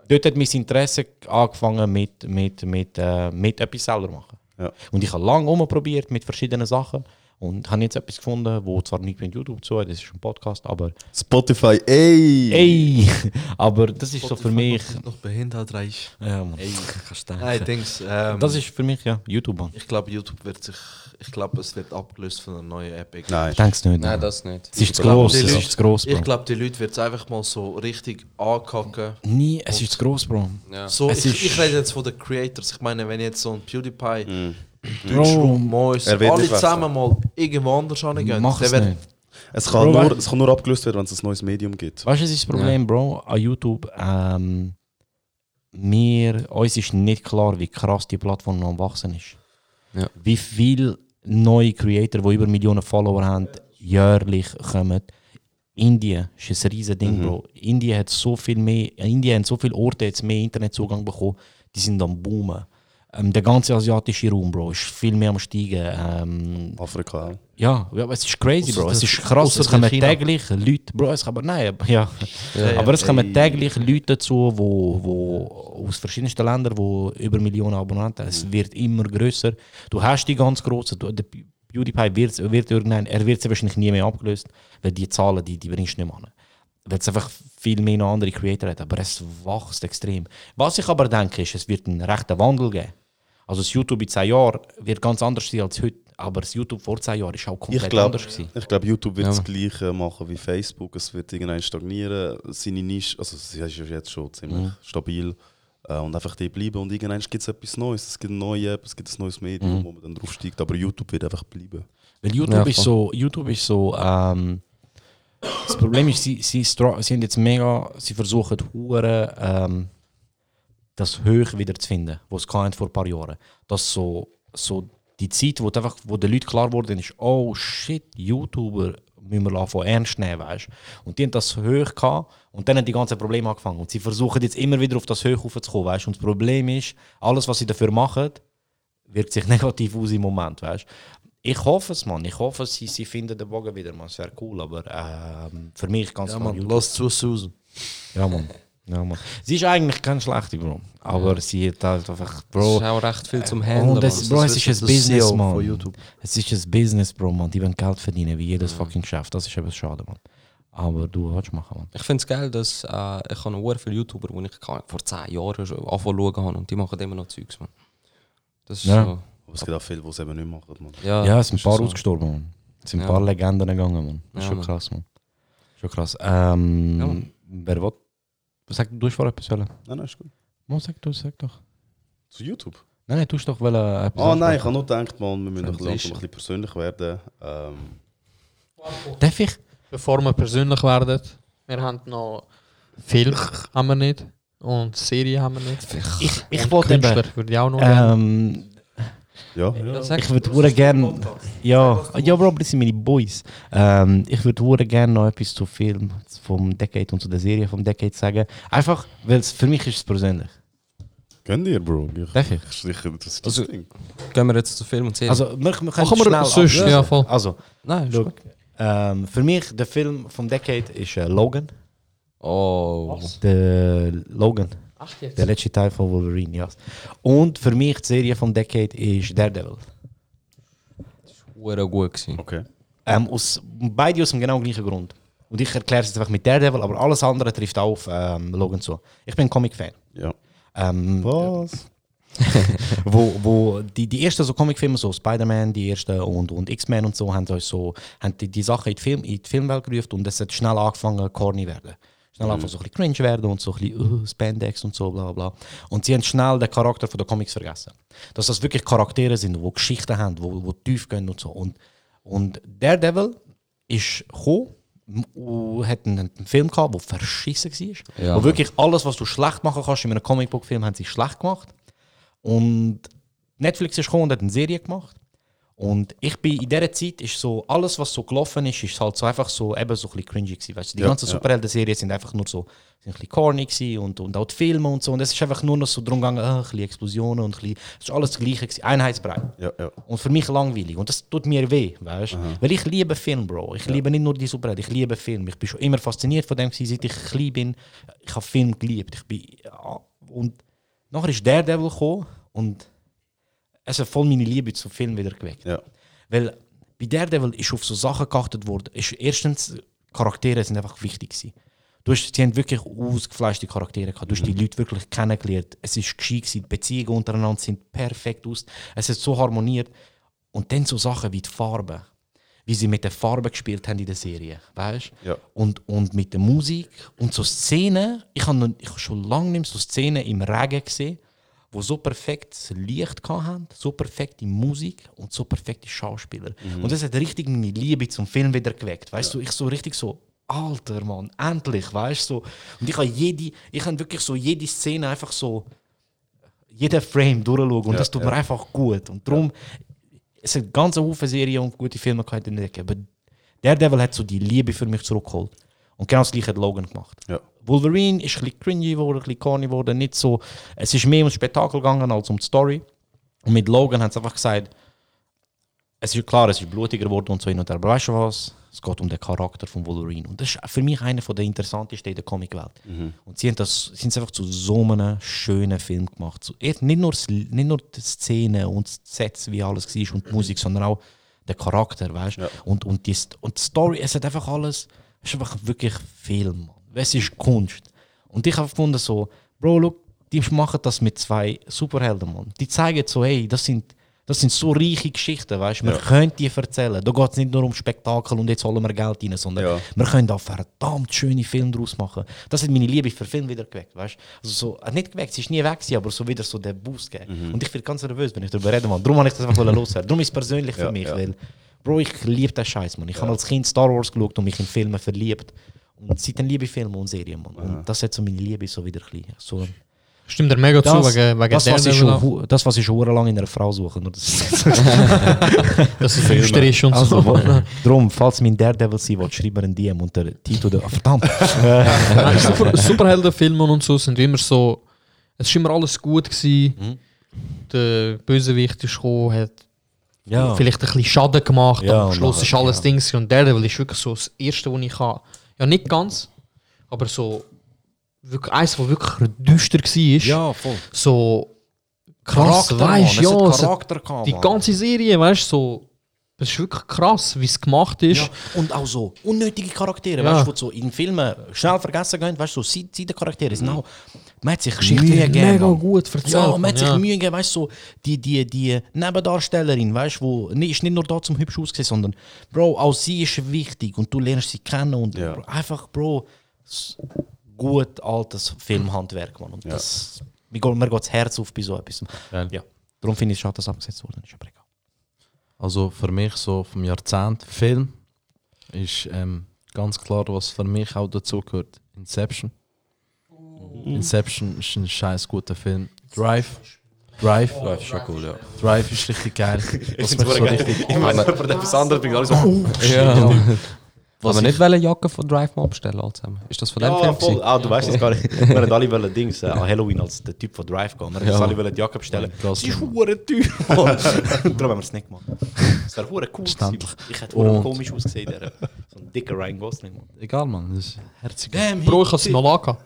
dort hat mein Interesse angefangen mit, mit, mit, äh, mit etwas selber machen. Ja. Und ich habe lange umprobiert mit verschiedenen Sachen und habe jetzt etwas gefunden, wo zwar nicht mit YouTube zu das ist ein Podcast, aber Spotify, ey! ey, aber das ist so für mich, Noch behindert reich. ja, Mann, Ey. kannst du denken. Nein. Ähm, das ist für mich ja YouTube. Mann. Ich glaube, YouTube wird sich. Ich glaube, es wird abgelöst von einer neuen App. Nein. Ich denke es nicht. Nein, das nicht. Es ist zu gross, es ist zu gross, Bro. Ich glaube, die Leute wird es einfach mal so richtig ankacken. Nie, es ist zu gross, Bro. Ja. So, Es ich, ist- ich rede jetzt von den Creators. Ich meine, wenn jetzt so ein PewDiePie, Bro, Deutschroom, Mois, Er wird alle zusammen mal irgendwo anders hingehen. Mach es nicht. Es kann, Bro, nur, es kann nur abgelöst werden, wenn es ein neues Medium gibt. Weißt du, was ist das Problem, Bro, an YouTube? Ähm, mir, uns ist nicht klar, wie krass die Plattform noch am wachsen ist. Ja. Wie viele neue Creator, die über Millionen Follower haben, jährlich kommen. Indien ist ein riesen Ding, Bro. Indien hat so viel mehr, Indien hat so viele Orte jetzt mehr Internetzugang bekommen, die sind am boomen. Ähm, der ganze asiatische Raum, Bro, ist viel mehr am steigen. Ähm, Afrika ja, ja, aber es ist crazy, Ausser Bro. Es ist krass. Es kommen China. täglich Leute, Bro, es kommen, nein, aber- ja. Ja, aber es kommen ey. täglich Leute dazu, wo, wo aus verschiedensten Ländern, wo über Millionen Abonnenten haben. Es wird immer größer. Du hast die ganz großen, du- der PewDiePie wird, wird irgendwann, er wird sie wahrscheinlich nie mehr abgelöst, weil die Zahlen, die, die bringst du nicht mehr an. Weil es einfach viel mehr noch andere Creator hat, aber es wächst extrem. Was ich aber denke, ist, es wird einen rechten Wandel geben. Also das YouTube in 10 Jahren wird ganz anders sein als heute, aber das YouTube vor 10 Jahren ist auch komplett Ich glaube, anders gewesen. ich glaub, YouTube wird Ja. das Gleiche machen wie Facebook. Es wird irgendwann stagnieren. Seine Nische, also sie ist ja jetzt schon ziemlich Mhm. stabil. Äh, und einfach die bleiben. Und irgendwann gibt es etwas Neues. Es gibt eine neue App, es gibt ein neues Medium, Mhm. wo man dann draufsteigt. Aber YouTube wird einfach bleiben. Weil YouTube Ja, ist so, YouTube ist so, ähm, das Problem ist, sie, sie, sie haben jetzt mega, sie versuchen hure ähm, das Höch wieder zu finden, was es vor ein paar Jahren. Das so, so die Zeit, wo, einfach, wo den Leuten klar wurde, ist, oh shit, YouTuber müssen wir von ernst nehmen, weißt Und die haben das Höch gehabt und dann haben die ganzen Probleme angefangen. Und sie versuchen jetzt immer wieder auf das Höch raufzukommen, weißt Und das Problem ist, alles, was sie dafür machen, wirkt sich negativ aus im Moment, weißt Ich hoffe es, Mann. Ich hoffe, sie, sie finden den Bogen wieder, man. Es wäre cool, aber ähm, für mich ganz Ja, klar man, YouTube. lass zu, Susan. Ja, Mann. Ja, Mann. Sie ist eigentlich keine schlechte, Bro. Aber sie hat halt einfach, Es Bro. ist auch recht viel zum Handeln. Und es, Mann. Bro, Das es ist ein das Business, Mann. Es ist ein Business, Bro, Mann. Die wollen Geld verdienen, wie jedes fucking Geschäft. Das ist eben schade, Mann. Aber du willst machen, Mann. Ich finde es geil, dass äh, ich habe sehr viele YouTuber, die ich vor 10 Jahren schon angefangen zu schauen habe und die machen immer noch Zeugs, man. Das ist Ja. so. Aber es gibt auch viele, die es eben nicht machen. Man. Ja, Ja, es sind ein paar so. ausgestorben, Mann. Es sind ein Ja. paar Legenden gegangen, Mann. Das ist Ja, schon Mann. krass, Mann. Schon krass. Ähm, Ja, Mann. wer will? Sag, du vorher etwas. Nein, nein, ist gut. Mo, sag du, sag doch. Zu YouTube? Nein, nein, du hast doch wollen, äh, etwas Ah nein, ich habe nur gedacht, man, wir müssen noch langsam ein bisschen persönlich werden. Ähm, Darf ich? Bevor wir persönlich werden, wir haben noch Film haben wir nicht und Serie haben wir nicht. Ich, ich wollte Künstler eben, würde ich auch noch ähm, ja, Ja, Ich würde hure gern. Ja, ja, Bro, aber das sind meine Boys. Ähm, ich würde hure gern noch etwas zu Film vom Decade und zu der Serie vom Decade sagen. Einfach, weil es für mich ist es persönlich. Gönn dir, Bro. Ich, Darf ich? Sicher, das ist das Also- Ding. Gehen wir jetzt zu Film und Serie? Also, wir, wir können wir schnell sonst, ablösen. ja, voll. Also, Nein, ähm, für mich der Film vom Decade ist äh, Logan. Oh. Der Logan. Ach, jetzt? Der letzte Teil von Wolverine, ja. Und für mich die Serie vom Decade ist Daredevil. Hure gut gewesen. Okay. Ähm, aus, beide aus dem genau gleichen Grund. Und ich erkläre es jetzt einfach mit Daredevil, aber alles andere trifft auch auf ähm, Logan zu. Ich bin ein Comic-Fan. Ja. Ähm, Was? wo, wo die, die ersten so Comicfilme, so Spider-Man, die ersten und, und X-Men und so, haben so haben die, die Sachen in die, Film, in die Filmwelt gerufen und es hat schnell angefangen, corny werden. Schnell Mhm. angefangen, so ein bisschen cringe werden und so ein bisschen uh, Spandex und so, bla bla. Und sie haben schnell den Charakter von der Comics vergessen. Dass das wirklich Charaktere sind, die Geschichten haben, wo, wo tief gehen und so. Und, und Daredevil ist gekommen und hat einen, einen Film gehabt, der verschissen war. Ja. wo wirklich alles, was du schlecht machen kannst in einem Comicbook-Film, haben sie schlecht gemacht. Und Netflix ist gekommen und hat eine Serie gemacht. Und ich bin in dieser Zeit, ist so, alles was so gelaufen ist, ist halt so einfach so, eben so ein bisschen cringy gewesen. Weißt du? Die Ja, ganzen ja. Superhelden-Serien sind einfach nur so, sind ein bisschen corny gewesen und, und auch die Filme und so. Und es ist einfach nur noch so darum gegangen, ah, ein bisschen Explosionen und ein bisschen, es ist alles das Gleiche gewesen, Einheitsbrei. Ja, ja. Und für mich langweilig. Und das tut mir weh, weißt du? Weil ich liebe Film, Bro. Ich liebe nicht nur die Superhelden, ich liebe Film. Ich bin schon immer fasziniert von dem, gewesen, seit ich klein bin. Ich habe Film geliebt. Ich bin, ja, und nachher ist Daredevil gekommen und es hat voll meine Liebe zum Film wieder geweckt. Ja. Weil bei Daredevil ist auf so Sachen geachtet worden. Ist erstens, Charaktere sind einfach wichtig gewesen. Du hast, sie haben wirklich ausgefleischte Charaktere gehabt. Du hast die Leute wirklich kennengelernt. Es ist gescheit gewesen. Die Beziehungen untereinander sind perfekt aus. Es hat so harmoniert. Und dann so Sachen wie die Farben. Wie sie mit den Farben gespielt haben in der Serie. Weißt Ja. und, und mit der Musik. Und so Szenen. Ich habe noch- ich hab schon lange nicht mehr so Szenen im Regen gesehen, wo so perfektes Licht hatten, so perfekte Musik und so perfekte Schauspieler. Und das hat richtig meine Liebe zum Film wieder geweckt. Weißt du, ich so richtig so, Alter Mann, endlich, weißt du. So. Und ich habe jede, ich habe wirklich so jede Szene einfach so, jeden Frame durchschauen und Ja, das tut ja. mir einfach gut. Und darum, es hat ganz Haufen Serien und gute Filme gehabt in der Decke, aber Daredevil hat so die Liebe für mich zurückgeholt. Und genau das gleiche hat Logan gemacht. Ja. Wolverine ist ein bisschen cringy geworden, ein bisschen corny geworden, nicht so. Es ist mehr ums Spektakel gegangen als um die Story. Und mit Logan hat es einfach gesagt, es ist klar, es ist blutiger geworden und so hin und her. Aber weißt du was? Es geht um den Charakter von Wolverine. Und das ist für mich einer der interessantesten in der Comicwelt. Und sie haben das, sie haben es einfach zu so einem schönen Film gemacht. So, erst nicht, nur, nicht nur die Szenen und die Sets, wie alles war und die Musik, sondern auch der Charakter, weißt du? Und, und, die, und die Story, es hat einfach alles, es ist einfach wirklich Film. Es ist Kunst. Und ich habe gefunden so, Bro, look, die machen das mit zwei Superhelden, Mann. Die zeigen so, hey, das sind, das sind so reiche Geschichten, weißt du? Wir Ja. können die erzählen. Da geht es nicht nur um Spektakel und jetzt holen wir Geld rein, sondern Ja. wir können da verdammt schöne Filme draus machen. Das hat meine Liebe für Film wieder geweckt, weißt du? Also so, äh, nicht geweckt, sie ist nie weg, aber so wieder so der Boost gegeben. Und ich bin ganz nervös, wenn ich darüber rede, Mann. Darum habe ich das einfach loswerden. Darum ist es persönlich für Ja, mich, ja. weil, Bro, ich liebe den Scheiß, Mann. Ich habe als Kind Star Wars geschaut und mich in Filme verliebt. Und seitdem liebe ich Filme und Serien, Mann. Und das hat so meine Liebe so wieder ein bisschen. So, Stimmt dir mega zu, das, wegen, wegen das, was ich schon, das, was ich schon lange in einer Frau suche. Nur das Dass es düster ist und also, so. Darum, falls mein Daredevil sein will, schreib mir ein DM unter Titel. Der, ah, verdammt! Super, Superheldenfilme und so sind immer so. Es war immer alles gut. Gewesen. Der Bösewicht ist gekommen, hat Ja. vielleicht ein bisschen Schaden gemacht, Ja, am Schluss nachher, ist alles ja. Ding. gewesen. Und Daredevil ist wirklich so das Erste, was ich habe. Ja, nicht ganz, aber so. Wirklich, eins, was wirklich düster war. Ja, voll. So. Krass, Charakter, weißt du, ja. Charakter gehabt, die ganze Serie, weißt du, so. Es ist wirklich krass, wie es gemacht ist. Ja, und auch so unnötige Charaktere, Ja. weißt du, die so in Filmen schnell vergessen gehen, weißt du, so Seitencharaktere sind auch. Man hat sich Geschichte Mühe- gegeben. mega Mann. gut erzählt, Ja, man hat sich ja. Mühe gegeben, weißt du, so die, die, die Nebendarstellerin, weißt du, die ist nicht nur da zum hübsch aussehen, sondern, Bro, auch sie ist wichtig und du lernst sie kennen und Ja. Bro, einfach, Bro, gut altes Filmhandwerk, Mann. Und Ja. das, mir geht, das Herz auf bei so etwas. Ja, darum finde ich es schade, dass abgesetzt wurde. Ist aber egal. Also für mich so vom Jahrzehnt Film ist ähm, ganz klar, was für mich auch dazu gehört. Inception. Inception ist ein scheiß guter Film. Drive. Drive. Drive ist schon cool, ja. Drive ist richtig geil. Was find's mich so geil. richtig, Ich meine, jemand etwas anderes bringt alle so, oh, Ja. Was Aber ich- nicht welche Jacke von Drive mal abstellen, all zusammen. Ist das von dem Ja, Film? voll. Ah, du weißt es gar nicht. Wir haben alle wollen Dings äh, an Halloween als der Typ von Drive gehen. Wir haben Ja. alle wollen die Jacke bestellen. Sie ist hure teuer. Mann. Darum haben wir es nicht gemacht. Das wäre hure cool. Ich hätte hure komisch ausgesehen. Der, so ein dicker Ryan Gosling. Mann. Egal, Mann. Das ist herzig. Bro, ich habe es mal angehabt.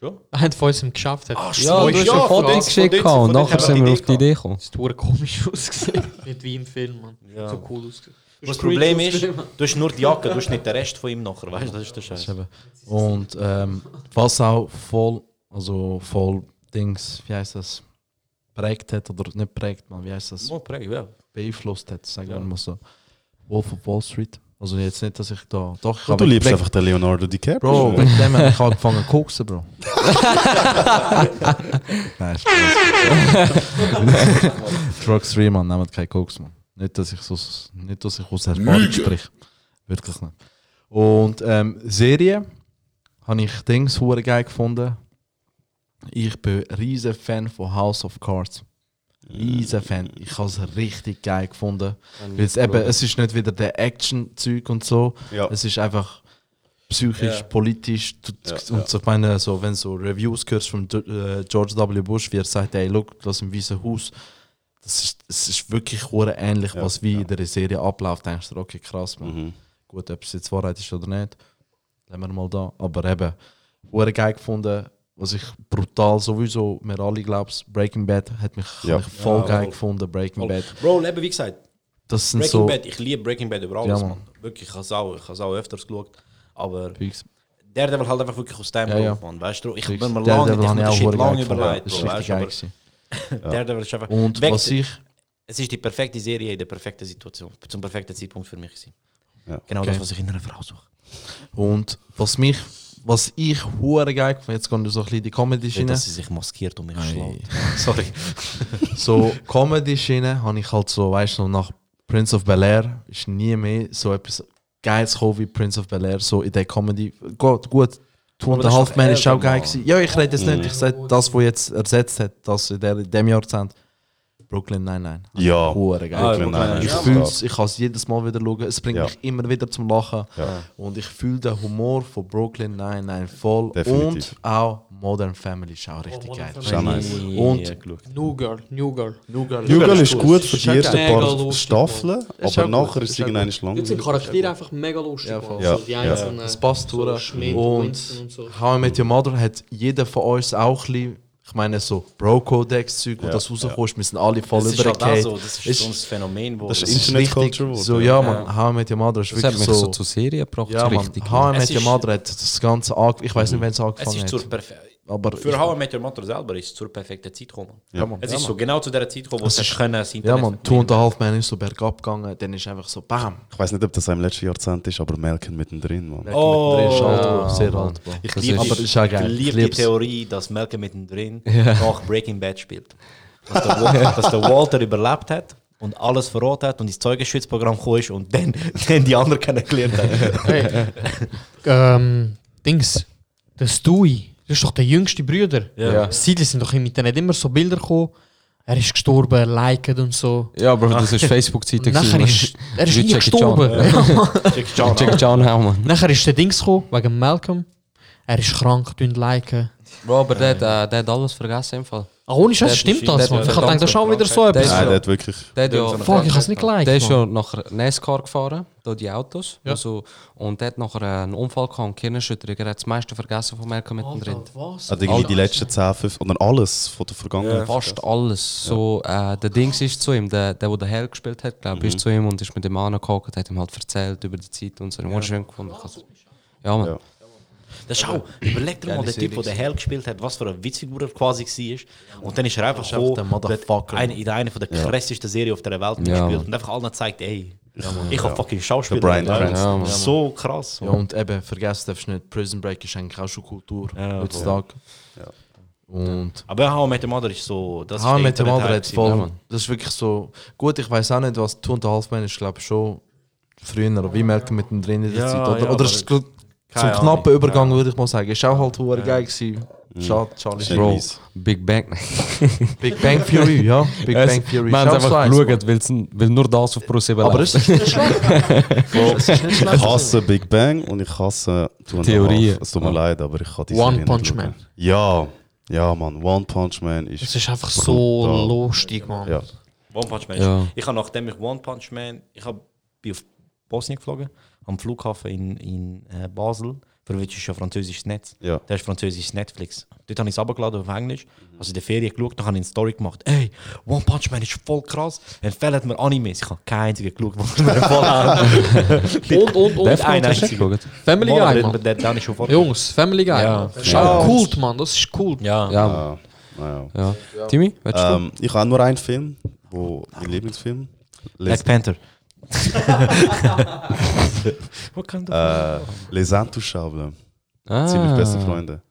Schon? Einer von uns im Geschäft hat. Ah, Ja, du hast ein Foto geschickt und nachher sind wir auf die Idee gekommen. Das ist hure komisch ausgesehen. Nicht wie im Film, man. Ja. So cool ausgesehen. Das Problem ist, du hast nur die Jacke, du hast nicht den Rest von ihm nachher, weißt du, das ist der Scheiß. Und ähm, was auch voll, also voll Dings, wie heißt das, prägt hat oder nicht prägt, man, wie heißt das? Oh, prägt, ja. Beeinflusst hat, sagen wir mal so. Wolf of Wall Street. Also jetzt nicht, dass ich da. Doch, ich du liebst einfach den Leonardo DiCaprio. Bro, wegen dem habe ich angefangen zu koksen, Bro. Nein, Spaß. Drugs free, man, nehmt keinen Koks, man. Nicht, dass ich, so, nicht, dass ich aus Erfahrung Lüge. sprich. Wirklich nicht. Und ähm, Serie habe ich Dings hure geil gefunden. Ich bin ein riesen Fan von House of Cards. Riesen Fan. Ich habe es richtig geil gefunden. Weil es, eben, es ist nicht wieder der Action-Zeug und so. Ja. Es ist einfach psychisch, Ja. politisch. Ja, und ja. so, ich meine, so, wenn du so Reviews hörst von George W. Bush, wie er sagt, ey, look, das im Weißen Haus, das ist, es ist wirklich ähnlich, Ja, was wie ja. in der Serie abläuft. Denkst du, okay, krass, man. Mhm. Gut, ob es jetzt Wahrheit ist oder nicht, lassen wir mal da. Aber eben, hure geil gefunden, was ich brutal sowieso, wir alle glauben, Breaking Bad hat mich Ja. ich voll Ja, geil gefunden, Breaking Voll. Bad. Bro, eben wie gesagt, Das sind Breaking so. Bad, ich liebe Breaking Bad über alles, Ja, man. Mann. Wirklich, ich habe es auch, ich habe es auch öfters geschaut. Aber der Devil halt einfach wirklich aus dem Ja, ja. Man. Weißt du, ich bin mir Der lange, ich ich lange geil Bro, ist einfach... Und Weg- was ich. Es ist die perfekte Serie in der perfekten Situation, zum perfekten Zeitpunkt für mich. Ja. Genau Okay. das, was ich in einer Frau suche. Und was mich, was ich hure geil gefunden, jetzt kommt so ein bisschen die Comedy-Schiene. Dass sie sich maskiert und mich schlägt. Sorry. so Comedy-Schiene habe ich halt so, weißt du, nach Prince of Bel Air ist nie mehr so etwas Geiles gekommen wie Prince of Bel Air, so in der Comedy. Gut, gut. Two and a Half Man ist auch geil gewesen. Ja, ich rede jetzt nicht, Mhm. ich sage das, was jetzt ersetzt hat, das in, dem Jahrzehnt. Brooklyn Ja. Hure geil. Ah, Brooklyn Nine-Nine ich ist fühle es, ich kann es jedes Mal wieder schauen. Es bringt Ja. mich immer wieder zum Lachen. Ja. Und ich fühle den Humor von Brooklyn nein voll. Definitiv. Und auch Modern Family ist auch richtig geil. Ist auch nice. Und New Girl, New Girl. New Girl, New Girl ist gut für die ersten geil. Paar Staffeln, aber nachher ist es gut. lang. Jetzt sind Charaktere einfach mega lustig. Ja, voll. Also die Ja. einzelnen. Es passt so und und so. How I Met Your Mother hat jeder von uns auch ein bisschen, ich meine so Bro-Codex-Zeug, wo Ja, das rauskommt, wir sind alle voll Das ist halt auch übergekehrt. so, das ist so ein Phänomen, wo... das Es ist ist Internet richtig, Culture so, ja man, How I Met Your Mother ist Das hat wirklich mich so, so zur Serie gebracht, ja so man, richtig. How I Es Met Your ist- Mother hat das Ganze angefangen, ich weiß nicht, wenn es es angefangen ist zur hat, Perfe aber Für How I Met Your Mother selber ist es zur perfekten Zeit gekommen. Ja, Mann. Es Ja, ist Mann. so genau zu der Zeit gekommen, wo Es ist- können, das Ja Internet man, Two and a Half Man ist so bergab gegangen, dann ist einfach so BAM! Ich weiß nicht, ob das im letzten Jahrzehnt ist, aber Malcolm mittendrin, man. Oh, Mittendrin ist alt, Bro, sehr Mann. alt. Ich Das liebe, ist ich Ich liebe die. Theorie, dass Malcolm mittendrin nach Breaking Bad spielt. Dass der, Walter, dass der Walter überlebt hat und alles verraten hat und ins Zeugenschutzprogramm gekommen ist und dann, dann die anderen kennengelernt hat. Hey. ähm, Dings, der Stewie, das ist doch der jüngste Bruder. Ja. Seitlich sind doch im Internet immer so Bilder gekommen. Er ist gestorben, liket und so. Ja, Bro, das ist Facebook-Seite. Und nachher ist, er ist nie gestorben. Ja, Jackie Chan auch, Mann. nachher ist der Dings gekommen, wegen Malcolm. Er ist krank, tun liken. Bro, aber der, hat, äh, der hat alles vergessen im Fall. Ah, ohne Scheiß, stimmt das, der- man. Ich dachte, das ist auch wieder so etwas. Nein, der hat wirklich. Der hat ja, Fuck, ich hab's nicht geliked, Der ist Mann. ja nachher NASCAR gefahren, da die Autos. Ja. Also, und der hat nachher einen Unfall gehabt und Gehirnerschütterung. Er hat das meiste vergessen von Malcolm mittendrin. Alter, was? Hat irgendwie die letzten 10, 5 oder alles von der Vergangenheit. Fast alles. So, äh, der Dings ist zu ihm, der, der, der den Hell gespielt hat, glaube ich, ist zu ihm und ist mit dem und hat ihm halt erzählt über die Zeit und so. Ja. schön gefunden. Ich Ja, man. Ja. Das ist auch, überleg dir mal, der Typ, der den Hell gespielt hat, was für eine Witzfigur er quasi war. Und dann ist er einfach so der Motherfucker. eine, in einer der krassesten Serien auf der Welt Ja, mitgespielt Mann. und einfach allen zeigt, ey, ich habe fucking Schauspieler. Cranston. Ja, so krass. Ja, und eben, vergessen darfst du nicht, Prison Break ist eigentlich auch schon Kultur Ja, heutzutage. Und Aber How Met Your Mother ist so, das How Your der Mother hat voll, ja, das ist wirklich so, gut, ich weiß auch nicht, was Two and a Half Men ist, glaube ich schon früher, wie Malcolm mittendrin in der Ja, Zeit, oder, ja, oder ist zum keine knappen Ahnung. Übergang, würde ich mal sagen, ist auch halt hure geil gewesen. Schade, Charlie Bro. Big Bang. Big Bang Fury, ja, Big Bang Fury. Auch so einfach geschaut, weil, nur das auf Pro 7 Aber es ist nicht schlecht. Ich hasse Big Bang und ich hasse Theorien. Half. Es tut mir leid, aber ich kann die One Punch. Man. Ja, ja, Mann. One Punch Man ist. Es ist einfach so brutal. lustig, man. Ja. One Punch Man. Ja. Ich habe nachdem ich One Punch Man, ich bin auf Bosnien geflogen, am Flughafen in, in äh, Basel, Für mich ist ja französisches Netz. Ja. Das ist französisches Netflix. Dort habe ich es runtergeladen auf Englisch. Also in der Ferien geschaut, dann habe ich eine Story gemacht. Ey, One Punch Man ist voll krass. Empfehlen mir Animes. Ich habe keinen einzigen geschaut, mir voll an. Und, und, und. Einen einzigen. Family Guy, der- Mann. der- der ist schon Jungs, Family Guy. Ja. Mann. Das ist Ja. auch Kult, Mann. Das ist Kult. Ja. Ja. Ja. Ja. Ja. Timmy, willst du? Ähm, ich habe nur einen Film, wo mein Lieblingsfilm. Black Panther. äh, Les Intouchables. Ah. Ziemlich beste Freunde.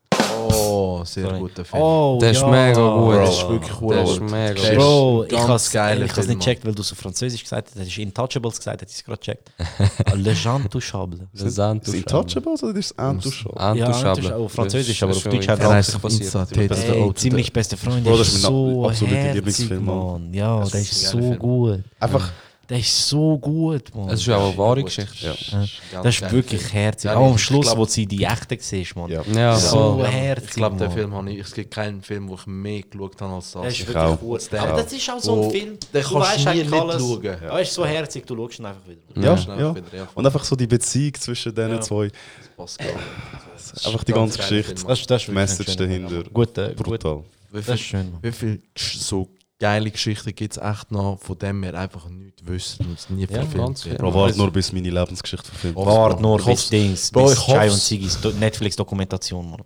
Oh, sehr Sorry. guter Film. Oh, Der ist ja. mega gut. Das ist wirklich cool. Der ist mega der gut. Bro, ist ich has Film, nicht gecheckt, weil du so französisch gesagt hast. Das ist Intouchables gesagt, hätte ich es gerade gecheckt. Les Intouchables. Les Ist es Intouchables oder ist es Intouchables? Ja, Intouchables. Intouchables, auf Französisch, aber auf Das ist Deutsch hat Er heißt passiert. Ziemlich beste- the Ey, Oat. ziemlich beste Freund. Bro, Der das ist ist mein so absoluter herzig, Lieblingsfilm. Ja, der ist so gut. Einfach. Der ist so gut, Mann. Es ist ja auch eine wahre Geschichte. Ja. Das ist wirklich herzig. Ja, Auch am Schluss, glaub- wo sie die echte siehst, Mann. Ja. Ja, So voll. herzig. Ich glaube, den. Film habe ich. Es gibt keinen Film, wo ich mehr geschaut habe als das. Der ist Ich wirklich auch. gut. Der Aber das ist auch so ein Film. den du kannst du weißt nie eigentlich nicht alles. schauen. Ja. Er ist so herzig, du schaust ihn einfach wieder. Ja, ja. wieder, ja. Und einfach so die Beziehung zwischen diesen zwei. Passt gar nicht. Einfach die Ganz ganze Geschichte. Film, Das, das ist Message dahinter. Gut, äh, gut. Brutal. Wie Das viel, ist schön, Mann. wie viel so geile Geschichten gibt es echt noch, von dem wir einfach nichts wissen und es nie verfilmt ganz wird? viel. Bro, warte nur, bis meine Lebensgeschichte verfilmt wird. Wart nur Ich bis hoff's- Dings, Bro, bis ich Chai und Sigis Do- Netflix-Dokumentation, Mann.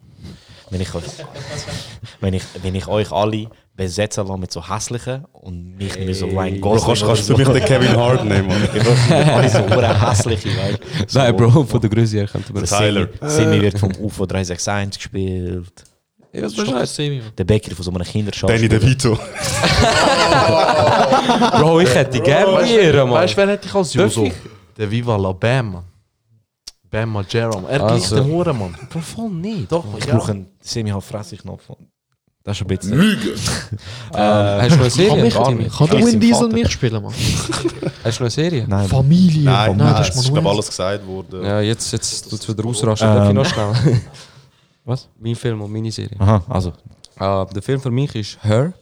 Wenn ich, euch, wenn, ich, wenn ich euch alle besetzen lasse mit so hässlichen und mich nicht so Ryan Bro, Gosling kannst, kannst du so. mich den Kevin Hart nehmen, Mann? Alle so hure hässliche, weißt. Nein, Bro, von der Größe her könnte man Tyler. Simi wird vom UFO 361 gespielt. Ja, Das ist doch ein Semi, Mann. Der Bäcker von so einem Kinderschau. Danny DeVito. Bro, ich hätte gerne Weißt Mann. weißt du, wer hätte ich als ich? Der Viva la Bam, Mann. Bam Mann. Er Also. gleicht den Huren, Mann. Bro, voll nicht. Doch, Ich ja. brauche einen Semi-Halb-Fressig-Knopf. Das ist ein bisschen... Lüge. Ähm, hast du eine Serie? Kann, mich, kann Ich Win Diesel spielen, Mann? Hast du eine Serie? Nein. Familie. Nein, Mann. nein, das ist glaube alles gesagt worden. Ja, jetzt, jetzt tut es wieder ausrasten. Darf ich Ähm. noch schnell? Was? Mein Film und meine Serie. Aha, also. Äh, der Film für mich ist Her.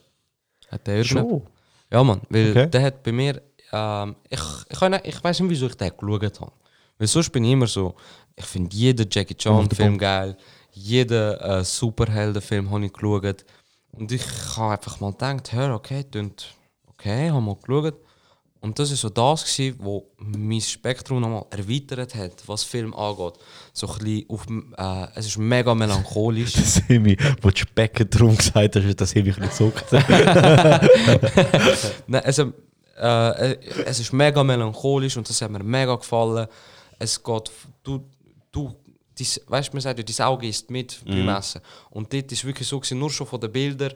Hat der irgendjemand? Ja, Mann. Weil Okay. der hat bei mir. Ähm, ich, ich, kann nicht- ich weiß nicht, wieso ich den geschaut habe. Weil sonst bin ich immer so. Ich finde jeden Jackie Chan-Film geil. Jeden äh, Superhelden-Film habe ich geschaut. Und ich habe einfach mal gedacht, Her, okay, tönt okay, habe mal geschaut. Und das war so das, gewesen, wo mein Spektrum nochmal erweitert hat, was Film angeht. So ein bisschen auf, äh, es ist mega melancholisch. Semi, wo du Specken drum gesagt hast, das ich nicht so gesagt. Nein, also, äh, äh, es ist mega melancholisch und das hat mir mega gefallen. Es geht, du, du, dies, weißt, man sagt ja, dein Auge ist mit beim Essen. Und dort ist wirklich so, gewesen, nur schon von den Bildern,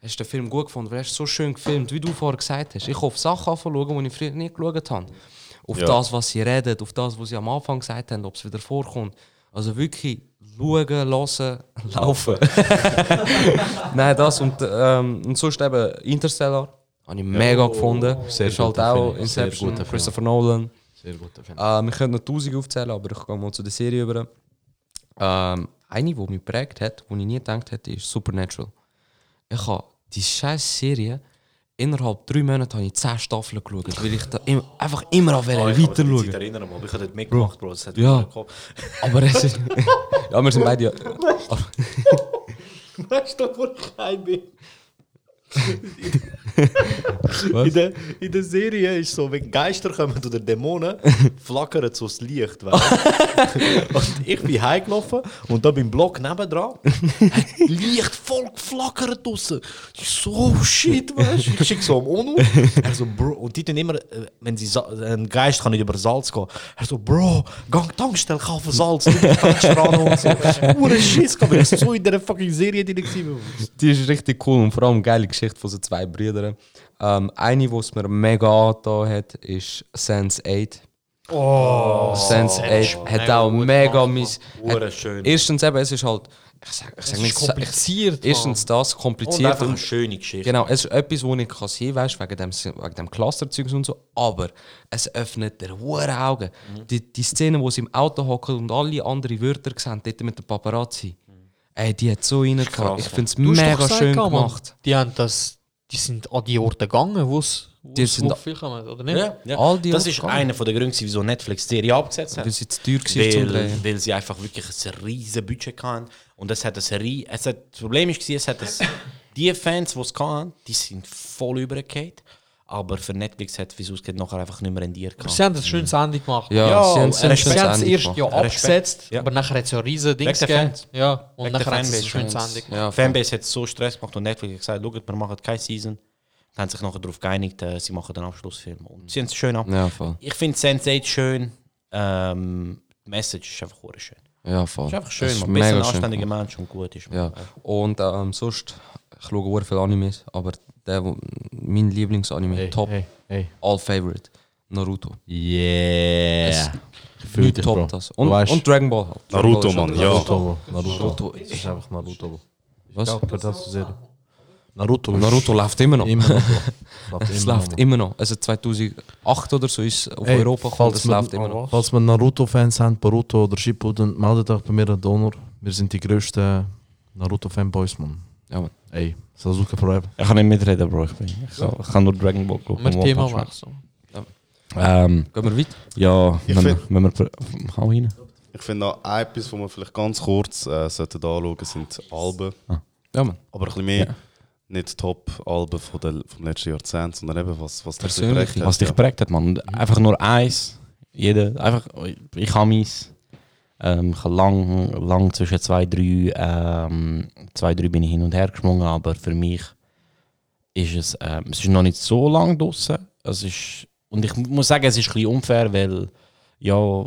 hast du den Film gut gefunden, weil er so schön gefilmt, wie du vorher gesagt hast. Ich hoffe, Sachen anfangen, die ich früher nicht geschaut habe. Auf Ja. das, was sie reden, auf das, was sie am Anfang gesagt haben, ob es wieder vorkommt. Also wirklich schauen, hören, laufen. Nein, das und, ähm, und sonst eben Interstellar. Habe ich mega gefunden. sehr ist halt auch Film, Inception. Christopher Nolan. Sehr guter Film. Äh, wir können noch tausend aufzählen, aber ich gehe mal zu der Serie über. Ähm, eine, die mich geprägt hat, die ich nie gedacht hätte, ist Supernatural. Ich habe die scheiß Serie innerhalb drei Monaten habe ich zehn Staffeln geschaut, weil ich da immer, einfach immer an Oh, weiter schauen. erinnern, aber ich habe dort mitgemacht, Bro. Das hat Ja. Kopf. Aber es ist. ja, wir sind beide. ja- Weißt du, wo ich bin? In der, in der Serie ist so, wenn Geister kommen oder Dämonen, flackert so das Licht. Und ich bin heimgelaufen und da beim Block nebendran hat Licht voll geflackert draussen. So, shit, weißt du? Ich schicke so am UNO. Er so, Bro, und die tun immer, äh, wenn sie ein Geist kann nicht über Salz gehen. Er so, Bro, gang Tankstelle, kaufen Salz, du bist und so. Ure Schiss, aber ich so in der fucking Serie, habe. Die ist richtig cool und vor allem eine geile Geschichte von so zwei Brüdern. Ähm, eine, die es mir mega angetan hat, ist Sense 8. Oh, Sense 8 hat auch mega mis. Hat-. Erstens eben, es ist halt. Ich sag, ich sag ist nicht, kompliziert, Ich, erstens das, Und kompliziert. einfach eine schöne Geschichte. Genau, es ist etwas, wo ich kann sehen weißt, wegen dem, wegen dem Clusterzeugs und so, aber es öffnet der hohe Augen. Die, die Szene, wo sie im Auto hocken und alle andere Wörter sehen, dort mit der Paparazzi. Ey, die hat so reingefahren. Ich finde es mega gesagt, schön Mann, gemacht. Die haben das die sind an die Orte gegangen, wo es Die sind- kommen, oder nicht? Ja, ja. All die das Orte ist gegangen. einer der Gründe, wieso Netflix die Serie abgesetzt hat. Weil sie zu teuer zum weil, weil sie einfach wirklich ein riesen Budget hatten. Und es hat ein rie- es hat, das Problem ist, es hat ein, die Fans, die es hatten, die sind voll übergefallen. Aber für Netflix hat es ausgeht nachher einfach nicht mehr rendiert. Aber sie haben ein schönes Ende gemacht. Ja, Ja, sie haben, sie sie Sie es erst ja Respekt. abgesetzt, Ja. aber nachher hat es ja riesen Dings der gegeben. Fans. Ja, und Wegen nachher hat es ein Fanbase. schönes. Ende gemacht. Ja, Fanbase hat so Stress gemacht und Netflix hat gesagt, schaut, wir machen keine Season. Dann haben sich nachher darauf geeinigt, äh, sie machen den Abschlussfilm. Und sie haben es schön ab. Ja, voll. Ich finde Sense8 schön. Ähm, die Message ist einfach schön. Ja, voll. Ist einfach schön, ist man. Bis ein anständiger. Mensch und gut ist. Ja. Und ähm, sonst, ich schaue sehr viele Animes, aber der, mein Lieblingsanime, Hey, Top, hey, hey. All Favorite, Naruto. Yeah. Es- Ich fühl dich, top Bro. das. Und, weißt- und Dragon Ball halt. Naruto, ist Mann, ja. Naruto. Naruto. Naruto ist einfach Naruto, Bro. Was? Ja, gehört das Serie. Naruto. ist- Naruto läuft immer noch. Immer noch. Läuft Es immer läuft noch. immer noch. Also 2008 oder so ist auf Ey, Europa gekommen, es läuft immer noch. Falls wir Naruto-Fans haben, Boruto oder Shippuden, meldet euch bei mir an Donor. Wir sind die grössten Naruto-Fanboys, Mann. Ja, Mann. Ey, Sasuke Forever. Ich kann nicht mitreden, Bro. Ich, bin, ich, kann, ich kann nur Dragon Ball gucken. Wir Thema Man. wechseln. Ähm, Gehen wir weiter? ja, Ich wenn wir, find- wenn wir, hau rein. Ich finde noch etwas, was wir vielleicht ganz kurz äh, sollten anschauen sind Alben. Ja, Mann. Aber ein bisschen mehr, Ja. nicht Top-Alben von der- vom letzten Jahrzehnt, sondern eben was, was dich geprägt hat, Was dich geprägt hat, man. Einfach nur eins. Jeder, einfach, ich habe meins. Ähm, ich habe lang, lang zwischen zwei, drei, ähm, zwei, drei bin ich hin und her geschwungen, aber für mich ist es, ähm, es ist noch nicht so lang draußen. Es ist, und ich muss sagen, es ist ein bisschen unfair, weil, ja,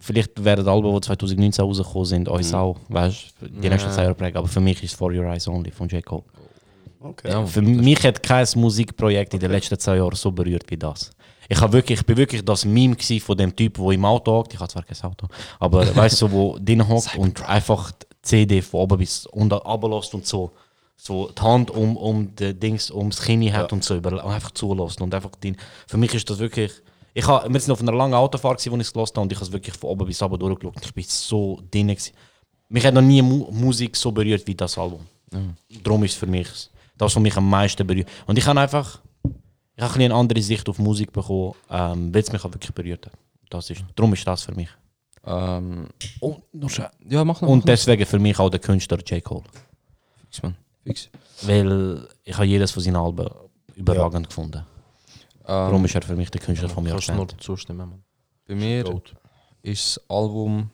vielleicht werden die Alben, die 2019 rausgekommen sind, uns auch, weißt du, die nächsten Ja. zwei Jahre prägen. Aber für mich ist es For Your Eyes Only von J. Cole. Okay. Ja, Für mich hat kein Musikprojekt in den letzten zwei Jahren so berührt wie das. Ich, hab wirklich, ich bin wirklich das Meme von dem Typ, der im Auto hockt. Ich habe zwar kein Auto, aber weißt du, wo drin hockt und einfach die CD von oben bis unten runterlässt und so. So die Hand um, um die Dings, ums Kinn hat und so und einfach zulässt. Und einfach den, für mich ist das wirklich. Ich hab, wir sind auf einer langen Autofahrt, gewesen, wo ich es gelassen habe und ich habe es wirklich von oben bis unten durchgeschaut. Und ich bin so drin. Gewesen. Mich hat noch nie Mu Musik so berührt wie das Album. Darum ist es für mich das, was mich am meisten berührt. Und ich habe einfach ich habe eine andere Sicht auf Musik bekommen, ähm, weil es mich auch wirklich berührt hat. Das ist, darum ist das für mich. Ähm, Und, noch schnell. ja, mach noch. und mach noch. deswegen für mich auch der Künstler J. Cole. Fix, Mann. Fix. Weil ich habe jedes von seinen Alben überragend gefunden. Darum Ähm, ist er für mich der Künstler vom Kannst du nur Jahrzehnt. zustimmen, Mann. bei mir Goat. ist das Album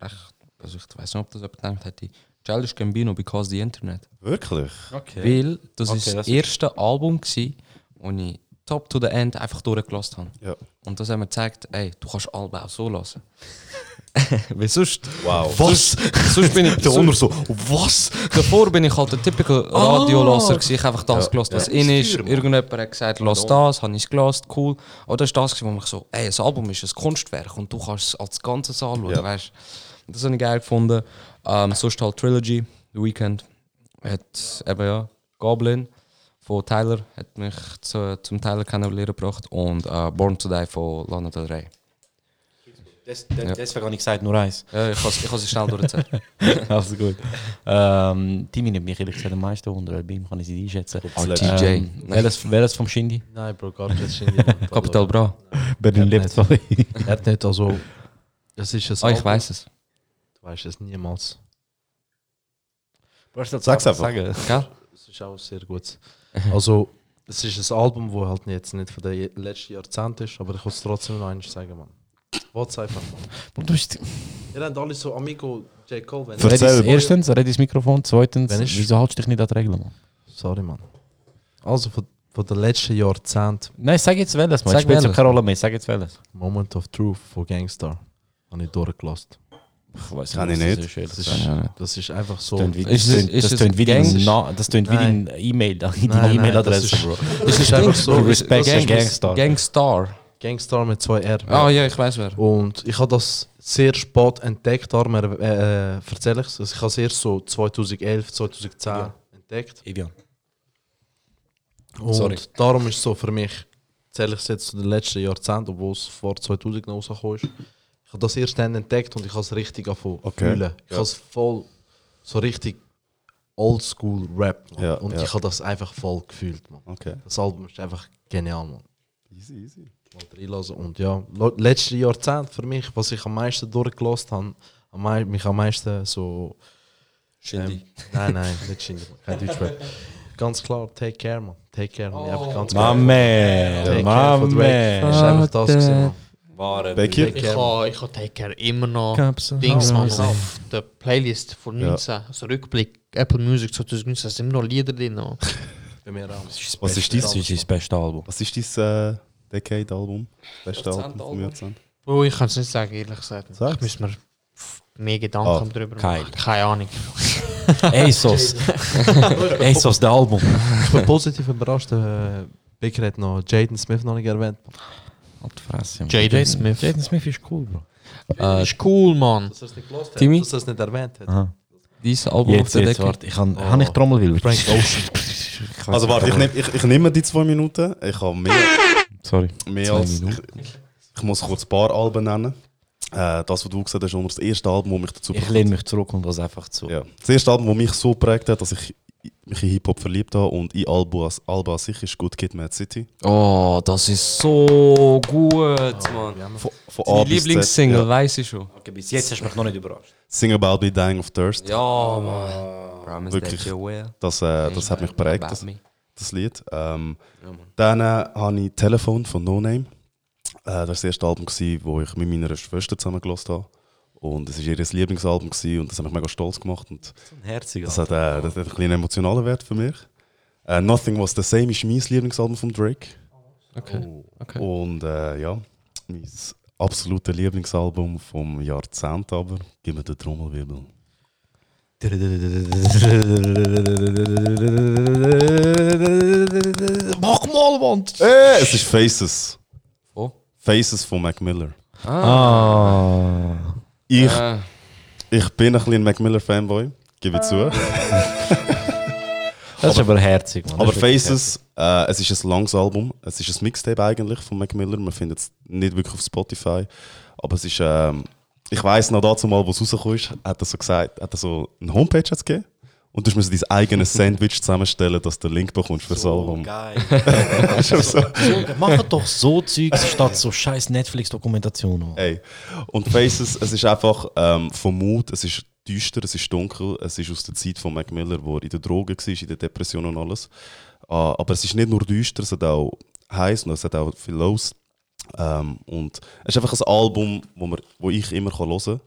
recht, also ich weiß nicht, ob das jemand gedacht hätte, Childish Gambino, Because the Internet. Wirklich? Okay. Weil das Okay, ist das das ist- erste Album gsi, wo ich top to the end einfach durchgelassen habe. Ja. Und das hat mir gezeigt, ey, du kannst Alben auch so lassen. Weil sonst, Wow. sonst, sonst bin ich Der Onur so, was? Davor bin ich halt ein typical Radiolasser. gewesen. Ich habe einfach das Ja. gelassen, was Ja. in ist. Irgendjemand hat gesagt, lass das, habe ich es gelassen, cool. Aber das ist das, wo mich so, ey, ein Album ist ein Kunstwerk und du kannst es als Ganzes anschauen, Ja. weißt Das habe ich geil gefunden. Ähm, sonst halt Trilogy, The Weeknd, hat eben ja, Goblin von Tyler, hat mich zu, zum Tyler kennengelernt gebracht und äh, Born to Die von Lana Del Rey. Des, des, Ja. Deswegen habe ich gesagt, nur eins. Ja, ich kann ich sie schnell durchzählen. also gut. Ähm, Timmy nimmt mich ehrlich gesagt am meisten Wunder, weil bei ihm kann ich sie einschätzen. Oh, TJ. Ähm, welches, welches vom Shindy? Nein, Bro, gar nicht. Shindy, Mann. Capital Bra. Berlin lebt, sorry. Er hat nicht, also. Es ist ein Oh, ich Album. weiß es. Du weißt es niemals. Sag's einfach. Sagen. Es ist auch sehr gut. Also, es ist ein Album, das halt jetzt nicht von den letzten Jahrzehnten ist, aber ich kann es trotzdem noch einmal sagen, Mann. What's einfach, Mann. Du bist, Ihr habt alle so Amigo J. Cole, wenn Erzähl, Redis, Bro. erstens, red ins Mikrofon. Zweitens, Wenn ich- wieso hältst du dich nicht an die Regeln? Mann? Sorry, Mann. Also, von, von den letzten Jahrzehnten, Nein, sag jetzt welches, man. Sag Spielt keine Rolle mehr. Sag jetzt welches. Moment of Truth von Gangstar, habe ich durchgelassen. Ich weiß Kann ich was nicht. Das ist, Das ist, ist, das ist einfach so. tönt wie, Ist das tönt- ist das es tönt wie dein Na- das tönt wie dein E-Mail, deine E-Mail-Adresse, das ist- Bro. Das ist einfach so. Respekt ist Gangstar. Gangstar. Gangstar mit zwei R. Ah ja, ich weiß wer. Und ich habe das sehr spät entdeckt, darum äh, äh, erzähle ich es. Also ich habe es erst so 2011, 2010 Ja. entdeckt. Evian. Und Sorry. darum ist es so für mich, zähle ich es jetzt zu den letzten Jahrzehnten, obwohl es vor 2000 noch rausgekommen ist. Ich habe das erst dann entdeckt und ich habe es richtig angefangen Okay. fühlen. Ich Ja. habe es voll so richtig Oldschool Rap. Ja, und ja. ich habe das einfach voll gefühlt, man. Okay. Das Album ist einfach genial, man. Easy, easy. Mal reinlassen. Und ja, letzte Jahrzehnt für mich, was ich am meisten durchgelost habe, am mich am meisten so. Shindy. nein, nein, nicht Shindy, kein Deutschrap. Ganz klar, Take Care, man. Take Care, man. Ich einfach ganz klar- man, Take my Care von Drake. man. Das ist einfach das, gewesen, man. Becky? Take Ich habe ich ha Take Care immer noch Dings man, Roses. auf der Playlist von 19, also Rückblick, Apple Music 2019, da sind immer noch Lieder drin. man. Bei mir auch. Was ist dein, ist beste Album. was ist dein äh, Decade-Album? Beste Album vom Jahrzehnt? Oh, ich kann es nicht sagen, ehrlich gesagt. Sag's. Ich müsste mir mehr Gedanken Ah, darüber machen. Keine Ahnung. ASOS. ASOS, der Album. Ich bin positiv überrascht. Äh, Baker hat noch Jaden Smith noch nicht erwähnt. Jaden Smith. Jaden Smith ist cool, Bro. Das ist cool, Mann. Dass er es nicht gelost Timmy? Dass er es nicht erwähnt hat. Aha. Dieses Album Jetzt, auf der jetzt, Decke. warte. Ich kann, Oh. Habe ich Trommelwirbel? Frank Ocean. Also warte, ich, nicht. nehm, ich, ich nehme die zwei Minuten. Ich habe mehr, Sorry. mehr Zwei als... Ich, Minuten. ich muss kurz ein paar Alben nennen. Äh, das, was du gesagt hast, ist das erste Album, das mich dazu Ich lehne mich zurück und was einfach zu. Ja. Das erste Album, das mich so prägt hat, dass ich mich in Hip-Hop verliebt habe und in Alba, Alba an sich ist Good Kid, Mad City. Oh, das ist so gut, Mann. Von, von Deine Lieblingssingle, ja. weiß ich schon. Okay, bis jetzt hast du mich noch nicht überrascht. Sing About Me Dying of Thirst. Ja, Mann. Promise Wirklich. that you will. Das, äh, das hat mich prägt, das, das Lied. Ähm, Ja, dann äh, habe ich Telefon von No Name. Äh, das war das erste Album, das ich mit meiner Schwester zusammen habe. Und es war ihr Lieblingsalbum gewesen und das hat mich mega stolz gemacht. Und So ein herziger. das, hat, äh, das hat ein bisschen einen emotionalen Wert für mich. Äh, Nothing Was The Same ist mein Lieblingsalbum von Drake. Okay. okay. Und äh, ja, mein absolutes Lieblingsalbum vom Jahrzehnt aber. Gib mir den Trommelwirbel. Mach mal, Mann! Äh, es ist Faces. Oh. Faces von Mac Miller. Ah. Ich, Äh, ich bin ein bisschen Mac Miller Fanboy, gebe ich zu. Das ist aber herzig, Mann. Aber Faces, äh, es ist ein langes Album. Es ist ein Mixtape eigentlich von Mac Miller. Man findet es nicht wirklich auf Spotify. Aber es ist, ähm, ich weiss noch dazu mal, wo es rausgekommen ist, hat er so gesagt, hat er so eine Homepage gegeben. Und du musst dein eigenes Sandwich zusammenstellen, dass du den Link bekommst für das Album. Geil. So. Mach doch so Zeugs statt so scheiß Netflix-Dokumentation. Ey. Und Faces, es ist einfach ähm, vom Mut, es ist düster, es ist dunkel, es ist aus der Zeit von Mac Miller, wo er in der Droge war, in der Depression und alles. Ah, aber es ist nicht nur düster, es hat auch heiß und es hat auch viel los. Ähm, und es ist einfach ein Album, wo, man, wo ich immer kann hören kann.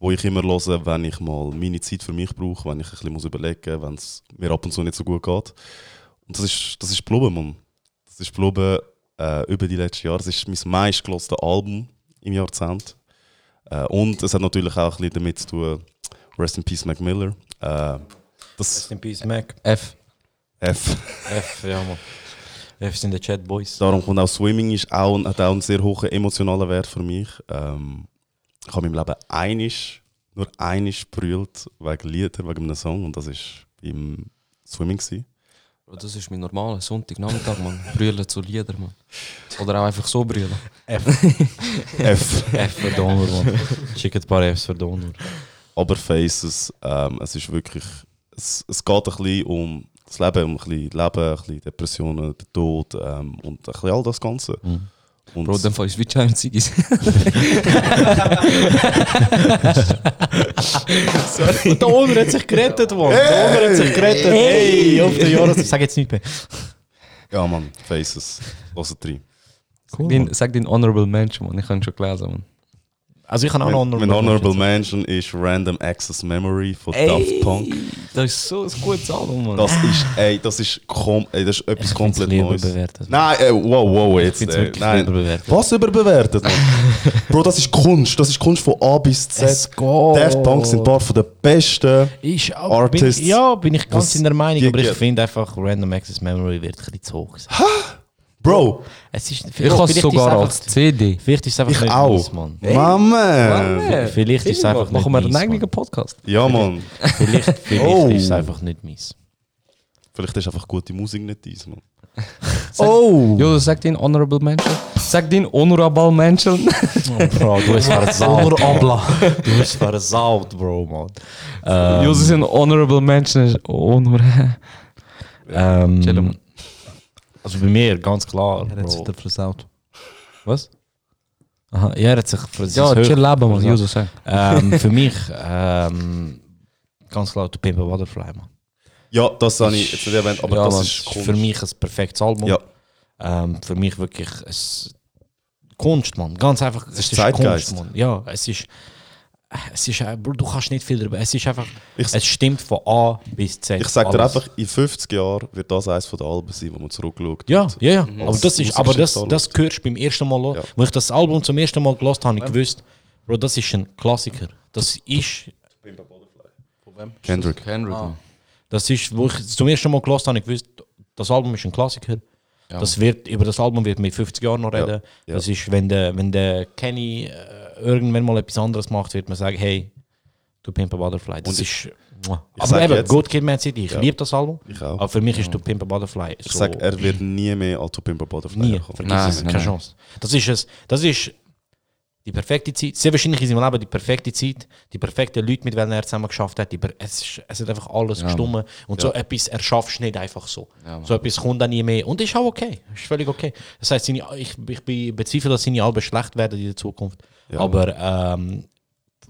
Wo ich immer höre, wenn ich mal meine Zeit für mich brauche, wenn ich ein bisschen muss überlegen muss, wenn es mir ab und zu nicht so gut geht. Und das ist, das ist geblieben, Mann. Das ist geblieben äh, über die letzten Jahre. Es ist mein meistgelostes Album im Jahrzehnt. Äh, und es hat natürlich auch ein bisschen damit zu tun, Rest in Peace Mac Miller. Äh, das Rest in Peace, Mac. F. F. F, ja, Mann. F sind die Chat Boys. Darum kommt auch Swimming ist auch, hat auch einen sehr hohen emotionalen Wert für mich. Ähm, ich habe in meinem Leben einisch, nur einisch brüllt wegen Lieder, wegen einem Song und das war im Swimming. Gewesen. Das ist mein normaler Sonntagnachmittag, man. Brüllen zu Lieder, man. Oder auch einfach so brüllen. F. F. F für Donner, Mann. Schickt ein paar Fs für Donner. Aber Faces, ähm, es ist wirklich, es, es geht ein bisschen um das Leben, um ein bisschen Leben, ein bisschen Depressionen, der Tod ähm, und ein bisschen all das Ganze. Und Bro, dann ist wie Giant Ziggis. Sorry. Donner hat sich gerettet, Mann. Donner hat sich gerettet. Hey, auf der Jahres... Ich sag jetzt nicht mehr. ja, Mann, Faces, los drin. Sag den, sag den Honorable Mention, man. Ich ihn schon gelesen, man. Also ich habe auch noch Mein, mein Honorable Mention ist Random Access Memory von Ey, Daft Punk. Das ist so ein gutes Album, man. Das ist, ey, das ist, kom ey, das ist etwas Ich komplett Neues. bewertet. Nein, ey, wow, wow, jetzt. ey, nein. überbewertet. Was überbewertet, Mann? Bro, das ist Kunst. Das ist Kunst von A bis Z. Es geht. Daft Punk sind ein paar von den besten Ist auch, Artists. Bin, ja, bin ich ganz in der Meinung, aber ich finde einfach, Random Access Memory wird ein bisschen zu hoch. Bro, Es ist, ich habe es sogar als CD. Vielleicht ist es einfach ich nicht auch. meins, Mann. Mama. Vielleicht ist es einfach Machen wir einen eigenen Mann. Podcast. Ja, Mann. Vielleicht, vielleicht Oh. ist es einfach nicht meins. Vielleicht ist einfach gute Musik nicht dies, Mann. Oh! Jo, sag den Honorable Mention. Sag den Honorable Mention. Bro, du hast versaut. Honorabla. Du hast versaut, Bro, man. Ähm, Jo, sind Honorable Mention. Honor. ähm, Chill, man. Also bei mir, ganz klar. Er hat sich da versaut. Was? Aha, ja, er hat sich für Ja, chill leben, man. Sag. ähm, Für mich, ähm, ganz klar, To Pimp a Butterfly, man. Ja, das habe ich jetzt nicht erwähnt, aber Ja, das ist für komisch. mich ein perfektes Album. Ja. Ähm, für mich wirklich es, Kunst, man. Ganz einfach. Es ist Zeitgeist. Kunst, man. Ja, es ist. Es ist, Bro, du kannst nicht viel darüber. Es ist einfach. Ich- es stimmt von A bis Z. Ich sage dir einfach, in 50 Jahren wird das eines der Alben sein, wo man zurückschaut. Ja, ja, ja. Mhm. Aber das ist, aber das, das hörst du beim ersten Mal. Ja. Wo ich das Album zum ersten Mal gelost habe, habe ich gewusst, Bro, das ist ein Klassiker. Das ist, Kendrick. Kendrick. Ah. das ist, wo ich zum ersten Mal gelost habe, habe ich gewusst, das Album ist ein Klassiker. Ja. Das wird, über das Album wird mit 50 Jahren noch reden. ja. Das ist, wenn der, wenn der Kenny äh, irgendwann mal etwas anderes macht, wird man sagen, hey, du Pimp a Butterfly. Das Und ich- ist. Ich Aber eben, jetzt- Good Kid, Mad City, ich Ja. liebe das Album. Ich auch. Aber für mich ist du Pimp a Butterfly. Ich sage, er wird nie mehr als To Pimp a Butterfly Nie, kommen. vergiss Nein, es, keine nein. Chance. Das ist, es, das ist die perfekte Zeit, sehr wahrscheinlich in seinem Leben die perfekte Zeit, die perfekten Leute, mit denen er zusammen geschafft hat. Es, ist, es hat einfach alles gestummen. Und so etwas erschaffst du nicht einfach so. Ja, so etwas kommt dann nie mehr. Und ist auch okay. Ist völlig okay. Das heißt, ich, ich be- bezweifle, dass seine Alben schlecht werden in der Zukunft. Ja, Aber ähm,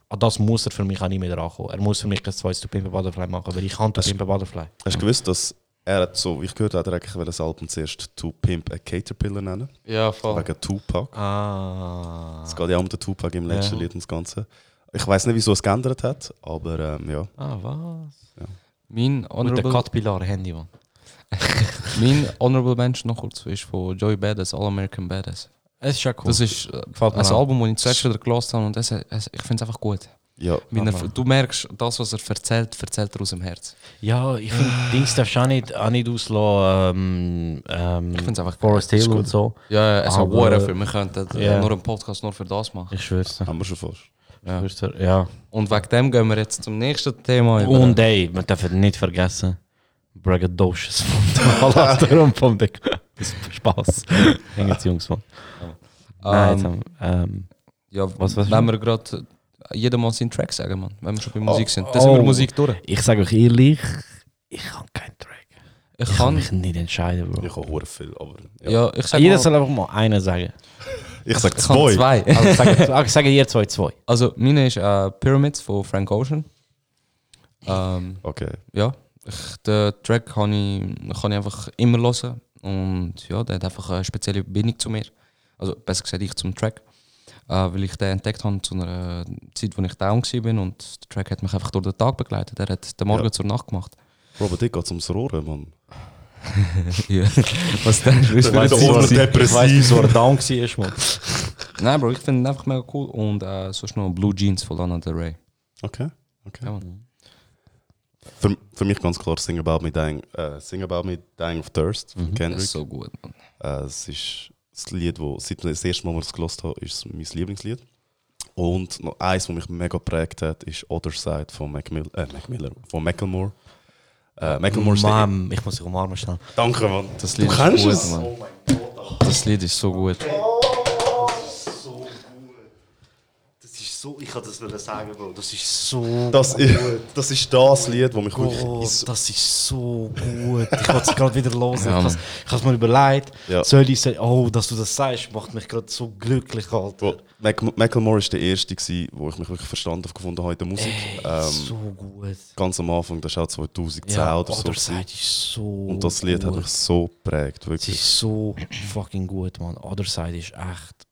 an das muss er für mich auch nicht mehr rankommen. Er muss für mich ein zweites To Pimp a Butterfly machen, weil ich kann To Pimp Butterfly. Hast du gewusst, dass er hat so, wie ich gehört habe, er eigentlich das Album zuerst To Pimp a Caterpillar nennen? Ja, voll. Wegen Tupac. Ah. Es geht ja um den Tupac im letzten Ja. Lied und das Ganze. Ich weiß nicht, wieso es geändert hat, aber ähm, ja. Ah, was? Mein Mit der Honorable, Cut Pilar Handy, man. mein Honorable Mention noch kurz ist von Joey Badass, All American Badass. Es ist ja cool. Das ist äh, Gefällt mir ein auch. Album, das ich zuerst wieder gelost habe und das, es, ich finde es einfach gut. Ja, Wenn er, du merkst, das, was er erzählt, erzählt er aus dem Herz. Ja, ich finde, Dings darfst du auch nicht, auch nicht auslassen. Ähm, ähm, Ich finde es einfach Forest. Hill Ist und gut. so. Ja, ja, es hat Aber- War für Wir könnten äh, Ja. nur einen Podcast nur für das machen. Ich schwör's dir. haben wir schon fast. Ja. Ich schwör's dir, ja. Und wegen dem gehen wir jetzt zum nächsten Thema. über. Und ey, wir dürfen nicht vergessen, Braggadocious von der Alastair und vom Dick. Das ist Spaß. Hängen die Jungs von. Nein, jetzt haben wir, ähm, ja, was- was- wenn wir gerade jeder mal seinen Track sagen, Mann, wenn wir schon bei Musik sind. Dann sind oh. wir Musik durch. ich sage euch ehrlich, ich kann keinen Track. Ich Ich kann kann. mich nicht entscheiden, Bro. Ich habe viel, aber ja. Ja, ich sag Jeder mal, soll einfach mal einen sagen. Ich sage zwei. zwei. Also ich sage ihr zwei, zwei. Also, meine ist äh, Pyramids von Frank Ocean. Ähm, Okay. ja, ich, den Track kann ich, kann ich einfach immer hören. Und ja, der hat einfach eine spezielle Bindung zu mir. Also, besser gesagt, ich zum Track. Äh, weil ich den entdeckt habe zu einer Zeit, wo ich down war. Und der Track hat mich einfach durch den Tag begleitet. Er hat den Morgen Ja. zur Nacht gemacht. Robert, dir geht es ums Rohren, Mann. ja. Was denkst du? er depressiv- Ich weiß, wieso er down war, man. Nein, Bro, ich finde ihn einfach mega cool. Und äh, sonst noch Blue Jeans von Lana Del Rey. Okay. okay. Ja, Mann. Für, für mich ganz klar Sing About Me Dying, äh, Sing About Me Dying of Thirst von Das Kendrick. ist so gut, Mann. Äh, es ist das Lied, wo seit das erste Mal, wo ich es gelost habe, ist mein Lieblingslied. Und noch eins, das mich mega geprägt hat, ist Other Side von Mac, Mill äh, Mac Miller, von Macklemore. Äh, Macklemore Mann, ich muss dich umarmen schnell. Danke, Mann. Das du Lied ist kennst gut, es? Mann. Das Lied ist so gut. Das ist so, ich kann das sagen, Bro. Das ist so. Das ist, das ist das Lied, das mich wirklich Gott, ins- das ist so gut. Ich wollte es gerade wieder hören. Ja, ich habe es mir überlegt. Ja. Soll ich sagen, oh, dass du das sagst, macht mich gerade so glücklich, Alter. Macklemore ist der erste, gewesen, wo ich mich wirklich verstanden gefunden habe in der Musik. ähm, so gut. Ganz am Anfang, das war auch 2010 Ja, oder so. Side ist so Und das Lied hat gut. mich so geprägt, Es wirklich. ist so fucking gut, man. Other Side ist echt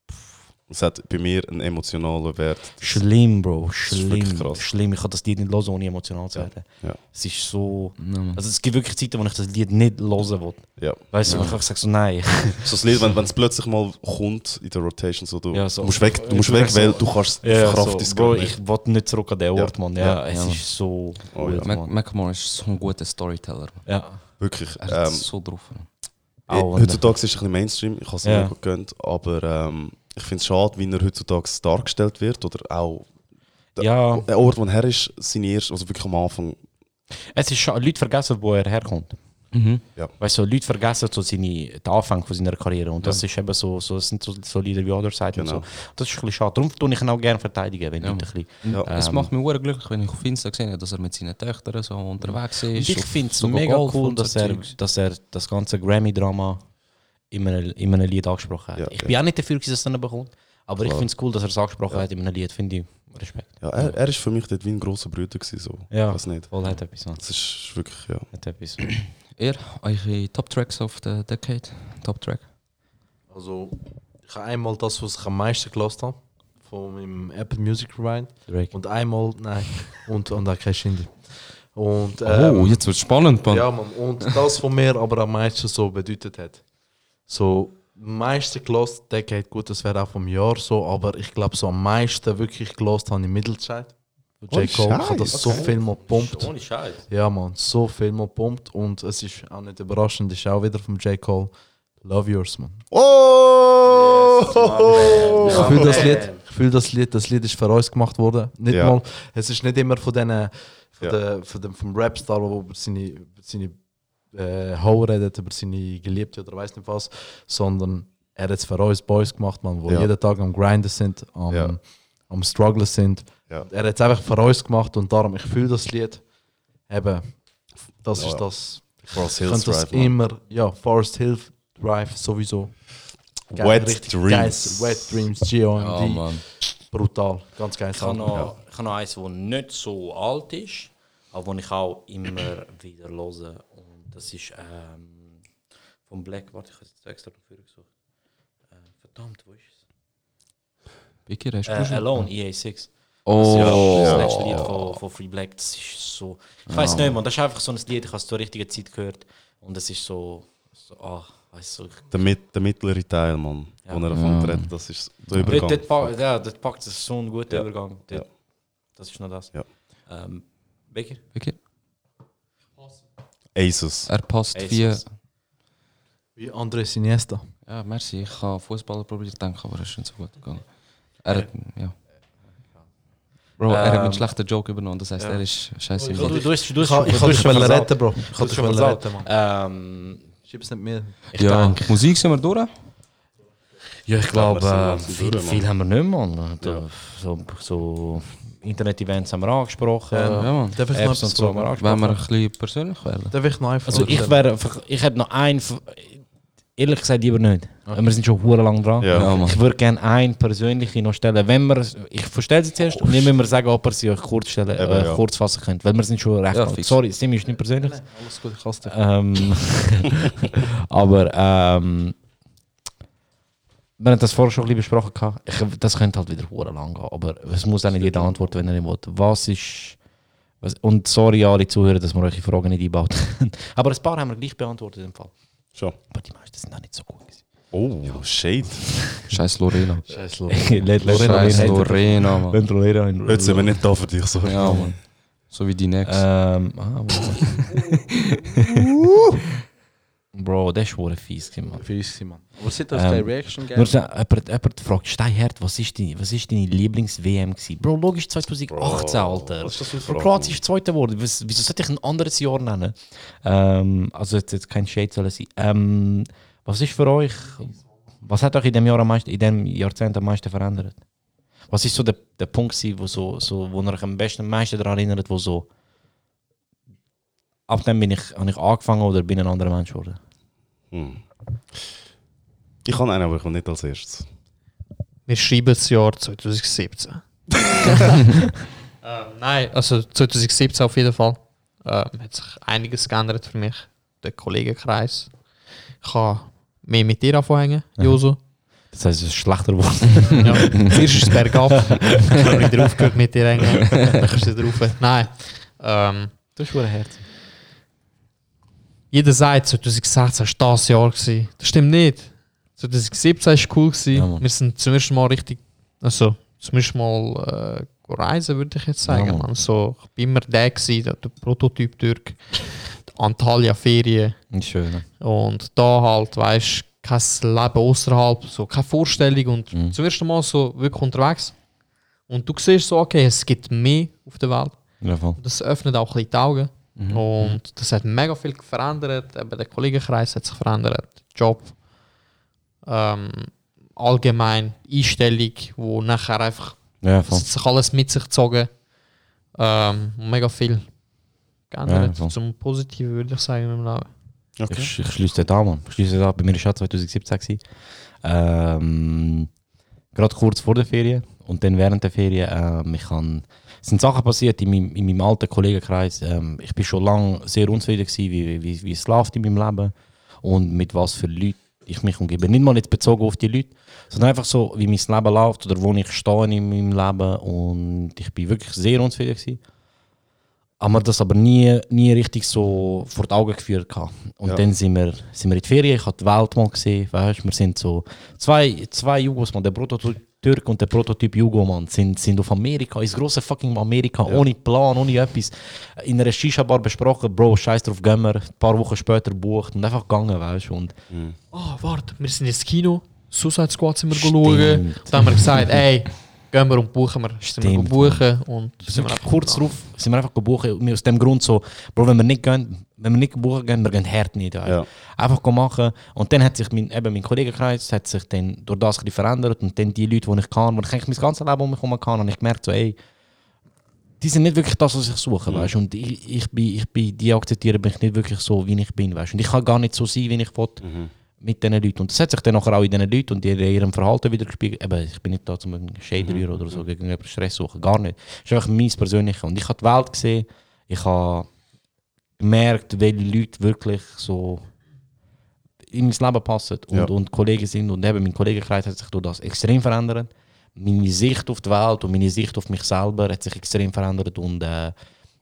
Es hat bei mir einen emotionalen Wert. schlimm, Bro. ist Schlimm. krass. Schlimm. Ich kann das Lied nicht hören, ohne emotional zu werden. Ja. Es ist so. Ja, Mann. Also es gibt wirklich Zeiten, wo ich das Lied nicht hören will. Ja. Weißt du, Ja. ich einfach sage so nein. So das Lied, wenn es plötzlich mal kommt in der Rotation, so, du, Ja, so. musst weg, du musst weg weil so- du kannst Ja, Kraft so, Bro, ich will nicht zurück an den Ort, man. Ja, Ja. es Ja. ist so Oh, gut, ja. Mac. Macklemore ist so ein guter Storyteller. Mann. Ja. Wirklich. Er hat Ähm, so drauf. Mann. eh, heutzutage ist es ein bisschen Mainstream, ich habe es Ja. mir gut gegönnt, aber ähm, ich finde es schade, wie er heutzutage dargestellt wird oder auch der, Ja. der Ort, wo er her ist, seine erste, also wirklich am Anfang. Es ist schon, Leute vergessen, wo er herkommt. Mhm. Ja. Weißt du, so, Leute vergessen so seine, den Anfang von seiner Karriere und das ist eben so, so das sind so, so Lieder wie Other Side Genau. und so. Das ist ein bisschen schade. Darum tue ich ihn auch gerne verteidigen, wenn Ja. Leute ein bisschen... Ja. Es ähm, macht mich sehr glücklich, wenn ich auf Insta sehe, dass er mit seinen Töchtern so unterwegs ist. Und ich finde es mega Golf cool, dass er, dass er das ganze Grammy-Drama in einem, in einem Lied angesprochen hat. Ja, ich ja. bin auch nicht dafür, dass er es dann bekommt, aber ich Klar. finde es cool, dass er es angesprochen hat in einem Lied. Finde ich Respekt. Ja, er, er ist für mich dort wie ein grosser Bruder gewesen, so. Ja. Weiß nicht. Voll hat etwas. Das ist wirklich, ja. Hat etwas. Ihr, eure Top Tracks of the Decade? Top Track? Also, ich habe einmal das, was ich am meisten gelost habe, von meinem Apple Music Rewind. Drake. Und einmal, nein, und, und auch kein Shindy. Und, Oh, ähm, jetzt wird spannend, Mann. Ja, Mann. Und das, was mir aber am meisten so bedeutet hat. So, am meisten gelost, Decade, gut, das wäre auch vom Jahr so, aber ich glaube, so am meisten wirklich gelost habe ich Middlezeit. J. Cole, habe das so Okay. viel mal gepumpt. Ohne Scheiß. Ja, man, so viel mal gepumpt und es ist auch nicht überraschend, ist auch wieder vom J. Cole. Love Yours, man. Oh! Ich fühle das Lied, ich fühle das Lied, das Lied ist für uns gemacht worden. Nicht Ja. mal, es ist nicht immer von denen, von Ja. der, von dem, vom Rapstar, der über seine, seine äh, Ho redet, über seine Geliebte oder weiß nicht was, sondern er hat es für uns Boys gemacht, man, wo Ja. jeden Tag am Grinden sind, am, Ja. am Strugglen sind. Ja. Er hat es einfach für uns gemacht und darum, ich fühle das Lied. Eben, das Ja, ist das. Forest Hills das Drive, man. immer, ja, Forest Hill Drive sowieso. Geil, Wet Dreams. geiles Wet Dreams, GOMD. Ja. Brutal, ganz geil. Ich habe noch, ich habe noch eins, das nicht so alt ist, aber das ich auch immer wieder höre. Das ist ähm, vom Black. Warte, ich habe es jetzt extra dafür gesucht. Äh, verdammt, wo ist es? Vicky, hast du Äh, schon? Alone, EA6. Oh. Das, ist das Ja. letzte Lied von, von Free Black. Das ist so. Ich weiß Ja. nicht, man. Das ist einfach so ein Lied, ich habe es zur richtigen Zeit gehört. Und es ist so. so ah, weißt du. ich- Der, mit, der mittlere Teil, man, Ja. wo er davon Ja. redet, das ist der Dort, Übergang. dort, pa- ja, dort packt es so einen guten Ja. Übergang. Dort. Ja. Das ist noch das. Ja. Ähm, Becker? Vicky? Aces. Er passt wie. Wie Andres Iniesta. Ja, merci. Ich habe Fußballer probiert denken, aber es ist nicht so gut gegangen. Er hat, ja. Bro, er hat Ähm, einen schlechten Joke übernommen, das heißt, er ist scheiße. Du, du, hast- du, Ich kann- dich schon wollen retten, Bro. Ich kann dich schon wollen retten, Mann. Ähm, Schieb's nicht mehr. ich ja, denke, Musik sind wir durch. ja, ich glaube, wir sind äh, langsam viel, durch, viel haben wir nicht, Mann. Da, So, so Internet-Events haben wir angesprochen. Ja, Mann. Darf ich noch Apps etwas und so haben wir? Wenn wir ein bisschen persönlich werden. Darf ich noch einfach Also ich wäre einfach, ich hätte noch einen, ehrlich gesagt lieber nicht. Wir sind schon hure lang dran. Ja. Ja, ich würde gerne einen persönlichen noch stellen. Wenn wir, ich verstelle sie zuerst und nicht müssen wir sagen, ob ihr sie euch kurz stellen, Eben, äh, ja. kurz fassen könnt. Weil wir sind schon recht Ja. Sorry, Simi ist nicht persönlich. Alles gut, ich hasse dich. Ähm, aber ähm, wir haben das vorher schon ein bisschen besprochen. gehabt. Ich, das könnte halt wieder hure lang gehen. Aber es muss auch nicht jeder antworten, wenn er nicht will. Was ist. Was, und sorry, alle Zuhörer, dass wir eure Fragen nicht einbaut Aber ein paar haben wir gleich beantwortet im Fall. Schon. Aber die meisten sind auch nicht so gut. gewesen. Oh, Shade. Scheiß Lorena. Scheiß Let- let- Scheiß Lorena, Mann. Wenn Lorena in- Jetzt sind wir nicht da für dich, so. Ja, Mann. So wie die Next. Ähm, ah, wo- Bro, das ist hure fies, Mann. Fies, Mann. Aber sieht das Ähm, keine Reaction Nur gegeben? so, jemand, jemand fragt, Steinherd, was ist deine, was ist deine Lieblings-WM gewesen? Bro, logisch 2018, Alter. was ist das für eine Bro, Kroatien ist Zweiter geworden. Was- Wieso sollte ich ein anderes Jahr nennen? Ähm, also jetzt, jetzt kein Shade soll sein. Ähm, was ist für euch, was hat euch in dem Jahr am meisten, in dem Jahrzehnt am meisten verändert? Was ist so der, der Punkt wo, so, so, wo ihr euch am besten am meisten daran erinnert, wo so ab dem bin ich, habe ich angefangen oder bin ein anderer Mensch geworden? Hm. Ich kann einen, aber ich will nicht als erstes. Wir schreiben das Jahr 2017. ähm, nein, also 2017 auf jeden Fall. Ähm, hat sich einiges geändert für mich. Der Kollegenkreis. Ich kann mehr mit dir anfangen, Joso. Das heißt, es ist schlechter geworden. ja, zuerst ist es bergab, dann habe ich wieder aufgehört mit dir hängen, dann kannst du wieder rauf. Nein. Ähm, Das ist schon Herz. Jeder sagt, 2016 war das Jahr. Gewesen. Das stimmt nicht. 2017 war cool. Gewesen. Ja, wir sind zum ersten Mal richtig, also zum ersten Mal äh, reisen, würde ich jetzt sagen. Ja. Mann. So, ich bin immer der, gewesen, der, der Prototyp Türk. Antalya-Ferien. Schön. Und da halt, weißt du, kein Leben außerhalb, so keine Vorstellung und Mhm. zum ersten Mal so wirklich unterwegs. Und du siehst so, okay, es gibt mehr auf der Welt. Ja, das öffnet auch ein bisschen die Augen. Mhm. Und das hat mega viel verändert. Eben der Kollegenkreis hat sich verändert, der Job, ähm, allgemein Einstellung, wo nachher einfach Ja, sich alles mit sich gezogen. Ähm, mega viel geändert. Ja, zum Positiven würde ich sagen in meinem Leben. Ich, ich schließe das an, Mann. Ich schließe das an. Bei mir war es auch 2017. gewesen. Ähm, Gerade kurz vor der Ferien und dann während der Ferien. Ähm, ich kann, es sind Sachen passiert in meinem, in meinem alten Kollegenkreis. Ähm, ich bin schon lange sehr unzufrieden, gewesen, wie, wie, wie es läuft in meinem Leben und mit was für Leuten ich mich umgebe. Nicht mal jetzt bezogen auf die Leute, sondern einfach so, wie mein Leben läuft oder wo ich stehe in meinem Leben. Und ich bin wirklich sehr unzufrieden. Gewesen haben wir das aber nie, nie richtig so vor die Augen geführt. Gehabt. Und Ja. dann sind wir, sind wir in die Ferien, ich habe die Welt mal gesehen, weißt, wir sind so zwei, zwei Jugos, der Prototyp Türk und der Prototyp Jugo, man, sind, sind auf Amerika, ins große fucking Amerika, ohne Plan, ohne etwas, in einer Shisha-Bar besprochen, Bro, scheiß drauf, gehen wir, ein paar Wochen später bucht und einfach gegangen, weißt du, und Ah, warte, wir sind ins Kino, Suicide Squad sind wir Stimmt. schauen. Dann haben wir gesagt, ey, gehen wir und buchen wir. Sind wir buchen und sind wir einfach kurz drauf sind wir einfach gebucht. Und Aus dem Grund so, Bro, wenn wir nicht gehen, wenn wir nicht buchen gehen, wir gehen hart nicht. Ja. Ja. Einfach machen. Und dann hat sich mein, eben mein Kollegenkreis hat sich dann durch das verändert. Und dann die Leute, die ich kann, die ich eigentlich mein ganzes Leben um mich herum kann, habe ich gemerkt, so, ey, die sind nicht wirklich das, was ich suche, weißt du? Und ich, ich, bin, ich bin, die akzeptieren mich nicht wirklich so, wie ich bin, weißt du? Und ich kann gar nicht so sein, wie ich will mit diesen Leuten. Und das hat sich dann nachher auch in diesen Leuten und in ihrem Verhalten wieder gespiegelt. Eben, ich bin nicht da, um einen Shade rühren oder so, gegen jemanden Stress suchen, gar nicht. Das ist einfach mein Persönliches. Und ich habe die Welt gesehen, ich habe gemerkt, welche Leute wirklich so in mein Leben passen und, Ja. und Kollegen sind. Und eben mein Kollegenkreis hat sich durch das extrem verändert. Meine Sicht auf die Welt und meine Sicht auf mich selber hat sich extrem verändert. Und äh, ja,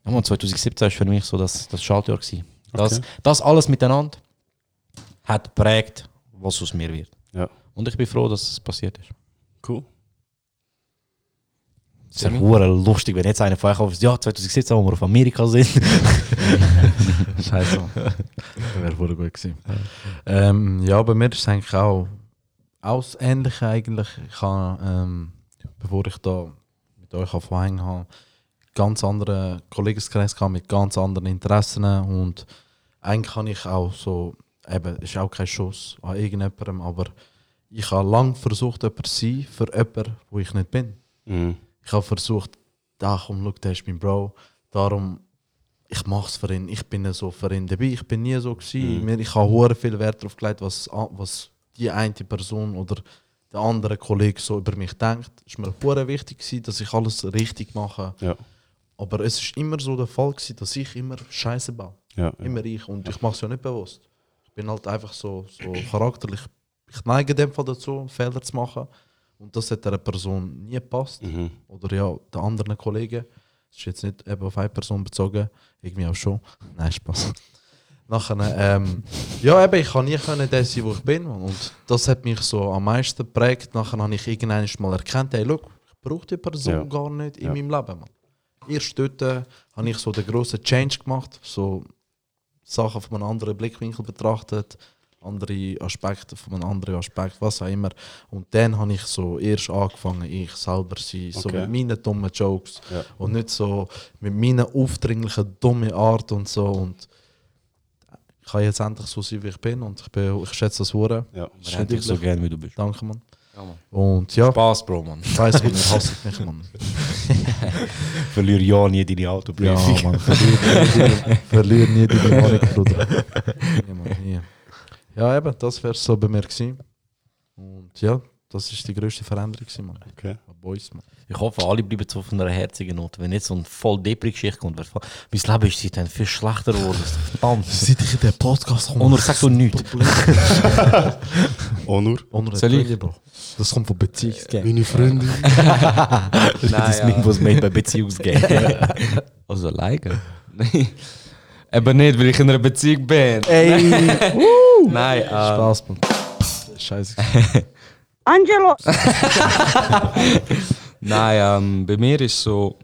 Mann, 2017 war für mich so das, das Schaltjahr. gewesen. Das, Okay. das alles miteinander hat geprägt, was aus mir wird. Ja. Und ich bin froh, dass es passiert ist. Cool. Es ist hure lustig, wenn jetzt einer von euch auf ja, 2017, wo wir auf Amerika sind. Scheiße. Das wäre voll gut gewesen. Ähm, ja, bei mir ist es eigentlich auch, auch das Ähnliche eigentlich. Ich habe, ähm, bevor ich da mit euch angefangen habe, ganz anderen Kollegenkreis gehabt mit ganz anderen Interessen und eigentlich habe ich auch so, eben, es ist auch kein Schuss an irgendjemandem, aber ich habe lange versucht, jemand zu sein für jemanden, wo ich nicht bin. Mhm. Ich habe versucht, da komm, schau, der ist mein Bro. Darum, ich mache es für ihn. Ich bin so für ihn dabei. Ich bin nie so gewesen. Mhm. Ich habe viel Wert darauf gelegt, was, was die eine Person oder der andere Kollege so über mich denkt. Es ist mir hure wichtig gewesen, dass ich alles richtig mache. Ja. Aber es ist immer so der Fall gewesen, dass ich immer Scheiße baue. Ja, ja. Immer ich. Und ich mache es ja nicht bewusst. Ich bin halt einfach so, so charakterlich. Ich neige in dem Fall dazu, Fehler zu machen. Und das hat einer Person nie gepasst. Mhm. Oder ja, der anderen Kollegen. Das ist jetzt nicht eben auf eine Person bezogen. Irgendwie auch schon. Nein, Spaß. Nachher, ähm, ja, eben, ich kann nie können der sein, wo ich bin. Und das hat mich so am meisten geprägt. Nachher habe ich irgendwann mal erkannt, hey, look, ich brauche die Person Ja. gar nicht in Ja. meinem Leben. Man. Erst dort äh, habe ich so den grossen Change gemacht. So Sachen von einem anderen Blickwinkel betrachtet, andere Aspekte von einem anderen Aspekt, was auch immer. Und dann habe ich so erst angefangen, ich selber zu sein, so Okay. mit meinen dummen Jokes Ja. und nicht so mit meiner aufdringlichen, dummen Art und so. Und ich kann jetzt endlich so sein, wie ich bin und ich, bin, ich schätze das Hure. Ja. Wir haben dich so üblich. gern, wie du bist. Danke, Mann. Ja, Mann. Und ja, Spaß, Bro, Mann. ich weiss, wie ihr hasst mich, Mann. Verlier ja nie deine Ja, Autoprüfung. Mann, verlier nie, deine- verlier nie deine Meinung, Bruder. Nie, Mann, nie. Ja, eben, das wäre so bei mir gewesen. Und ja, das ist die grösste Veränderung gewesen, Mann. Okay. Uns, Mann. Ich hoffe, alle bleiben so auf einer herzigen Note. Wenn jetzt so eine voll Depri-Geschichte kommt, wird voll- mein Leben ist seitdem viel schlechter geworden. Verdammt. Seit ich in den Podcast komme. Onur, sag du nichts. Onur. Onur ich? Bro. Das kommt von Beziehungsgame. Meine Freundin. das ist das ja. Meme, was made bei Beziehungsgame. Also alleine? Nein. Eben nicht, weil ich in einer Beziehung bin. Ey! Nein, äh, Spaß, Mann. Scheiße. Angelo! Nein, ähm, bei mir ist so,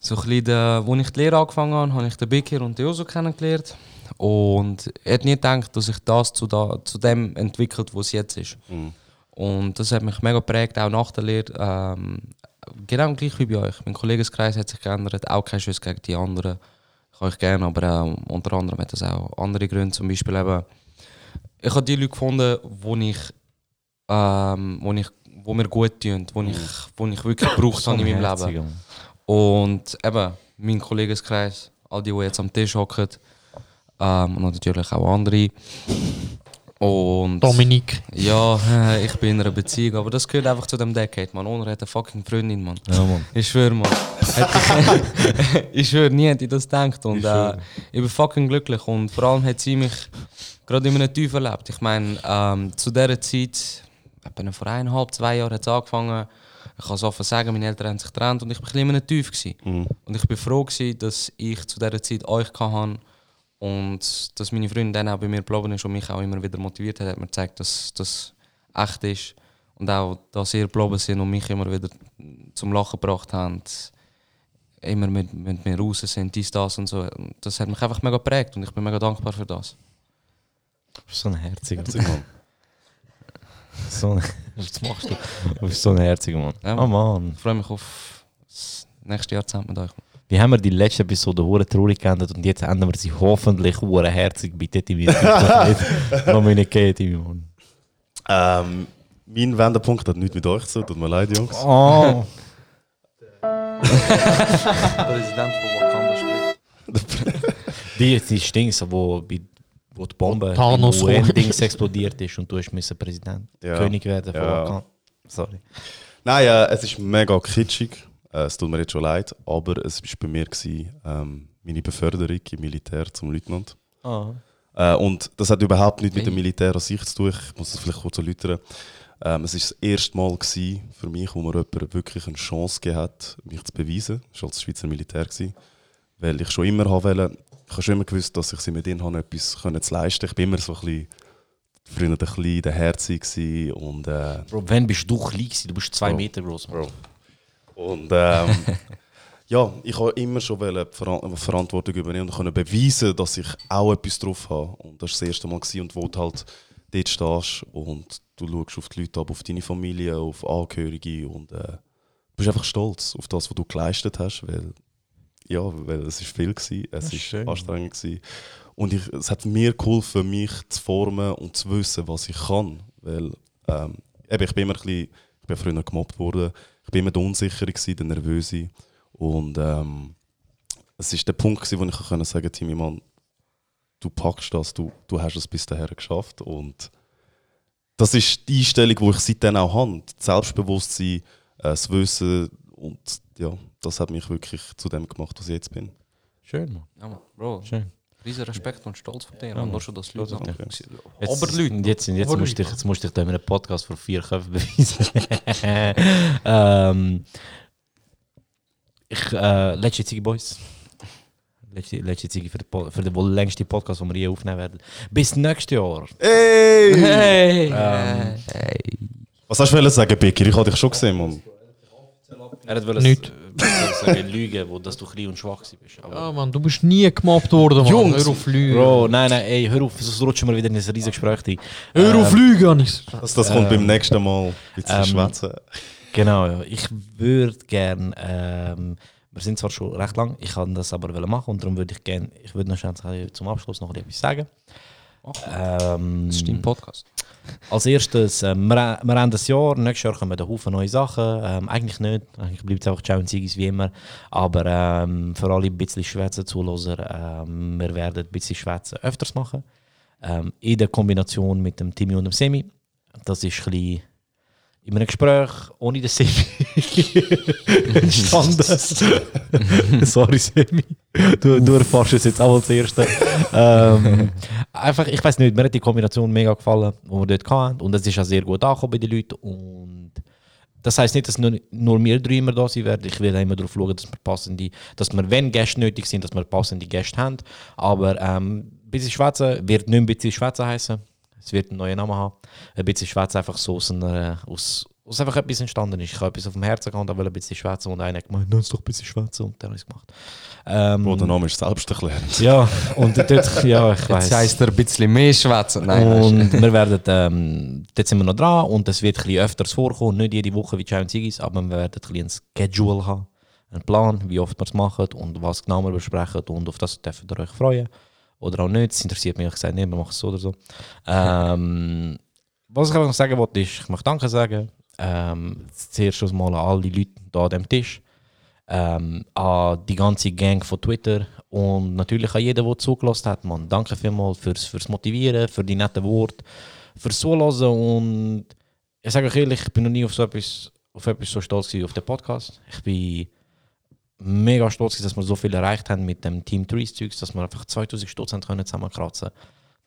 so ein bisschen, der, wo ich die Lehre angefangen habe, habe ich den Bikir und den Joso kennengelernt. Und er hat nie gedacht, dass sich das zu, da, zu dem entwickelt, wo es jetzt ist. Und das hat mich mega geprägt, auch nach der Lehre. Ähm, genau gleich wie bei euch. Mein Kollegenkreis hat sich geändert, auch kein Schuss gegen die anderen. kann ich gerne, aber auch unter anderem hat das auch andere Gründe. Zum Beispiel eben, ich habe die Leute gefunden, wo ich, ähm, wo ich, wo mir gut tun, wo ich, wo ich wirklich gebraucht habe in meinem Leben. Und eben, mein Kollegenkreis, all die, die jetzt am Tisch hocken, ähm, und natürlich auch andere. Und Dominik. Ja, äh, ich bin in einer Beziehung, aber das gehört einfach zu dem Decade, man. Ohne hat eine fucking Freundin, man. Ja, Mann. Ich schwöre, man. Ich, schwöre, nie hätte ich das gedacht. Und Ich äh, ich bin fucking glücklich. Und vor allem hat sie mich gerade in einem Tief erlebt. Ich meine, ähm, zu dieser Zeit, etwa vor eineinhalb, zwei Jahren hat es angefangen. Ich kann es offen sagen, meine Eltern haben sich getrennt und ich war ein bisschen in einem Tief. Gewesen. Und ich bin froh, gewesen, dass ich zu dieser Zeit euch hatte und dass meine Freundin dann auch bei mir geblieben ist und mich auch immer wieder motiviert hat, hat mir gezeigt, dass das echt ist. Und auch, dass ihr geblieben sind und mich immer wieder zum Lachen gebracht haben. Immer mit, mit mir raus sind, dies, das und so. Und Das hat mich einfach mega geprägt und ich bin mega dankbar für das. Du bist so ein herziger Herzig, Mann. So ein, was machst du? Du bist so ein herziger Mann. Ja, oh Mann. Ich freue mich auf das nächste Jahr zusammen mit euch. Wie haben wir die letzte Episode hure traurig geendet und jetzt enden wir sie hoffentlich hure herzig bei. Dominic Timi, Mann. Ähm, mein Wendepunkt hat nichts mit euch zu, tut mir leid, Jungs. Oh. Präsident von Wakanda spricht. Die, die Stings, wo, wo die Bombe Thanos im. UN-Dings explodiert ist und du hast Präsident, Ja. König werden von Ja. Wakanda. Sorry. Nein, äh, es ist mega kitschig. Äh, es tut mir jetzt schon leid, aber es war bei mir gewesen, ähm, meine Beförderung im Militär zum Leutnant. Ah. Äh, und das hat überhaupt nichts mit dem Militär an sich zu tun. Ich muss das vielleicht kurz erläutern. Ähm, es war das erste Mal gewesen für mich, wo mir jemand wirklich eine Chance gegeben hat, mich zu beweisen. Das war als Schweizer Militär. Gewesen. Weil ich schon immer haben wollte, ich habe schon immer gewusst, dass ich sie mit ihnen habe, etwas können zu leisten Ich bin immer so ein bisschen, früher ein bisschen der Herzig gewesen und äh, Bro, wann bist du klein gewesen? Du bist zwei Bro. Meter groß, Bro. Und ähm, ja, ich habe immer schon wollen Verantwortung übernehmen und können beweisen, dass ich auch etwas drauf habe. Und das war das erste Mal gewesen, und wo du halt dort stehst und du schaust auf die Leute ab, auf deine Familie, auf Angehörige und äh, bist einfach stolz auf das, was du geleistet hast, weil ja, weil es ist viel gewesen, es ist ist anstrengend gewesen. Und ich, es hat mir geholfen, mich zu formen und zu wissen, was ich kann, weil ähm, eben, ich bin immer ein bisschen, ich bin früher gemobbt worden, ich bin immer der Unsichere gewesen, der Nervöse und ähm, es ist der Punkt gewesen, wo ich sagen sagen, Timmy, Mann, du packst das, du, du hast es bis dahin geschafft und das ist die Einstellung, die ich seitdem auch habe. Das Selbstbewusstsein, äh, das Wissen und ja, das hat mich wirklich zu dem gemacht, was ich jetzt bin. Schön, Mann. Ja, man, Bro. Schön. Riesen Respekt und Stolz von dir. Ja, nur schon das Leute sagen. dich. Oberleute. Jetzt, jetzt, Oberleute. musst du dich, jetzt musst du dich da in einem Podcast vor vier Köpfen beweisen. ähm, ich, äh, letzte Ziggy Boys. Letzte, letzte Ziggy für für den wohl längsten Podcast, den wir je aufnehmen werden. Bis nächstes Jahr. Hey! Hey! Ähm, Was hast du sagen, Becker? Ich habe dich schon gesehen, Mann. Er wollte Nicht. sagen, lügen, wo dass du klein und schwach bist. Aber Ja, Mann, du bist nie gemobbt worden, Mann. Jungs, Hör auf Lügen. Bro, nein, nein, ey, hör auf, sonst rutschen wir wieder in ein riesiges Gespräch rein. Hör auf Ähm, Lügen, Anis. Das, das kommt beim nächsten Mal. Bisschen Ähm, schwätzen. Genau, ja. Ich würde gerne, ähm, wir sind zwar schon recht lang, ich kann das aber wollen machen und darum würde ich gerne, ich würde noch schnell zum Abschluss noch etwas sagen. Ähm, Das ist dein Podcast. Als erstes, ähm, wir, wir haben das Jahr, nächstes Jahr kommen ein Haufen neue Sachen. Ähm, eigentlich nicht, eigentlich bleibt es einfach Ciao und Ziggis wie immer. Aber ähm, für alle ein bisschen Schwätzen zuhören, ähm, wir werden ein bisschen Schwätzen öfters machen. Ähm, in der Kombination mit dem Timmy und dem Semi. Das ist ein bisschen in einem Gespräch ohne den Semi entstanden. Sorry, Semi. Du, du erfährst es jetzt auch als Erste. ähm, einfach, ich weiß nicht, mir hat die Kombination mega gefallen, die wir dort hatten. Und es ist auch sehr gut angekommen bei den Leuten. Und das heisst nicht, dass nur, nur wir drei immer da sein werden. Ich will auch immer darauf schauen, dass wir passende, dass wir, wenn Gäste nötig sind, dass wir passende Gäste haben. Aber ähm, ein bisschen Schwätzen wird nicht ein bisschen Schwätzen heißen. Es wird einen neuen Namen haben. Ein bisschen Schwätzen einfach so aus, einer, aus, aus einfach etwas entstanden ist. Ich habe etwas auf dem Herzen gehabt, will ein bisschen schwätzen und einer hat gemeint, lass doch ein bisschen schwätzen und dann habe ich es gemacht. Ähm, Bro, der Name ist selbsterklärend. Ja, und dort, ja, ich weiß. Jetzt heisst er ein bisschen mehr schwätzen. Nein, nein. Und wir werden, ähm, dort sind wir noch dran und es wird ein bisschen öfters vorkommen, nicht jede Woche wie Giant Sigis, aber wir werden ein bisschen ein Schedule haben, einen Plan, wie oft wir es machen und was genau wir besprechen und auf das dürft ihr euch freuen. Oder auch nicht, es interessiert mich ehrlich gesagt nicht, wir machen es so oder so. Ähm, was ich einfach noch sagen wollte, ist, ich möchte Danke sagen. Ähm, zuerst schon mal an alle Leute hier an dem Tisch. Ähm, an die ganze Gang von Twitter und natürlich an jeden, der zugelassen hat. Man. Danke vielmals fürs, fürs Motivieren, für die netten Worte, fürs Zuhören und ich sage euch ehrlich, ich bin noch nie auf so etwas, auf etwas so stolz gewesen, auf den Podcast. Ich bin mega stolz, dass wir so viel erreicht haben mit dem Team Trees Zeugs, dass wir einfach 2000 Stutz zusammenkratzen.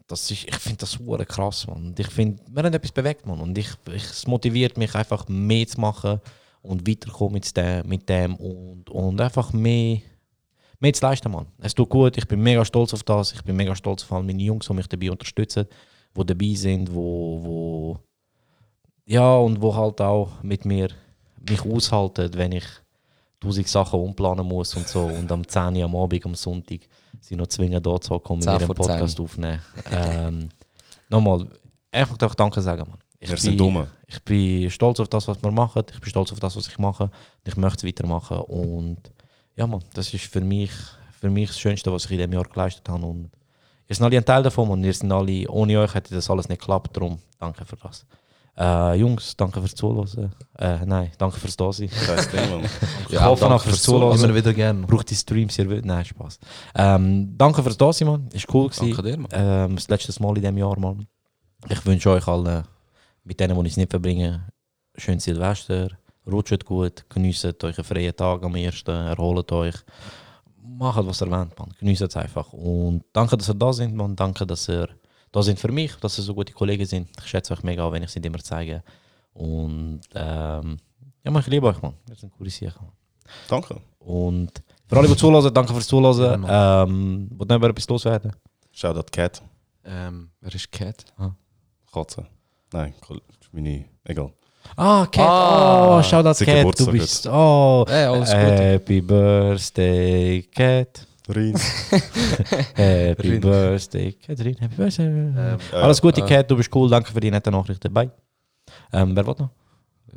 Das ist, ich finde das super krass, man. Und ich finde, wir haben etwas bewegt, man. Und ich, ich, es motiviert mich einfach mehr zu machen und weiterkommen mit dem, mit dem und, und einfach mehr, mehr zu leisten, man. Es tut gut, ich bin mega stolz auf das. Ich bin mega stolz auf all meine Jungs, die mich dabei unterstützen, die dabei sind, wo, wo ja, und wo halt auch mit mir mich aushalten, wenn ich tausend Sachen umplanen muss und so. Und am 10 Uhr am Abend, am Sonntag, sie noch zwingen, da zu kommen, 10 mit vor einem Podcast 10. aufnehmen. ähm, Nochmal, einfach doch Danke sagen, Mann. Ich Wir sind bin- dumm. Ich bin stolz auf das, was wir machen. Ich bin stolz auf das, was ich mache. Und ich möchte es weitermachen. Und ja, Mann, das ist für mich, für mich das Schönste, was ich in diesem Jahr geleistet habe. Und ihr seid alle ein Teil davon und ihr seid alle, ohne euch hätte das alles nicht geklappt. Darum danke für das. Äh, Jungs, danke fürs Zuhören. Äh, nein, danke fürs Dasein. Kein Thema, Mann. ich Ja, hoffe danke noch fürs Zuhören. Immer wieder gerne. Braucht die Streams, ihr wollt? Nein, Spaß. Ähm, danke fürs Dasein, Mann. Ist cool gewesen. Danke dir, Mann. Ähm, das letzte Mal in diesem Jahr, Mann. Ich wünsche euch allen, mit denen, die ich es nicht verbringen, schön Silvester. Rutscht gut, genießt euren freien Tag am ersten, erholt euch. Macht, was ihr wollt, Mann. Genießt es einfach. Und danke, dass ihr da sind, Mann. Danke, dass ihr da sind für mich, dass ihr so gute Kollegen sind. Ich schätze euch mega, wenn ich nicht immer zeige. Und ähm, ja, man, ich liebe euch, Mann. Ihr seid coole Sachen. Danke. Und für alle, die zuhören, danke fürs Zuhören. Ähm, Wollt noch etwas loswerden? Shoutout Cat. Ähm, wer ist Cat? Katze. Nein, meine. Egal. Ah, Cat. Ah. oh, Shoutout Sie Cat. Du bist. Oh, Hey, alles Gute. Happy Birthday, Cat. Rin. Happy Rin. Birthday, Catherine. Happy Birthday. Ähm, Alles Gute, äh, Cat. Du bist cool. Danke für die nette Nachricht dabei. Ähm, wer will noch?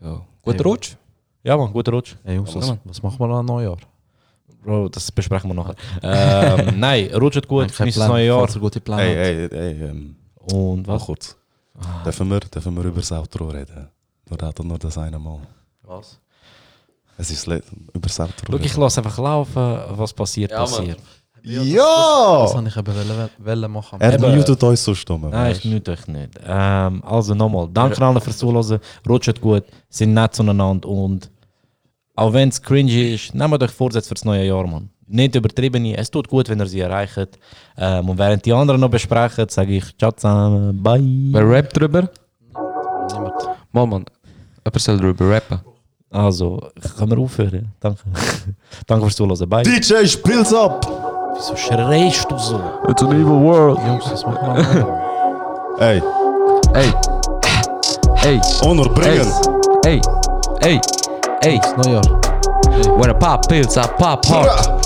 Ja. Guter Hey. Rutsch. Ja, man, guter Rutsch. Hey Jungs, was, was machen wir an Neujahr? Bro, das besprechen wir nachher. ähm, nein, rutscht gut. Genießt das neue Jahr. gute Pläne. Hey, hey, hey, ähm, Und was? kurz. Dürfen wir, dürfen wir über das Outro reden? Nur das, nur das eine Mal. Was? Es ist le- über das Outro Schau, ich lasse einfach laufen. Was passiert, Ja, Mann. passiert. Ja! Das habe ich eben machen. Er mutet uns so stumm. Nein, ich mute euch nicht. Ähm, also nochmal, danke allen fürs Zuhören. Rutscht gut, sind nett zueinander und auch wenn es cringy ist, nehmt euch Vorsätze fürs neue Jahr, Mann. Nicht übertrieben, es tut gut, wenn ihr sie erreicht. Ähm, und während die anderen noch besprechen, sage ich Ciao zusammen, bye. Wer rappt drüber? Niemand. Mal, Mann. Jemand soll drüber rappen. Also, können wir aufhören? Danke. danke fürs Zuhören, bye. DJ, spiel's ab! Wieso schreist du so? It's an evil world. Jungs, was machen wir an Neujahr? Ey, Ey. Ey. Honor, bringen! Ey. Ey. Ey. Das Neujahr. When I pop pills, I pop hard.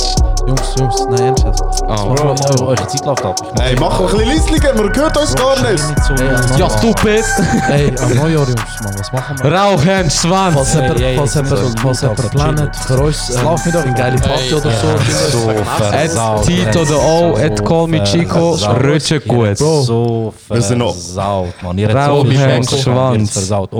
Jungs, Jungs, nein, ernsthaft. Was wir Bro, Neujahr? eure Zeit läuft ab. Ey, mach ein bisschen leislicher, man hört uns gar nicht! Nicht so Ja, normal. stupid. Ey, am Neujahr, Jungs, Mann, was machen wir? Rauchen, Schwanz. ey, jemand, sind wir falls so jemand gut, planet für uns Es läuft wieder eine geile Party oder so. so At versaut. Tito the O, at Call Me Chico. Rutsche Ihr gut. habt So versaut, man. Ihr habt so Rauch, viel Hängt, Chance gehabt, ihr habt Schwanz. versaut.